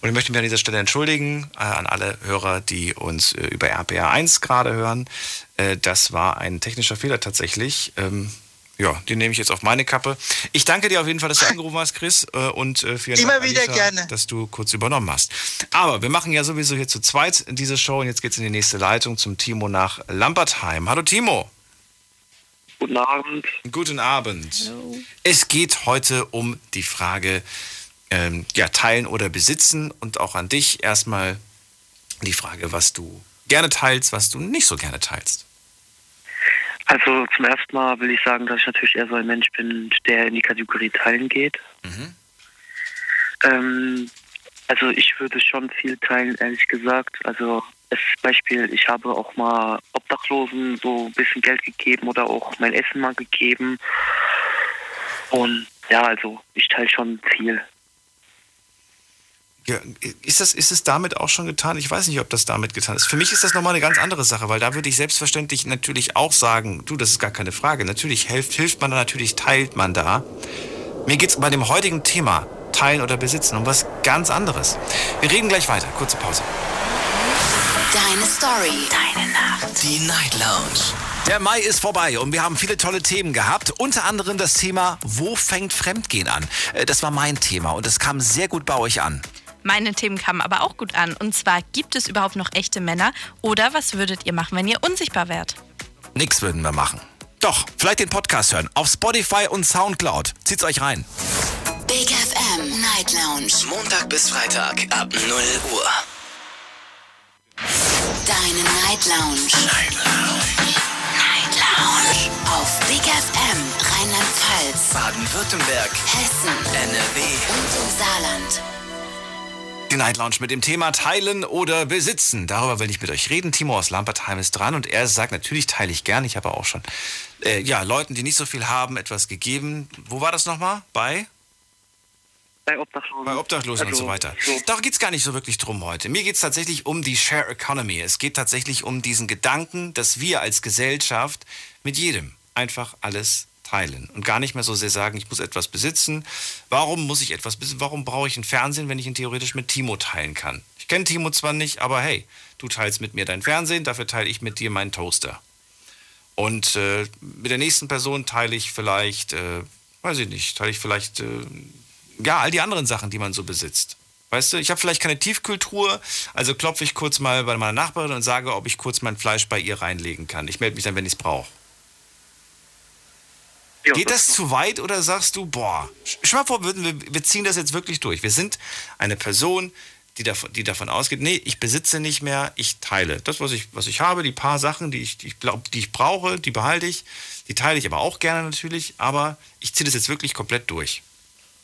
Und ich möchte mich an dieser Stelle entschuldigen äh, an alle Hörer, die uns äh, über RPR1 gerade hören. Äh, das war ein technischer Fehler tatsächlich. Ähm, ja, den nehme ich jetzt auf meine Kappe. Ich danke dir auf jeden Fall, dass du angerufen hast, Chris, äh, und äh, vielen Immer Dank, wieder Alicia, gerne. dass du kurz übernommen hast. Aber wir machen ja sowieso hier zu zweit diese Show und jetzt geht's in die nächste Leitung zum Timo nach Lampertheim. Hallo Timo. Guten Abend. Guten Abend. Es geht heute um die Frage, ähm, ja, teilen oder besitzen und auch an dich erstmal die Frage, was du gerne teilst, was du nicht so gerne teilst. Also zum ersten Mal will ich sagen, dass ich natürlich eher so ein Mensch bin, der in die Kategorie Teilen geht. Ähm, also ich würde schon viel teilen, ehrlich gesagt. Also als Beispiel, ich habe auch mal Obdachlosen so ein bisschen Geld gegeben oder auch mein Essen mal gegeben. Und ja, also ich teile schon viel. Ja, ist, das, ist es damit auch schon getan? Ich weiß nicht, ob das damit getan ist. Für mich ist das nochmal eine ganz andere Sache, weil da würde ich selbstverständlich natürlich auch sagen, du, das ist gar keine Frage. Natürlich hilft, hilft man da, natürlich teilt man da. Mir geht es bei dem heutigen Thema, teilen oder besitzen, um was ganz anderes. Wir reden gleich weiter. Kurze Pause. Deine Story. Deine Nacht. Die Night Lounge. Der Mai ist vorbei und wir haben viele tolle Themen gehabt. Unter anderem das Thema, wo fängt Fremdgehen an? Äh, Das war mein Thema und es kam sehr gut bei euch an. Meine Themen kamen aber auch gut an. Und zwar, gibt es überhaupt noch echte Männer? Oder was würdet ihr machen, wenn ihr unsichtbar wärt? Nix würden wir machen. Doch, vielleicht den Podcast hören. Auf Spotify und Soundcloud. Zieht's euch rein. Big FM Night Lounge. Montag bis Freitag ab 0 Uhr. Deine Night Lounge. Night Lounge. Night Lounge. Auf Big FM Rheinland-Pfalz, Baden-Württemberg, Hessen NRW. und im Saarland. Die Night Lounge mit dem Thema Teilen oder Besitzen. Darüber will ich mit euch reden. Timo aus Lampertheim ist dran und er sagt, natürlich teile ich gern. Ich habe auch schon äh, ja, Leuten, die nicht so viel haben, etwas gegeben. Wo war das nochmal? Bei? Bei Obdachlosen. Bei Obdachlosen und Also, so weiter. so. Da geht's gar nicht so wirklich drum heute. Mir geht's tatsächlich um die Share Economy. Es geht tatsächlich um diesen Gedanken, dass wir als Gesellschaft mit jedem einfach alles teilen und gar nicht mehr so sehr sagen, ich muss etwas besitzen. Warum muss ich etwas besitzen? Warum brauche ich ein Fernsehen, wenn ich ihn theoretisch mit Timo teilen kann? Ich kenne Timo zwar nicht, aber hey, du teilst mit mir dein Fernsehen, dafür teile ich mit dir meinen Toaster. Und äh, mit der nächsten Person teile ich vielleicht, äh, weiß ich nicht, teile ich vielleicht, äh, ja, all die anderen Sachen, die man so besitzt. Weißt du, ich habe vielleicht keine Tiefkultur, also klopfe ich kurz mal bei meiner Nachbarin und sage, ob ich kurz mein Fleisch bei ihr reinlegen kann. Ich melde mich dann, wenn ich es brauche. Geht das zu weit oder sagst du, boah, schau mal vor, wir, wir ziehen das jetzt wirklich durch. Wir sind eine Person, die davon, die davon ausgeht, nee, ich besitze nicht mehr, ich teile. Das, was ich, was ich habe, die paar Sachen, die ich, die ich glaube, die ich brauche, die behalte ich. Die teile ich aber auch gerne natürlich, aber ich ziehe das jetzt wirklich komplett durch.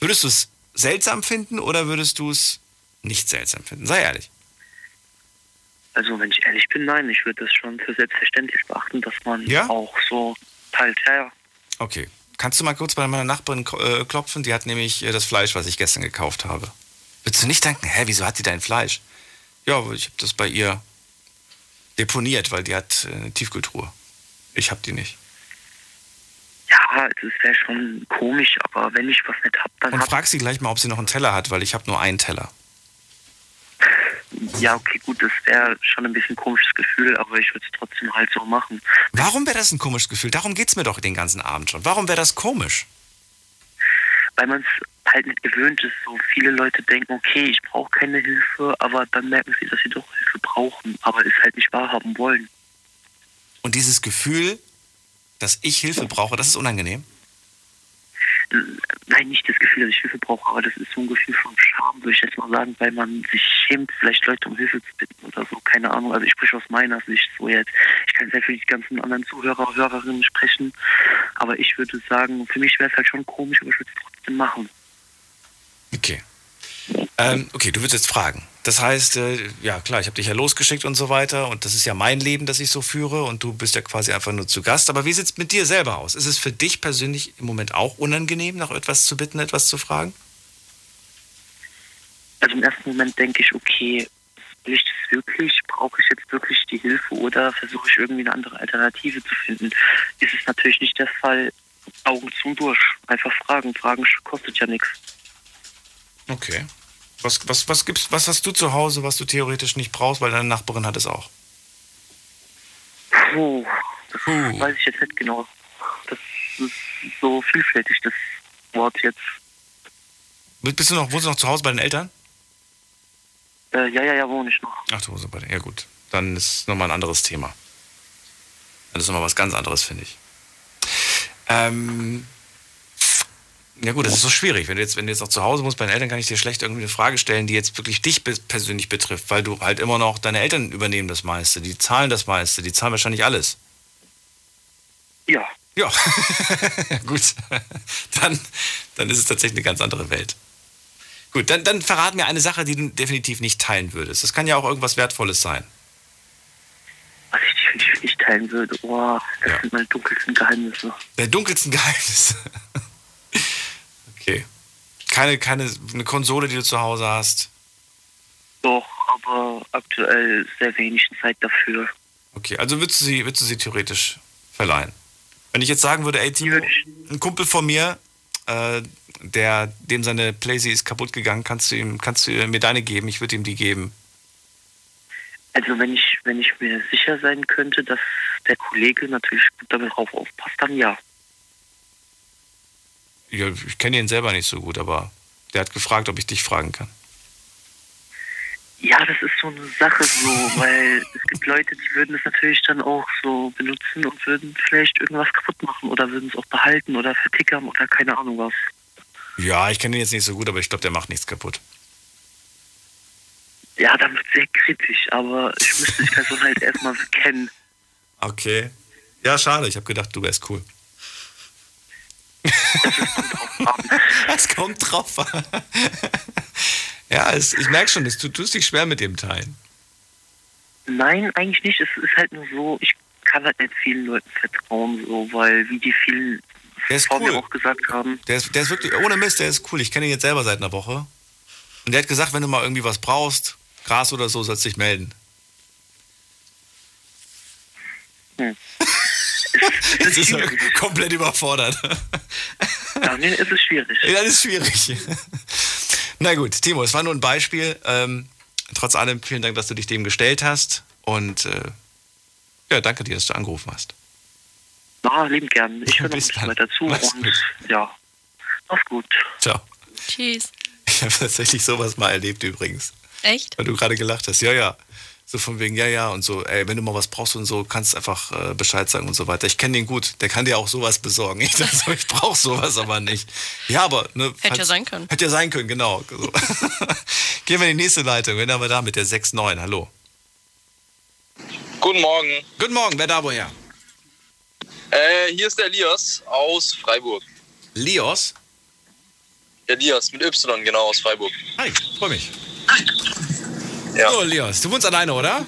Würdest du es seltsam finden oder würdest du es nicht seltsam finden? Sei ehrlich. Also wenn ich ehrlich bin, nein, ich würde das schon für selbstverständlich beachten, dass man Ja? auch so teilt. Ja, ja. Okay. Kannst du mal kurz bei meiner Nachbarin äh, klopfen? Die hat nämlich äh, das Fleisch, was ich gestern gekauft habe. Würdest du nicht denken, hä, wieso hat die dein Fleisch? Ja, ich habe das bei ihr deponiert, weil die hat äh, eine Tiefkultur. Ich habe die nicht. Ja, ja, also wäre schon komisch, aber wenn ich was nicht hab, dann Und frag sie gleich mal, ob sie noch einen Teller hat, weil ich habe nur einen Teller. Ja, okay, gut, das wäre schon ein bisschen komisches Gefühl, aber ich würde es trotzdem halt so machen. Warum wäre das ein komisches Gefühl? Darum geht's mir doch den ganzen Abend schon. Warum wäre das komisch? Weil man es halt nicht gewöhnt ist. So viele Leute denken, okay, ich brauche keine Hilfe, aber dann merken sie, dass sie doch Hilfe brauchen, aber es halt nicht wahrhaben wollen. Und dieses Gefühl, dass ich Hilfe brauche, das ist unangenehm? Nein, nicht das Gefühl, dass ich Hilfe brauche, aber das ist so ein Gefühl von Scham, würde ich jetzt mal sagen, weil man sich schämt, vielleicht Leute um Hilfe zu bitten oder so, keine Ahnung. Also ich spreche aus meiner Sicht so jetzt. Ich kann sehr für die ganzen anderen Zuhörer, Hörerinnen sprechen, aber ich würde sagen, für mich wäre es halt schon komisch, aber ich würde es trotzdem machen. Okay. Ähm, okay, du würdest jetzt fragen. Das heißt, äh, ja klar, ich habe dich ja losgeschickt und so weiter und das ist ja mein Leben, das ich so führe und du bist ja quasi einfach nur zu Gast. Aber wie sieht es mit dir selber aus? Ist es für dich persönlich im Moment auch unangenehm, nach etwas zu bitten, etwas zu fragen? Also im ersten Moment denke ich, okay, will ich das wirklich? Brauche ich jetzt wirklich die Hilfe oder versuche ich irgendwie eine andere Alternative zu finden? Ist es natürlich nicht der Fall. Augen zu und durch. Einfach fragen. Fragen kostet ja nichts. Okay. Was, was, was, gibt's, was hast du zu Hause, was du theoretisch nicht brauchst, weil deine Nachbarin hat es auch? Puh, das weiß ich jetzt nicht genau. Das ist so vielfältig, das Wort jetzt. Bist du noch, wohnst du noch zu Hause bei den Eltern? Äh, ja, ja, ja, wohne ich noch. Ach, du wohnst bei den Ja, gut. Dann ist nochmal ein anderes Thema. Das ist nochmal was ganz anderes, finde ich. Ähm, ja gut, das ist so schwierig. Wenn du jetzt, wenn du jetzt noch zu Hause musst bei den Eltern, kann ich dir schlecht irgendwie eine Frage stellen, die jetzt wirklich dich persönlich betrifft, weil du halt immer noch, deine Eltern übernehmen das meiste, die zahlen das meiste, die zahlen wahrscheinlich alles. Ja. Ja, gut. Dann, dann ist es tatsächlich eine ganz andere Welt. Gut, dann, dann verrat mir eine Sache, die du definitiv nicht teilen würdest. Das kann ja auch irgendwas Wertvolles sein. Was ich definitiv nicht teilen würde. Oh, das sind meine dunkelsten Geheimnisse. Der dunkelsten Geheimnisse. Okay. Keine, keine eine Konsole, die du zu Hause hast. Doch, aber aktuell sehr wenig Zeit dafür. Okay, also würdest du sie, würdest du sie theoretisch verleihen? Wenn ich jetzt sagen würde, ey Timo, ein Kumpel von mir, äh, der, dem seine Playsee ist kaputt gegangen, kannst du ihm, kannst du mir deine geben? Ich würde ihm die geben. Also wenn ich, wenn ich mir sicher sein könnte, dass der Kollege natürlich gut damit drauf aufpasst, dann ja. Ich kenne ihn selber nicht so gut, aber der hat gefragt, ob ich dich fragen kann. Ja, das ist so eine Sache so, weil es gibt Leute, die würden es natürlich dann auch so benutzen und würden vielleicht irgendwas kaputt machen oder würden es auch behalten oder vertickern oder keine Ahnung was. Ja, ich kenne ihn jetzt nicht so gut, aber ich glaube, der macht nichts kaputt. Ja, dann wird sehr kritisch, aber ich müsste die Person halt erstmal kennen. Okay. Ja, schade. Ich habe gedacht, du wärst cool. Es kommt drauf an. ja, es, ich merke schon, du tust dich schwer mit dem Teilen. Nein, eigentlich nicht. Es ist halt nur so, ich kann halt nicht vielen Leuten vertrauen, so, weil wie die vielen Der ist vor cool. mir auch gesagt haben, Der ist, der ist wirklich, ohne Mist, der ist cool. Ich kenne ihn jetzt selber seit einer Woche. Und der hat gesagt, wenn du mal irgendwie was brauchst, Gras oder so, sollst du dich melden. Hm. Jetzt ist er komplett überfordert. ja, nee, es ist schwierig. Ja, das ist schwierig. Na gut, Timo, es war nur ein Beispiel. Ähm, trotz allem vielen Dank, dass du dich dem gestellt hast. Und äh, ja, danke dir, dass du angerufen hast. na, liebend gern. Ich höre noch ein Bis bisschen dann. weiter zu Mach's und gut. ja, mach's gut. Ciao. Tschüss. Ich habe tatsächlich sowas mal erlebt übrigens. Echt? Weil du gerade gelacht hast. Ja, ja. So von wegen, ja, ja und so, ey, wenn du mal was brauchst und so, kannst einfach äh, Bescheid sagen und so weiter. Ich kenne den gut, der kann dir auch sowas besorgen. Ich dachte so, ich brauche sowas aber nicht. Ja, aber, ne, Hätte ja sein können. Hätte ja sein können, genau. So. Gehen wir in die nächste Leitung. Wen haben wir da mit der 6-9? Hallo. Guten Morgen. Guten Morgen, wer da woher? Äh, hier ist der Elias aus Freiburg. Lios? Elias mit Y, genau, aus Freiburg. Hi, freu mich. Ja. So, Lios, du wohnst alleine, oder?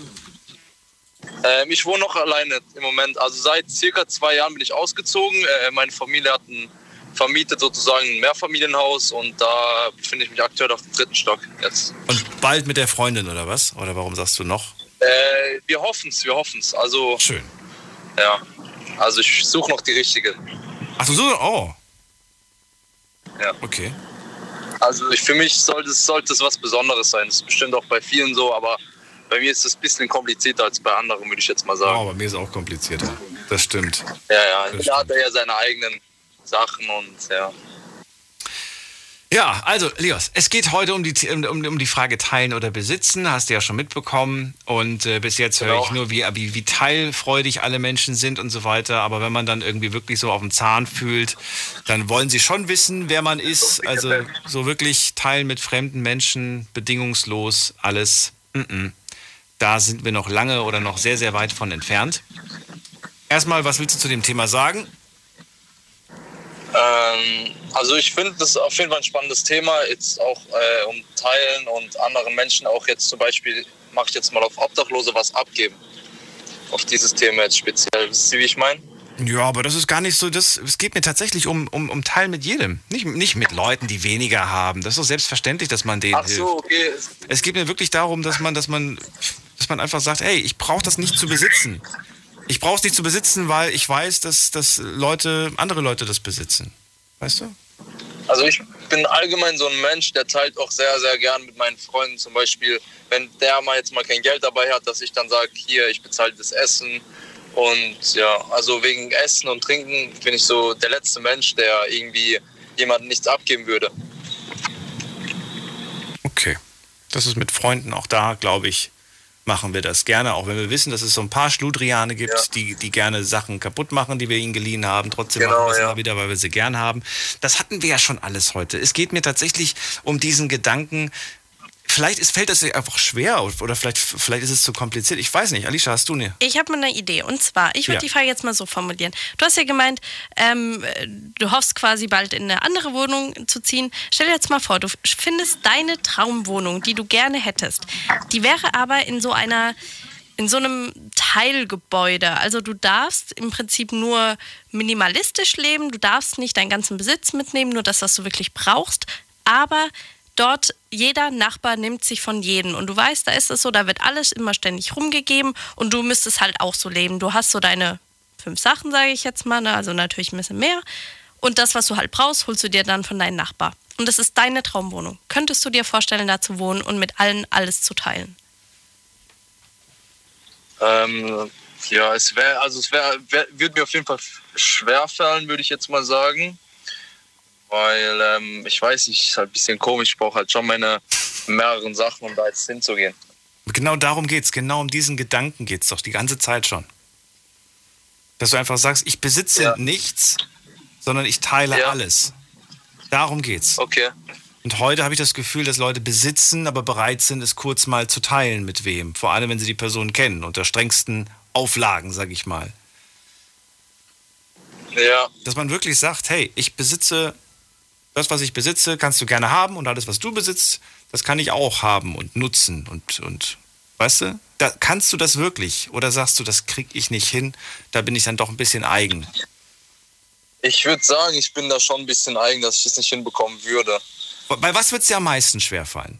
Ähm, ich wohne noch alleine im Moment. Also seit circa zwei Jahren bin ich ausgezogen. Äh, meine Familie hat ein vermietet sozusagen ein Mehrfamilienhaus und da befinde ich mich aktuell auf dem dritten Stock jetzt. Und bald mit der Freundin, oder was? Oder warum sagst du noch? Äh, wir hoffen es, wir hoffen es. Also schön. Ja, also ich suche noch die richtige. Ach so, oh. Ja. Okay. Also ich, für mich sollte es, sollte es was Besonderes sein. Das ist bestimmt auch bei vielen so, aber bei mir ist es ein bisschen komplizierter als bei anderen, würde ich jetzt mal sagen. Oh, bei mir ist es auch komplizierter. Das stimmt. Ja, ja. Jeder hat ja seine eigenen Sachen und ja. Ja, also Leos, es geht heute um die, um, um die Frage teilen oder besitzen, hast du ja schon mitbekommen. Und äh, bis jetzt höre Genau. ich nur, wie, wie, wie teilfreudig alle Menschen sind und so weiter. Aber wenn man dann irgendwie wirklich so auf dem Zahn fühlt, dann wollen sie schon wissen, wer man ist. Also so wirklich teilen mit fremden Menschen, bedingungslos, alles. Mm -mm. Da sind wir noch lange oder noch sehr, sehr weit von entfernt. Erstmal, was willst du zu dem Thema sagen? Ähm, also ich finde das auf jeden Fall ein spannendes Thema, jetzt auch äh, um Teilen und anderen Menschen auch jetzt zum Beispiel, mache ich jetzt mal auf Obdachlose was abgeben. Auf dieses Thema jetzt speziell. Wisst ihr, wie ich meine? Ja, aber das ist gar nicht so. Das, es geht mir tatsächlich um, um, um Teilen mit jedem. Nicht, nicht mit Leuten, die weniger haben. Das ist doch selbstverständlich, dass man denen Ach so, hilft. okay. Es geht mir wirklich darum, dass man, dass man, dass man einfach sagt, hey, ich brauche das nicht zu besitzen. Ich brauche es nicht zu besitzen, weil ich weiß, dass, dass Leute, andere Leute das besitzen. Weißt du? Also ich bin allgemein so ein Mensch, der teilt auch sehr, sehr gern mit meinen Freunden. Zum Beispiel, wenn der mal jetzt mal kein Geld dabei hat, dass ich dann sage, hier, ich bezahle das Essen. Und ja, also wegen Essen und Trinken bin ich so der letzte Mensch, der irgendwie jemandem nichts abgeben würde. Okay. Das ist mit Freunden auch da, glaube ich, machen wir das gerne, auch wenn wir wissen, dass es so ein paar Schludriane gibt, die, die gerne Sachen kaputt machen, die wir ihnen geliehen haben. Trotzdem Genau, machen wir es ja. immer wieder, weil wir sie gern haben. Das hatten wir ja schon alles heute. Es geht mir tatsächlich um diesen Gedanken, vielleicht ist, fällt das dir einfach schwer oder vielleicht, vielleicht ist es zu kompliziert. Ich weiß nicht. Alicia, hast du eine? Ich habe mal eine Idee. Und zwar, ich würde Ja. die Frage jetzt mal so formulieren. Du hast ja gemeint, ähm, du hoffst quasi bald in eine andere Wohnung zu ziehen. Stell dir jetzt mal vor, du findest deine Traumwohnung, die du gerne hättest. Die wäre aber in so einer in so einem Teilgebäude. Also du darfst im Prinzip nur minimalistisch leben, du darfst nicht deinen ganzen Besitz mitnehmen, nur das, was du wirklich brauchst. Aber dort jeder Nachbar nimmt sich von jedem. Und du weißt, da ist es so, da wird alles immer ständig rumgegeben und du müsstest halt auch so leben. Du hast so deine fünf Sachen, sage ich jetzt mal, ne? also natürlich ein bisschen mehr. Und das, was du halt brauchst, holst du dir dann von deinem Nachbar. Und das ist deine Traumwohnung. Könntest du dir vorstellen, da zu wohnen und mit allen alles zu teilen? Ähm, ja, es wäre, also es wäre, wär, würde mir auf jeden Fall schwer fallen, würde ich jetzt mal sagen. Weil ähm, ich weiß nicht, ist halt ein bisschen komisch, ich brauche halt schon meine mehreren Sachen, um da jetzt hinzugehen. Genau darum geht's. Genau um diesen Gedanken geht's doch die ganze Zeit schon. Dass du einfach sagst, ich besitze nichts, sondern ich teile alles. Darum geht's. Okay. Und heute habe ich das Gefühl, dass Leute besitzen, aber bereit sind, es kurz mal zu teilen mit wem. Vor allem, wenn sie die Person kennen, unter strengsten Auflagen, sag ich mal. Ja. Dass man wirklich sagt, hey, ich besitze das, was ich besitze, kannst du gerne haben und alles, was du besitzt, das kann ich auch haben und nutzen und, und weißt du, da kannst du das wirklich oder sagst du, das krieg ich nicht hin, da bin ich dann doch ein bisschen eigen. Ich würde sagen, ich bin da schon ein bisschen eigen, dass ich das nicht hinbekommen würde. Bei was wird es dir am meisten schwerfallen?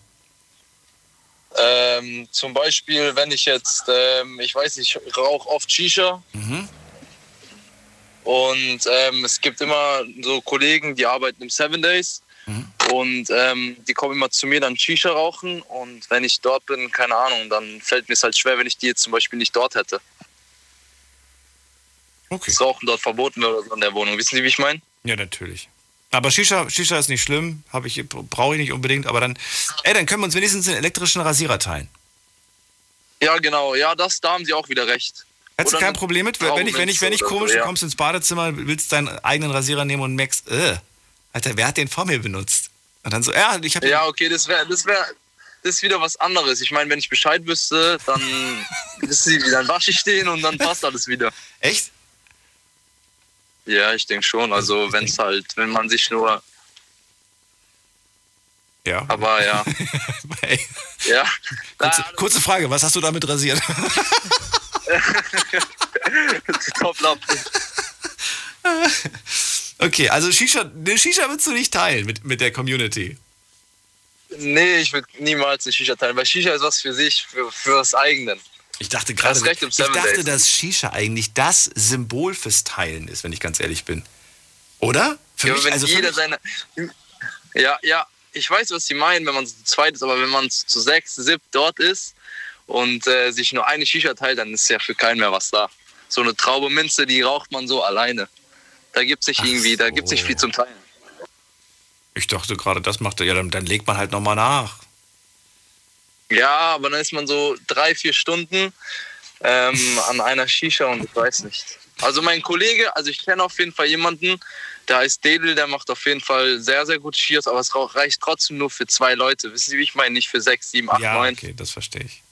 Ähm, zum Beispiel, wenn ich jetzt, ähm, ich weiß, ich rauche oft Shisha Mhm. Und ähm, es gibt immer so Kollegen, die arbeiten im Seven Days und ähm, die kommen immer zu mir dann Shisha rauchen und wenn ich dort bin, keine Ahnung, dann fällt mir es halt schwer, wenn ich die jetzt zum Beispiel nicht dort hätte. Okay. Das Rauchen dort verboten wäre oder so in der Wohnung. Wissen Sie, wie ich meine? Ja, natürlich. Aber Shisha, Shisha ist nicht schlimm, habe ich brauche ich nicht unbedingt, aber dann ey, dann können wir uns wenigstens einen elektrischen Rasierer teilen. Ja, genau. Ja, das, da haben Sie auch wieder recht. Hättest du kein Problem mit, wenn ich, wenn ich, wenn ich komisch, so, du ja. kommst ins Badezimmer, willst deinen eigenen Rasierer nehmen und merkst, äh, Alter, wer hat den vor mir benutzt? Und dann so, ja, ich habe Ja, okay, das wäre das wär, das ist wieder was anderes. Ich meine, wenn ich Bescheid wüsste, dann wissen Sie, wie dann wasche ich den und dann passt alles wieder. Echt? Ja, ich denke schon. Also wenn es halt, wenn man sich nur. Ja. Aber ja. ja. Kurze, kurze Frage, was hast du damit rasiert? Topflappen. okay, also Shisha, den Shisha willst du nicht teilen mit, mit der Community. Nee, ich würde niemals eine Shisha teilen, weil Shisha ist was für sich, für, für das eigene. Ich dachte gerade, ich dachte, Days. dass Shisha eigentlich das Symbol fürs Teilen ist, wenn ich ganz ehrlich bin. Oder? Für ja, mich, wenn also jeder mich, seine. Ja, ja, ich weiß, was Sie meinen, wenn man zu zweit ist, aber wenn man zu sechs, sieb dort ist und äh, sich nur eine Shisha teilt, dann ist ja für keinen mehr was da. So eine Traube Minze, die raucht man so alleine. Da gibt's nicht irgendwie, da gibt's nicht viel zum Teilen. ich dachte gerade, das macht er. Ja, dann, dann legt man halt nochmal nach. Ja, aber dann ist man so drei, vier Stunden ähm, an einer Shisha und ich weiß nicht. Also mein Kollege, also ich kenne auf jeden Fall jemanden, der heißt Dedel, der macht auf jeden Fall sehr, sehr gut Shias, aber es reicht trotzdem nur für zwei Leute. Wissen Sie, wie ich meine? Nicht für sechs, sieben, acht, ja, neun. okay, das verstehe ich.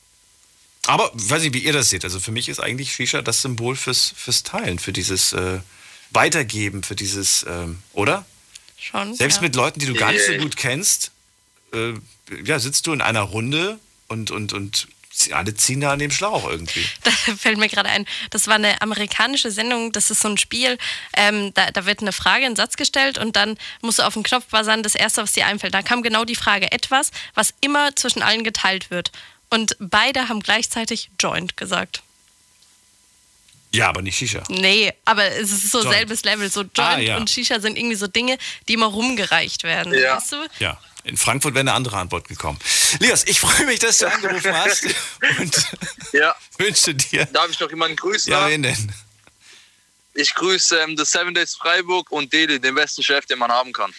Aber weiß ich, wie ihr das seht. Also für mich ist eigentlich Shisha das Symbol fürs, fürs Teilen, für dieses äh, Weitergeben, für dieses, ähm, oder? Schon. Selbst ja. mit Leuten, die du gar nicht so gut kennst, äh, ja, sitzt du in einer Runde und, und, und alle ziehen da an dem Schlauch irgendwie. Da fällt mir gerade ein, das war eine amerikanische Sendung, das ist so ein Spiel, ähm, da, da wird eine Frage, ein Satz gestellt und dann musst du auf den Knopf buzzern, das erste, was dir einfällt. Da kam genau die Frage, etwas, was immer zwischen allen geteilt wird. Und beide haben gleichzeitig Joint gesagt. Ja, aber nicht Shisha. Nee, aber es ist so Joint. selbes Level. So Joint Ah, ja. und Shisha sind irgendwie so Dinge, die immer rumgereicht werden. Ja. Weißt du? Ja, in Frankfurt wäre eine andere Antwort gekommen. Lias, ich freue mich, dass du angerufen hast und Ja. wünsche dir. Darf ich noch jemanden grüßen? Ja, wen denn? Ich grüße ähm, The Seven Days Freiburg und Dede, den besten Chef, den man haben kann.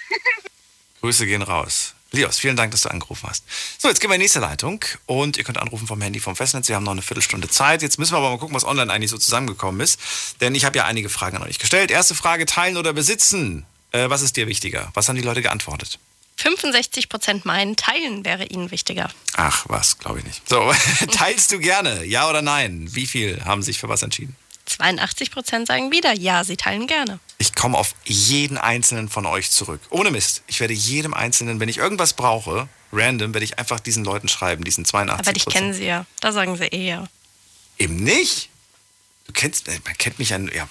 Grüße gehen raus. Lios, vielen Dank, dass du angerufen hast. So, jetzt gehen wir in die nächste Leitung und ihr könnt anrufen vom Handy vom Festnetz. Wir haben noch eine Viertelstunde Zeit. Jetzt müssen wir aber mal gucken, was online eigentlich so zusammengekommen ist. Denn ich habe ja einige Fragen an euch gestellt. Erste Frage, teilen oder besitzen? Äh, was ist dir wichtiger? Was haben die Leute geantwortet? 65 Prozent meinen, teilen wäre ihnen wichtiger. Ach, was, glaube ich nicht. So, teilst du gerne? Ja oder nein? Wie viel haben sich für was entschieden? 82 Prozent sagen wieder, ja, sie teilen gerne. Ich komme auf jeden einzelnen von euch zurück. Ohne Mist. Ich werde jedem einzelnen, wenn ich irgendwas brauche, random, werde ich einfach diesen Leuten schreiben, diesen 82 Aber dich kennen sie ja. Da sagen sie eh ja. Eben nicht. Du kennst, man kennt mich ja, ja.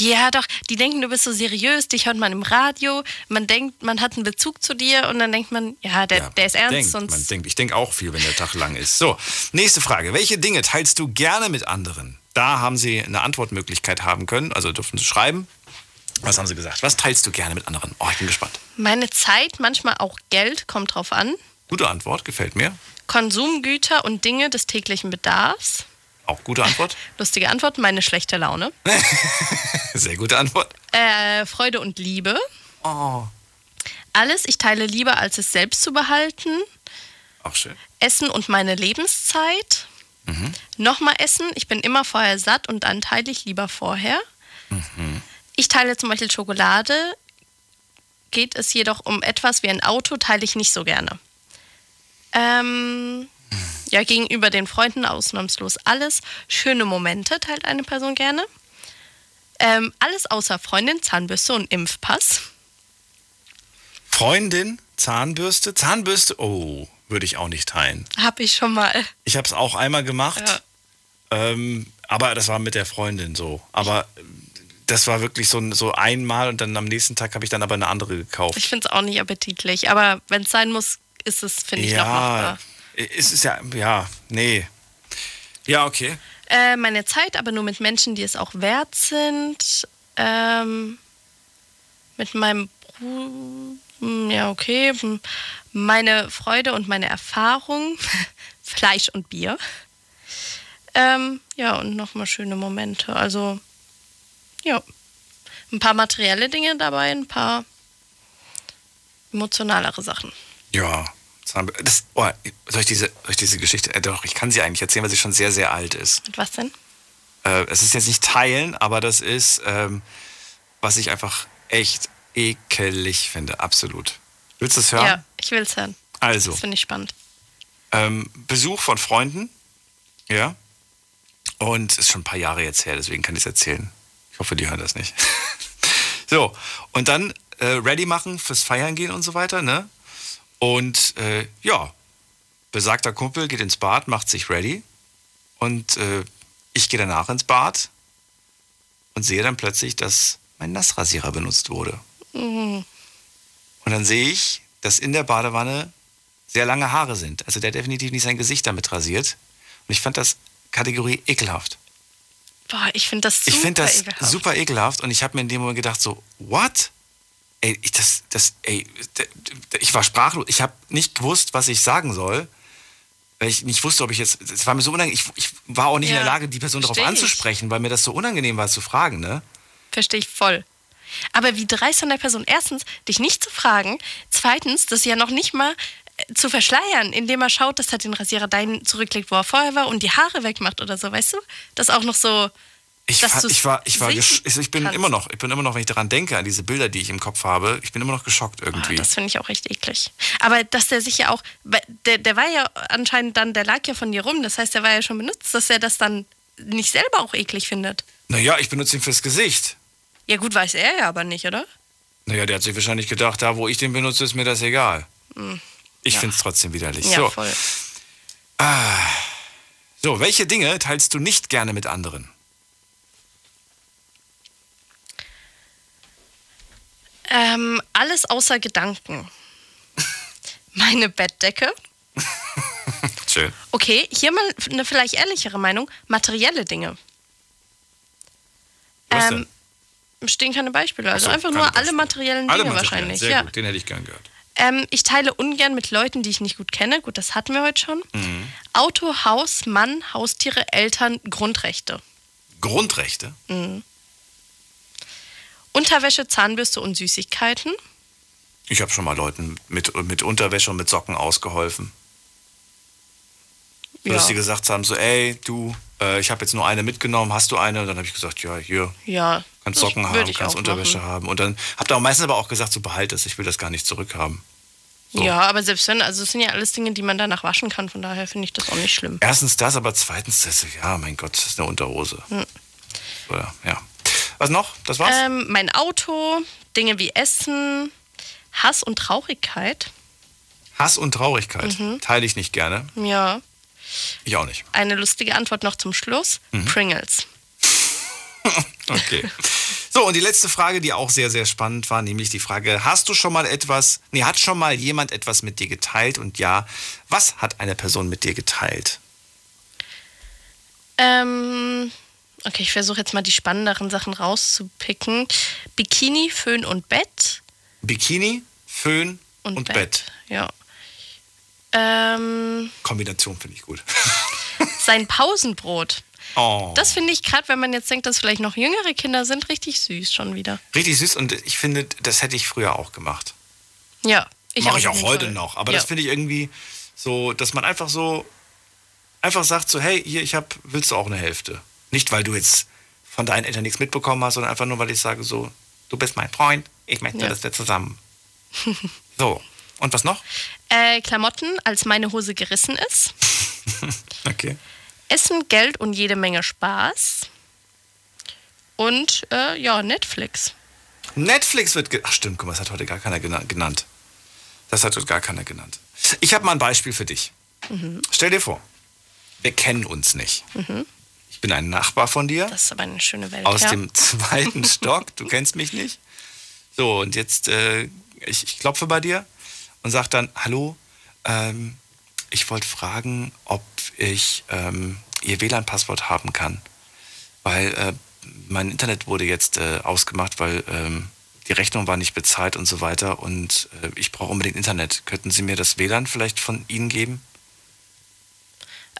Ja, doch. Die denken, du bist so seriös. Dich hört man im Radio. Man denkt, man hat einen Bezug zu dir. Und dann denkt man, ja, der, der ist ernst. denkt, sonst man denkt, ich denke auch viel, wenn der Tag lang ist. So, nächste Frage. Welche Dinge teilst du gerne mit anderen? Da haben Sie eine Antwortmöglichkeit haben können, also dürfen Sie schreiben. Was haben Sie gesagt? Was teilst du gerne mit anderen? Oh, ich bin gespannt. Meine Zeit, manchmal auch Geld, kommt drauf an. Gute Antwort, gefällt mir. Konsumgüter und Dinge des täglichen Bedarfs. Auch gute Antwort. Lustige Antwort, meine schlechte Laune. Sehr gute Antwort. Äh, Freude und Liebe. Oh. Alles, ich teile lieber, als es selbst zu behalten. Auch schön. Essen und meine Lebenszeit. Mhm. Nochmal essen, ich bin immer vorher satt und dann teile ich lieber vorher. Mhm. Ich teile zum Beispiel Schokolade. Geht es jedoch um etwas wie ein Auto, teile ich nicht so gerne. Ähm, ja, gegenüber den Freunden ausnahmslos alles. Schöne Momente teilt eine Person gerne. Ähm, alles außer Freundin, Zahnbürste und Impfpass. Freundin, Zahnbürste. Zahnbürste, oh, würde ich auch nicht teilen. Habe ich schon mal. Ich habe es auch einmal gemacht. Ja. Ähm, aber das war mit der Freundin so. Aber das war wirklich so, ein- so einmal und dann am nächsten Tag habe ich dann aber eine andere gekauft. Ich finde es auch nicht appetitlich, aber wenn es sein muss, ist es, finde ich, noch machbar. Es ist ja, ja, nee. Ja, okay. Äh, meine Zeit, aber nur mit Menschen, die es auch wert sind. Ähm, mit meinem Bruder, ja, okay. Hm, Meine Freude und meine Erfahrung. Fleisch und Bier. Ähm, ja, und nochmal schöne Momente. Also, ja. Ein paar materielle Dinge dabei, ein paar emotionalere Sachen. Ja. Zahnbür- Das, oh, soll, ich diese, soll ich diese Geschichte, äh, doch, ich kann sie eigentlich erzählen, weil sie schon sehr, sehr alt ist. Mit was denn? Äh, es ist jetzt nicht teilen, aber das ist, ähm, was ich einfach echt ekelig finde, absolut. Willst du es hören? Ja, ich will es hören. Also. Das finde ich spannend. Ähm, Besuch von Freunden, ja. Und ist schon ein paar Jahre jetzt her, deswegen kann ich es erzählen. Ich hoffe, die hören das nicht. so, und dann äh, ready machen fürs Feiern gehen und so weiter, ne? Und äh, ja, besagter Kumpel geht ins Bad, macht sich ready. Und äh, ich gehe danach ins Bad und sehe dann plötzlich, dass mein Nassrasierer benutzt wurde. Mhm. Und dann sehe ich, dass in der Badewanne sehr lange Haare sind. Also der hat definitiv nicht sein Gesicht damit rasiert. Und ich fand das Kategorie ekelhaft. Boah, ich finde das super ich finde das ekelhaft. super ekelhaft und ich habe mir in dem Moment gedacht so, what? Ey, ich, das, das, ey, ich war sprachlos. Ich habe nicht gewusst, was ich sagen soll. Weil ich nicht wusste, ob ich jetzt. Es war mir so unangenehm. Ich, ich war auch nicht in Ja, der Lage, die Person darauf versteh ich. anzusprechen, weil mir das so unangenehm war zu fragen, ne? Verstehe ich voll. Aber wie dreist von der Person, erstens, dich nicht zu fragen, zweitens, das ja noch nicht mal äh, zu verschleiern, indem er schaut, dass er den Rasierer dahin zurücklegt, wo er vorher war und die Haare wegmacht oder so, weißt du? Das auch noch so. Ich, war, ich war, ich war, ich bin kannst. immer noch, ich bin immer noch, wenn ich daran denke, an diese Bilder, die ich im Kopf habe, ich bin immer noch geschockt irgendwie. Ah, Das finde ich auch echt eklig. Aber dass der sich ja auch, der, der war ja anscheinend dann, der lag ja von dir rum, das heißt, der war ja schon benutzt, dass er das dann nicht selber auch eklig findet. naja, ich benutze ihn fürs Gesicht. Ja gut, weiß er ja aber nicht, oder? Naja, der hat sich wahrscheinlich gedacht, da wo ich den benutze, ist mir das egal. Hm. Ich Ja. finde es trotzdem widerlich. Ja, so. voll. Ah. so, welche Dinge teilst du nicht gerne mit anderen? Ähm, alles außer Gedanken. Meine Bettdecke. Schön. Okay, hier mal eine vielleicht ehrlichere Meinung. Materielle Dinge. Was Ähm, stehen keine Beispiele. Also so, einfach nur alle materiellen Dinge Alle Materialien, wahrscheinlich. Sehr ja. gut, den hätte ich gern gehört. Ähm, ich teile ungern mit Leuten, die ich nicht gut kenne. Gut, das hatten wir heute schon. Mhm. Auto, Haus, Mann, Haustiere, Eltern, Grundrechte. Grundrechte? Mhm. Unterwäsche, Zahnbürste und Süßigkeiten. Ich habe schon mal Leuten mit, mit Unterwäsche und mit Socken ausgeholfen. Ja. Dass sie gesagt haben, so, ey, du, äh, ich habe jetzt nur eine mitgenommen, hast du eine? Und dann habe ich gesagt, ja, hier, Ja. kannst Socken haben, kannst Unterwäsche machen. haben. Und dann habt ihr auch meistens aber auch gesagt, so behalt es, ich will das gar nicht zurückhaben. So. Ja, aber selbst wenn, also es sind ja alles Dinge, die man danach waschen kann, von daher finde ich das auch nicht schlimm. Erstens das, aber zweitens das, ja, mein Gott, das ist eine Unterhose. Hm. Oder, ja. Was noch? Das war's? Ähm, mein Auto, Dinge wie Essen, Hass und Traurigkeit. Hass und Traurigkeit Mhm. teile ich nicht gerne. Ja. Ich auch nicht. Eine lustige Antwort noch zum Schluss. Mhm. Pringles. Okay. So, und die letzte Frage, die auch sehr, sehr spannend war, nämlich die Frage, hast du schon mal etwas, nee, hat schon mal jemand etwas mit dir geteilt? Und ja, was hat eine Person mit dir geteilt? Ähm, okay, ich versuche jetzt mal die spannenderen Sachen rauszupicken. Bikini, Föhn und Bett. Bikini, Föhn und, Bett. Ja. Ähm, Kombination finde ich gut. sein Pausenbrot. Oh. Das finde ich gerade, wenn man jetzt denkt, dass vielleicht noch jüngere Kinder sind, richtig süß schon wieder. Richtig süß und ich finde, das hätte ich früher auch gemacht. Ja. Ich Mache ich auch heute Fall. noch. Aber ja. das finde ich irgendwie so, dass man einfach so, einfach sagt so, hey, hier, ich hab, willst du auch eine Hälfte? Nicht, weil du jetzt von deinen Eltern nichts mitbekommen hast, sondern einfach nur, weil ich sage so, du bist mein Freund, ich möchte, Ja. dass wir zusammen. So, und was noch? Äh, Klamotten, als meine Hose gerissen ist. Okay. Essen, Geld und jede Menge Spaß. Und äh, ja, Netflix. Netflix wird, ge ach stimmt, guck mal, das hat heute gar keiner gena- genannt. Das hat heute gar keiner genannt. Ich habe mal ein Beispiel für dich. Mhm. Stell dir vor, wir kennen uns nicht. Mhm. Ich bin ein Nachbar von dir. Das ist aber eine schöne Welt. aus ja. dem zweiten Stock. Du kennst mich nicht. So, und jetzt, äh, ich, ich klopfe bei dir und sag dann, hallo, ähm, ich wollte fragen, ob ich ähm, Ihr WLAN-Passwort haben kann. Weil äh, mein Internet wurde jetzt äh, ausgemacht, weil ähm, die Rechnung war nicht bezahlt und so weiter. Und äh, ich brauche unbedingt Internet. Könnten Sie mir das WLAN vielleicht von Ihnen geben?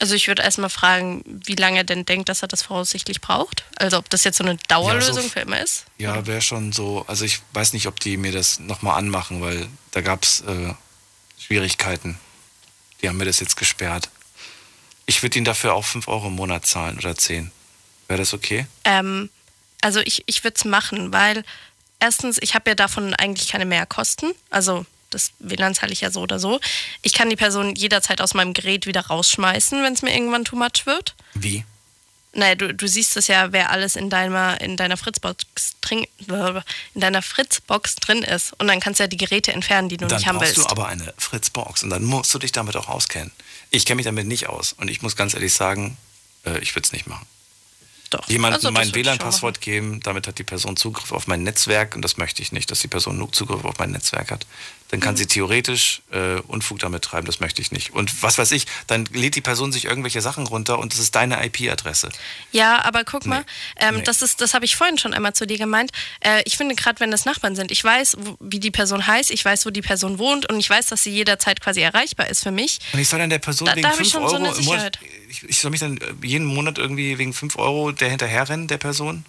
Also ich würde erstmal fragen, wie lange er denn denkt, dass er das voraussichtlich braucht. Also ob das jetzt so eine Dauerlösung Ja, so- für immer ist. Ja, wäre schon so. Also ich weiß nicht, ob die mir das nochmal anmachen, weil da gab es äh, Schwierigkeiten. Die haben mir das jetzt gesperrt. Ich würde ihnen dafür auch 5 Euro im Monat zahlen oder 10. Wäre das okay? Ähm, also ich, ich würde es machen, weil erstens, ich habe ja davon eigentlich keine Mehrkosten. Also das WLAN zahle ich ja so oder so. Ich kann die Person jederzeit aus meinem Gerät wieder rausschmeißen, wenn es mir irgendwann too much wird. Wie? Naja, du, du siehst es ja, wer alles in deiner, in deiner Fritzbox drin, in deiner Fritzbox drin ist. Und dann kannst du ja die Geräte entfernen, die du dann nicht haben brauchst willst. du aber eine Fritzbox und dann musst du dich damit auch auskennen. Ich kenne mich damit nicht aus und ich muss ganz ehrlich sagen, äh, ich würde es nicht machen. Doch. Jemandem Also, mein WLAN-Passwort geben, damit hat die Person Zugriff auf mein Netzwerk und das möchte ich nicht, dass die Person nur Zugriff auf mein Netzwerk hat. Dann kann sie theoretisch äh, Unfug damit treiben, das möchte ich nicht. Und was weiß ich, dann lädt die Person sich irgendwelche Sachen runter und das ist deine IP-Adresse. Ja, aber guck mal, ähm, Nee. das ist, das habe ich vorhin schon einmal zu dir gemeint. Äh, ich finde gerade, wenn das Nachbarn sind, ich weiß, wo, wie die Person heißt, ich weiß, wo die Person wohnt und ich weiß, dass sie jederzeit quasi erreichbar ist für mich. Und ich soll dann der Person Da- wegen da hab 5 ich schon Euro so eine im Monat, ich, ich soll mich dann äh, jeden Monat irgendwie wegen 5 Euro der hinterherrennen, der Person?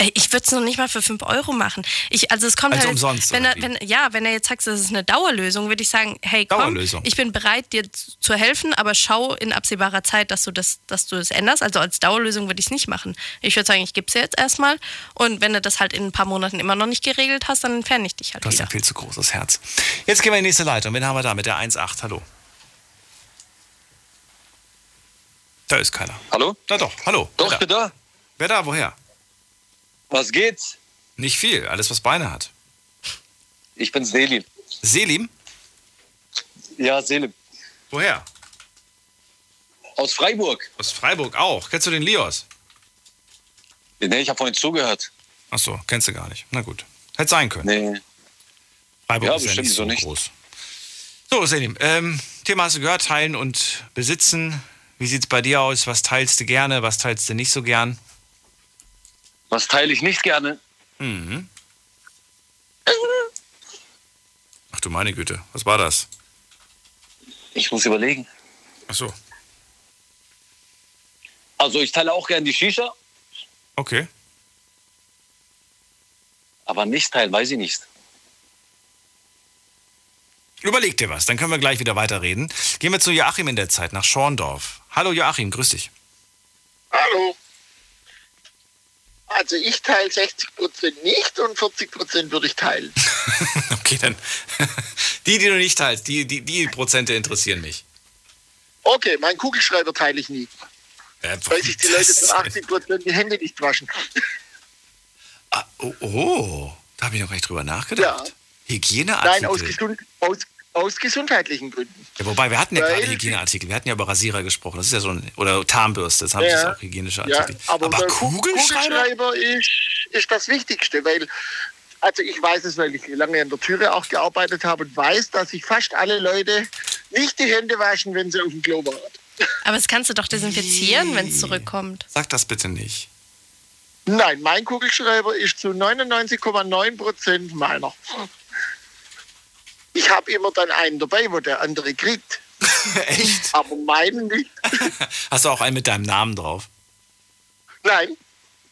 Ey, Ich würde es noch nicht mal für 5 Euro machen. Ich, also es kommt Also halt, umsonst, wenn er, wenn, ja, wenn er jetzt sagt, das ist eine Dauerlösung, würde ich sagen, hey komm, ich bin bereit, dir zu helfen, aber schau in absehbarer Zeit, dass du das, dass du das änderst. Also als Dauerlösung würde ich es nicht machen. Ich würde sagen, ich gebe es jetzt erstmal und wenn du das halt in ein paar Monaten immer noch nicht geregelt hast, dann entferne ich dich halt Du hast wieder. ein viel zu großes Herz. Jetzt gehen wir in die nächste Leitung. Wen haben wir da mit der 1.8? Hallo. Da ist keiner. Hallo? Na doch, hallo. Doch, Wer ich bin da. Wer da? Woher? Was geht's? Nicht viel. Alles, was Beine hat. Ich bin Selim. Selim? Ja, Selim. Woher? Aus Freiburg. Aus Freiburg auch. Kennst du den Lios? Nee, ich habe vorhin zugehört. Ach so, kennst du gar nicht. Na gut. Hätte sein können. Nee. Freiburg Ja, ist ja nicht so so nicht. groß. So, Selim, ähm, Thema hast du gehört, teilen und besitzen. Wie sieht's bei dir aus? Was teilst du gerne, was teilst du nicht so gern? Was teile ich nicht gerne? Mhm. Ach du meine Güte, was war das? Ich muss überlegen. Ach so, Also ich teile auch gerne die Shisha, okay. aber nicht teilen, weiß ich nicht. Überleg dir was, dann können wir gleich wieder weiterreden. Gehen wir zu Joachim in der Zeit, nach Schorndorf. Hallo Joachim, grüß dich. Hallo. Also ich teile 60% nicht und 40% würde ich teilen. Okay, dann. Die, die du nicht teilst, die, die, die Prozente interessieren mich. Okay, meinen Kugelschreiber teile ich nie. Äh, Weil sich die Leute zu 80% die Hände nicht waschen. oh, oh, da habe ich noch gar nicht drüber nachgedacht. Hygieneartikel. Nein, aus, gesund, aus, aus gesundheitlichen Gründen. Ja, wobei, wir hatten ja Weil- gerade Hygieneartikel. Wir hatten ja über Rasierer gesprochen. Das ist ja so ein, oder Tarnbürste, das haben sie Ja, auch hygienische Ja, Artikel. aber, der Ku- Kugelschreiber? Kugelschreiber ist, ist das Wichtigste, weil, also ich weiß es, weil ich lange an der Türe auch gearbeitet habe und weiß, dass sich fast alle Leute nicht die Hände waschen, wenn sie auf dem Klo waren. Aber das kannst du doch desinfizieren, wenn es zurückkommt. Sag das bitte nicht. Nein, mein Kugelschreiber ist zu 99,9 Prozent meiner. Ich habe immer dann einen dabei, wo der andere kriegt. Echt? Aber meinen nicht. Hast du auch einen mit deinem Namen drauf? Nein,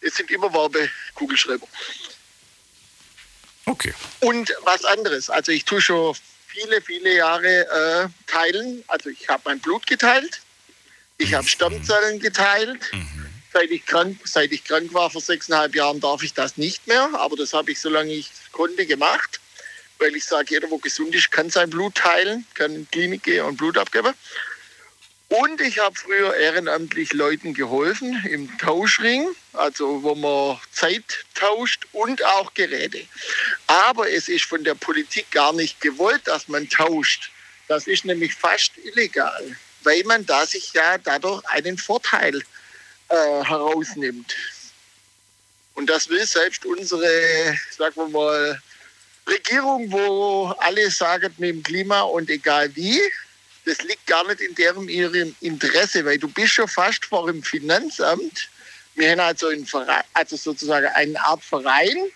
es sind immer Werbekugelschreiber. Okay. Und was anderes. Also ich tue schon viele, viele Jahre äh, teilen. Also ich habe mein Blut geteilt. Ich habe Stammzellen geteilt. Seit ich, krank, seit ich krank war vor sechseinhalb Jahren darf ich das nicht mehr. Aber das habe ich, solange ich konnte, gemacht. Weil ich sage, jeder, wo gesund ist, kann sein Blut teilen, kann in die Klinik gehen und Blut abgeben. Und ich habe früher ehrenamtlich Leuten geholfen im Tauschring, also wo man Zeit tauscht und auch Geräte. Aber es ist von der Politik gar nicht gewollt, dass man tauscht. Das ist nämlich fast illegal, weil man da sich ja dadurch einen Vorteil äh, herausnimmt. Und das will selbst unsere, sagen wir mal, Regierung, wo alle sagen mit dem Klima und egal wie, das liegt gar nicht in deren ihrem Interesse, weil du bist schon fast vor dem Finanzamt. Wir haben also, einen Verein, also sozusagen eine Art Verein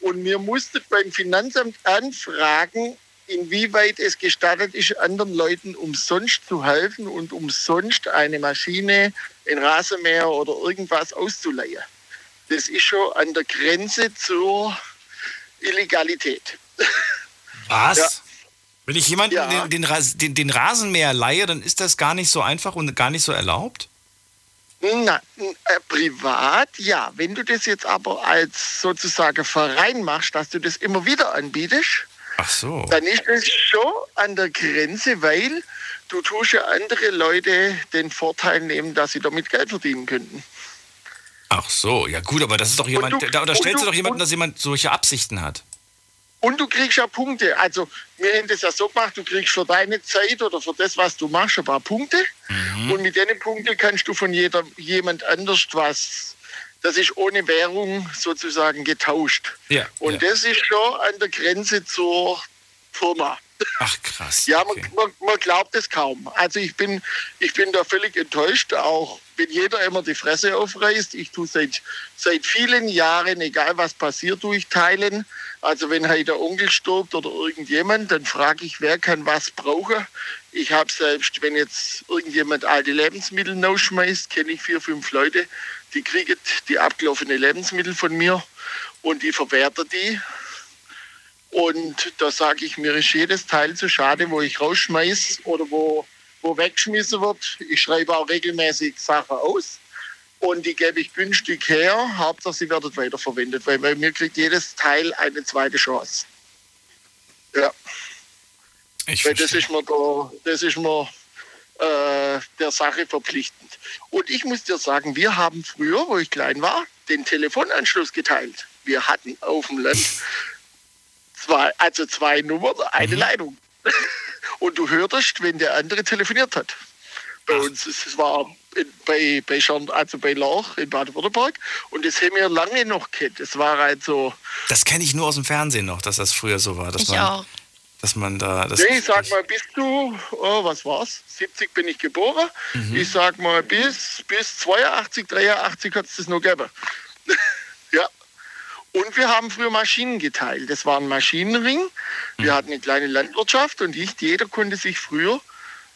und wir mussten beim Finanzamt anfragen, inwieweit es gestattet ist, anderen Leuten umsonst zu helfen und umsonst eine Maschine, ein Rasenmäher oder irgendwas auszuleihen. Das ist schon an der Grenze zur Illegalität. Was? Ja. Wenn ich jemanden Ja. den, den, den, Rasenmäher leihe, dann ist das gar nicht so einfach und gar nicht so erlaubt? Na, äh, privat, ja. Wenn du das jetzt aber als sozusagen Verein machst, dass du das immer wieder anbietest, Ach so. dann ist es schon an der Grenze, weil du tust ja andere Leute den Vorteil nehmen, dass sie damit Geld verdienen könnten. Ach so, ja gut, aber das ist doch jemand, du- da unterstellst du du- doch jemanden, dass jemand solche Absichten hat. Und du kriegst ja Punkte. Also wir haben das ja so gemacht, du kriegst für deine Zeit oder für das, was du machst, ein paar Punkte. Und mit den Punkten kannst du von jeder, jemand anders was. Das ist ohne Währung sozusagen getauscht. Ja. Und das ist schon an der Grenze zur Firma. Ach krass. Ja, man, man, man glaubt es kaum. Also ich bin, ich bin da völlig enttäuscht, auch wenn jeder immer die Fresse aufreißt. Ich tue seit, seit vielen Jahren, egal was passiert, durchteilen. Also wenn halt der Onkel stirbt oder irgendjemand, dann frage ich, wer kann was brauchen. Ich habe selbst, wenn jetzt irgendjemand alte Lebensmittel rausschmeißt, kenne ich vier, fünf Leute, die kriegen die abgelaufene Lebensmittel von mir und die verwerten die. Und da sage ich, mir ist jedes Teil zu schade, wo ich rausschmeiß oder wo, wo weggeschmissen wird. Ich schreibe auch regelmäßig Sachen aus und die gebe ich günstig her. Hauptsache, sie werden weiterverwendet, weil bei mir kriegt jedes Teil eine zweite Chance. Ja. weil das ist mir, da, das ist mir äh, der Sache verpflichtend. Und ich muss dir sagen, wir haben früher, wo ich klein war, den Telefonanschluss geteilt. Wir hatten auf dem Land zwei, also zwei Nummern, eine Leitung. Und du hörtest, wenn der andere telefoniert hat. Bei uns, es war in, bei, bei Schorn, also bei Lach in Baden-Württemberg. Und das haben wir lange noch kennt. Es war also, Das kenne ich nur aus dem Fernsehen noch, dass das früher so war. Dass Ich man, auch. Dass man da. Das, nee, ich sag mal, bist du, oh, was war's? 70 bin ich geboren. Mhm. Ich sag mal, bis, bis 82, 83 hat es das noch gegeben. ja. Und wir haben früher Maschinen geteilt. Das war ein Maschinenring. Wir hatten eine kleine Landwirtschaft und nicht jeder konnte sich früher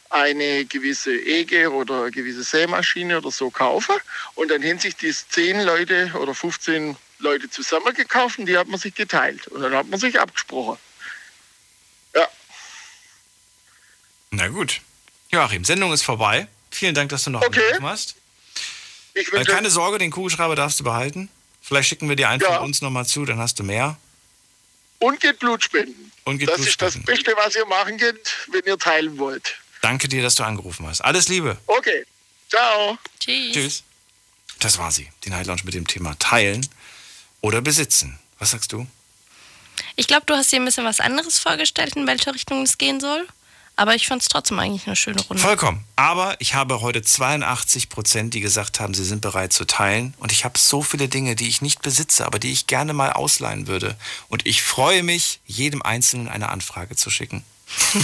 eine gewisse Ege oder eine gewisse Sämaschine oder so kaufen. Und dann haben sich die 10 Leute oder 15 Leute zusammengekauft und die hat man sich geteilt. Und dann hat man sich abgesprochen. Na gut. Joachim, Sendung ist vorbei. Vielen Dank, dass du noch Okay. angerufen hast. Ich Äh, keine Sorge, den Kugelschreiber darfst du behalten. Vielleicht schicken wir dir einen von uns nochmal zu, dann hast du mehr. Und geht Blut spenden. Und geht das Blut ist das. Beste, was ihr machen könnt, wenn ihr teilen wollt. Danke dir, dass du angerufen hast. Alles Liebe. Okay. Ciao. Tschüss. Tschüss. Das war sie. Die Night Lounge mit dem Thema Teilen oder Besitzen. Was sagst du? Ich glaube, du hast dir ein bisschen was anderes vorgestellt, in welche Richtung es gehen soll. Aber ich fand es trotzdem eigentlich eine schöne Runde. Vollkommen. Aber ich habe heute 82 Prozent, die gesagt haben, sie sind bereit zu teilen. Und ich habe so viele Dinge, die ich nicht besitze, aber die ich gerne mal ausleihen würde. Und ich freue mich, jedem Einzelnen eine Anfrage zu schicken.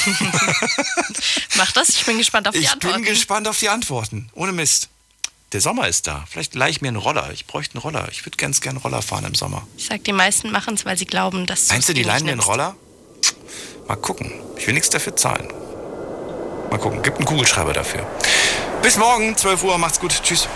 Mach das, ich bin gespannt auf die ich Antworten. bin gespannt auf die Antworten. Ohne Mist. Der Sommer ist da. Vielleicht leih ich mir einen Roller. Ich bräuchte einen Roller. Ich würde ganz gern Roller fahren im Sommer. Ich sag, die meisten machen es, weil sie glauben, dass Meinst du, die leihen mir einen. Roller? Mal gucken. Ich will nichts dafür zahlen. Mal gucken. Gibt einen Kugelschreiber dafür. Bis morgen, 12 Uhr. Macht's gut. Tschüss.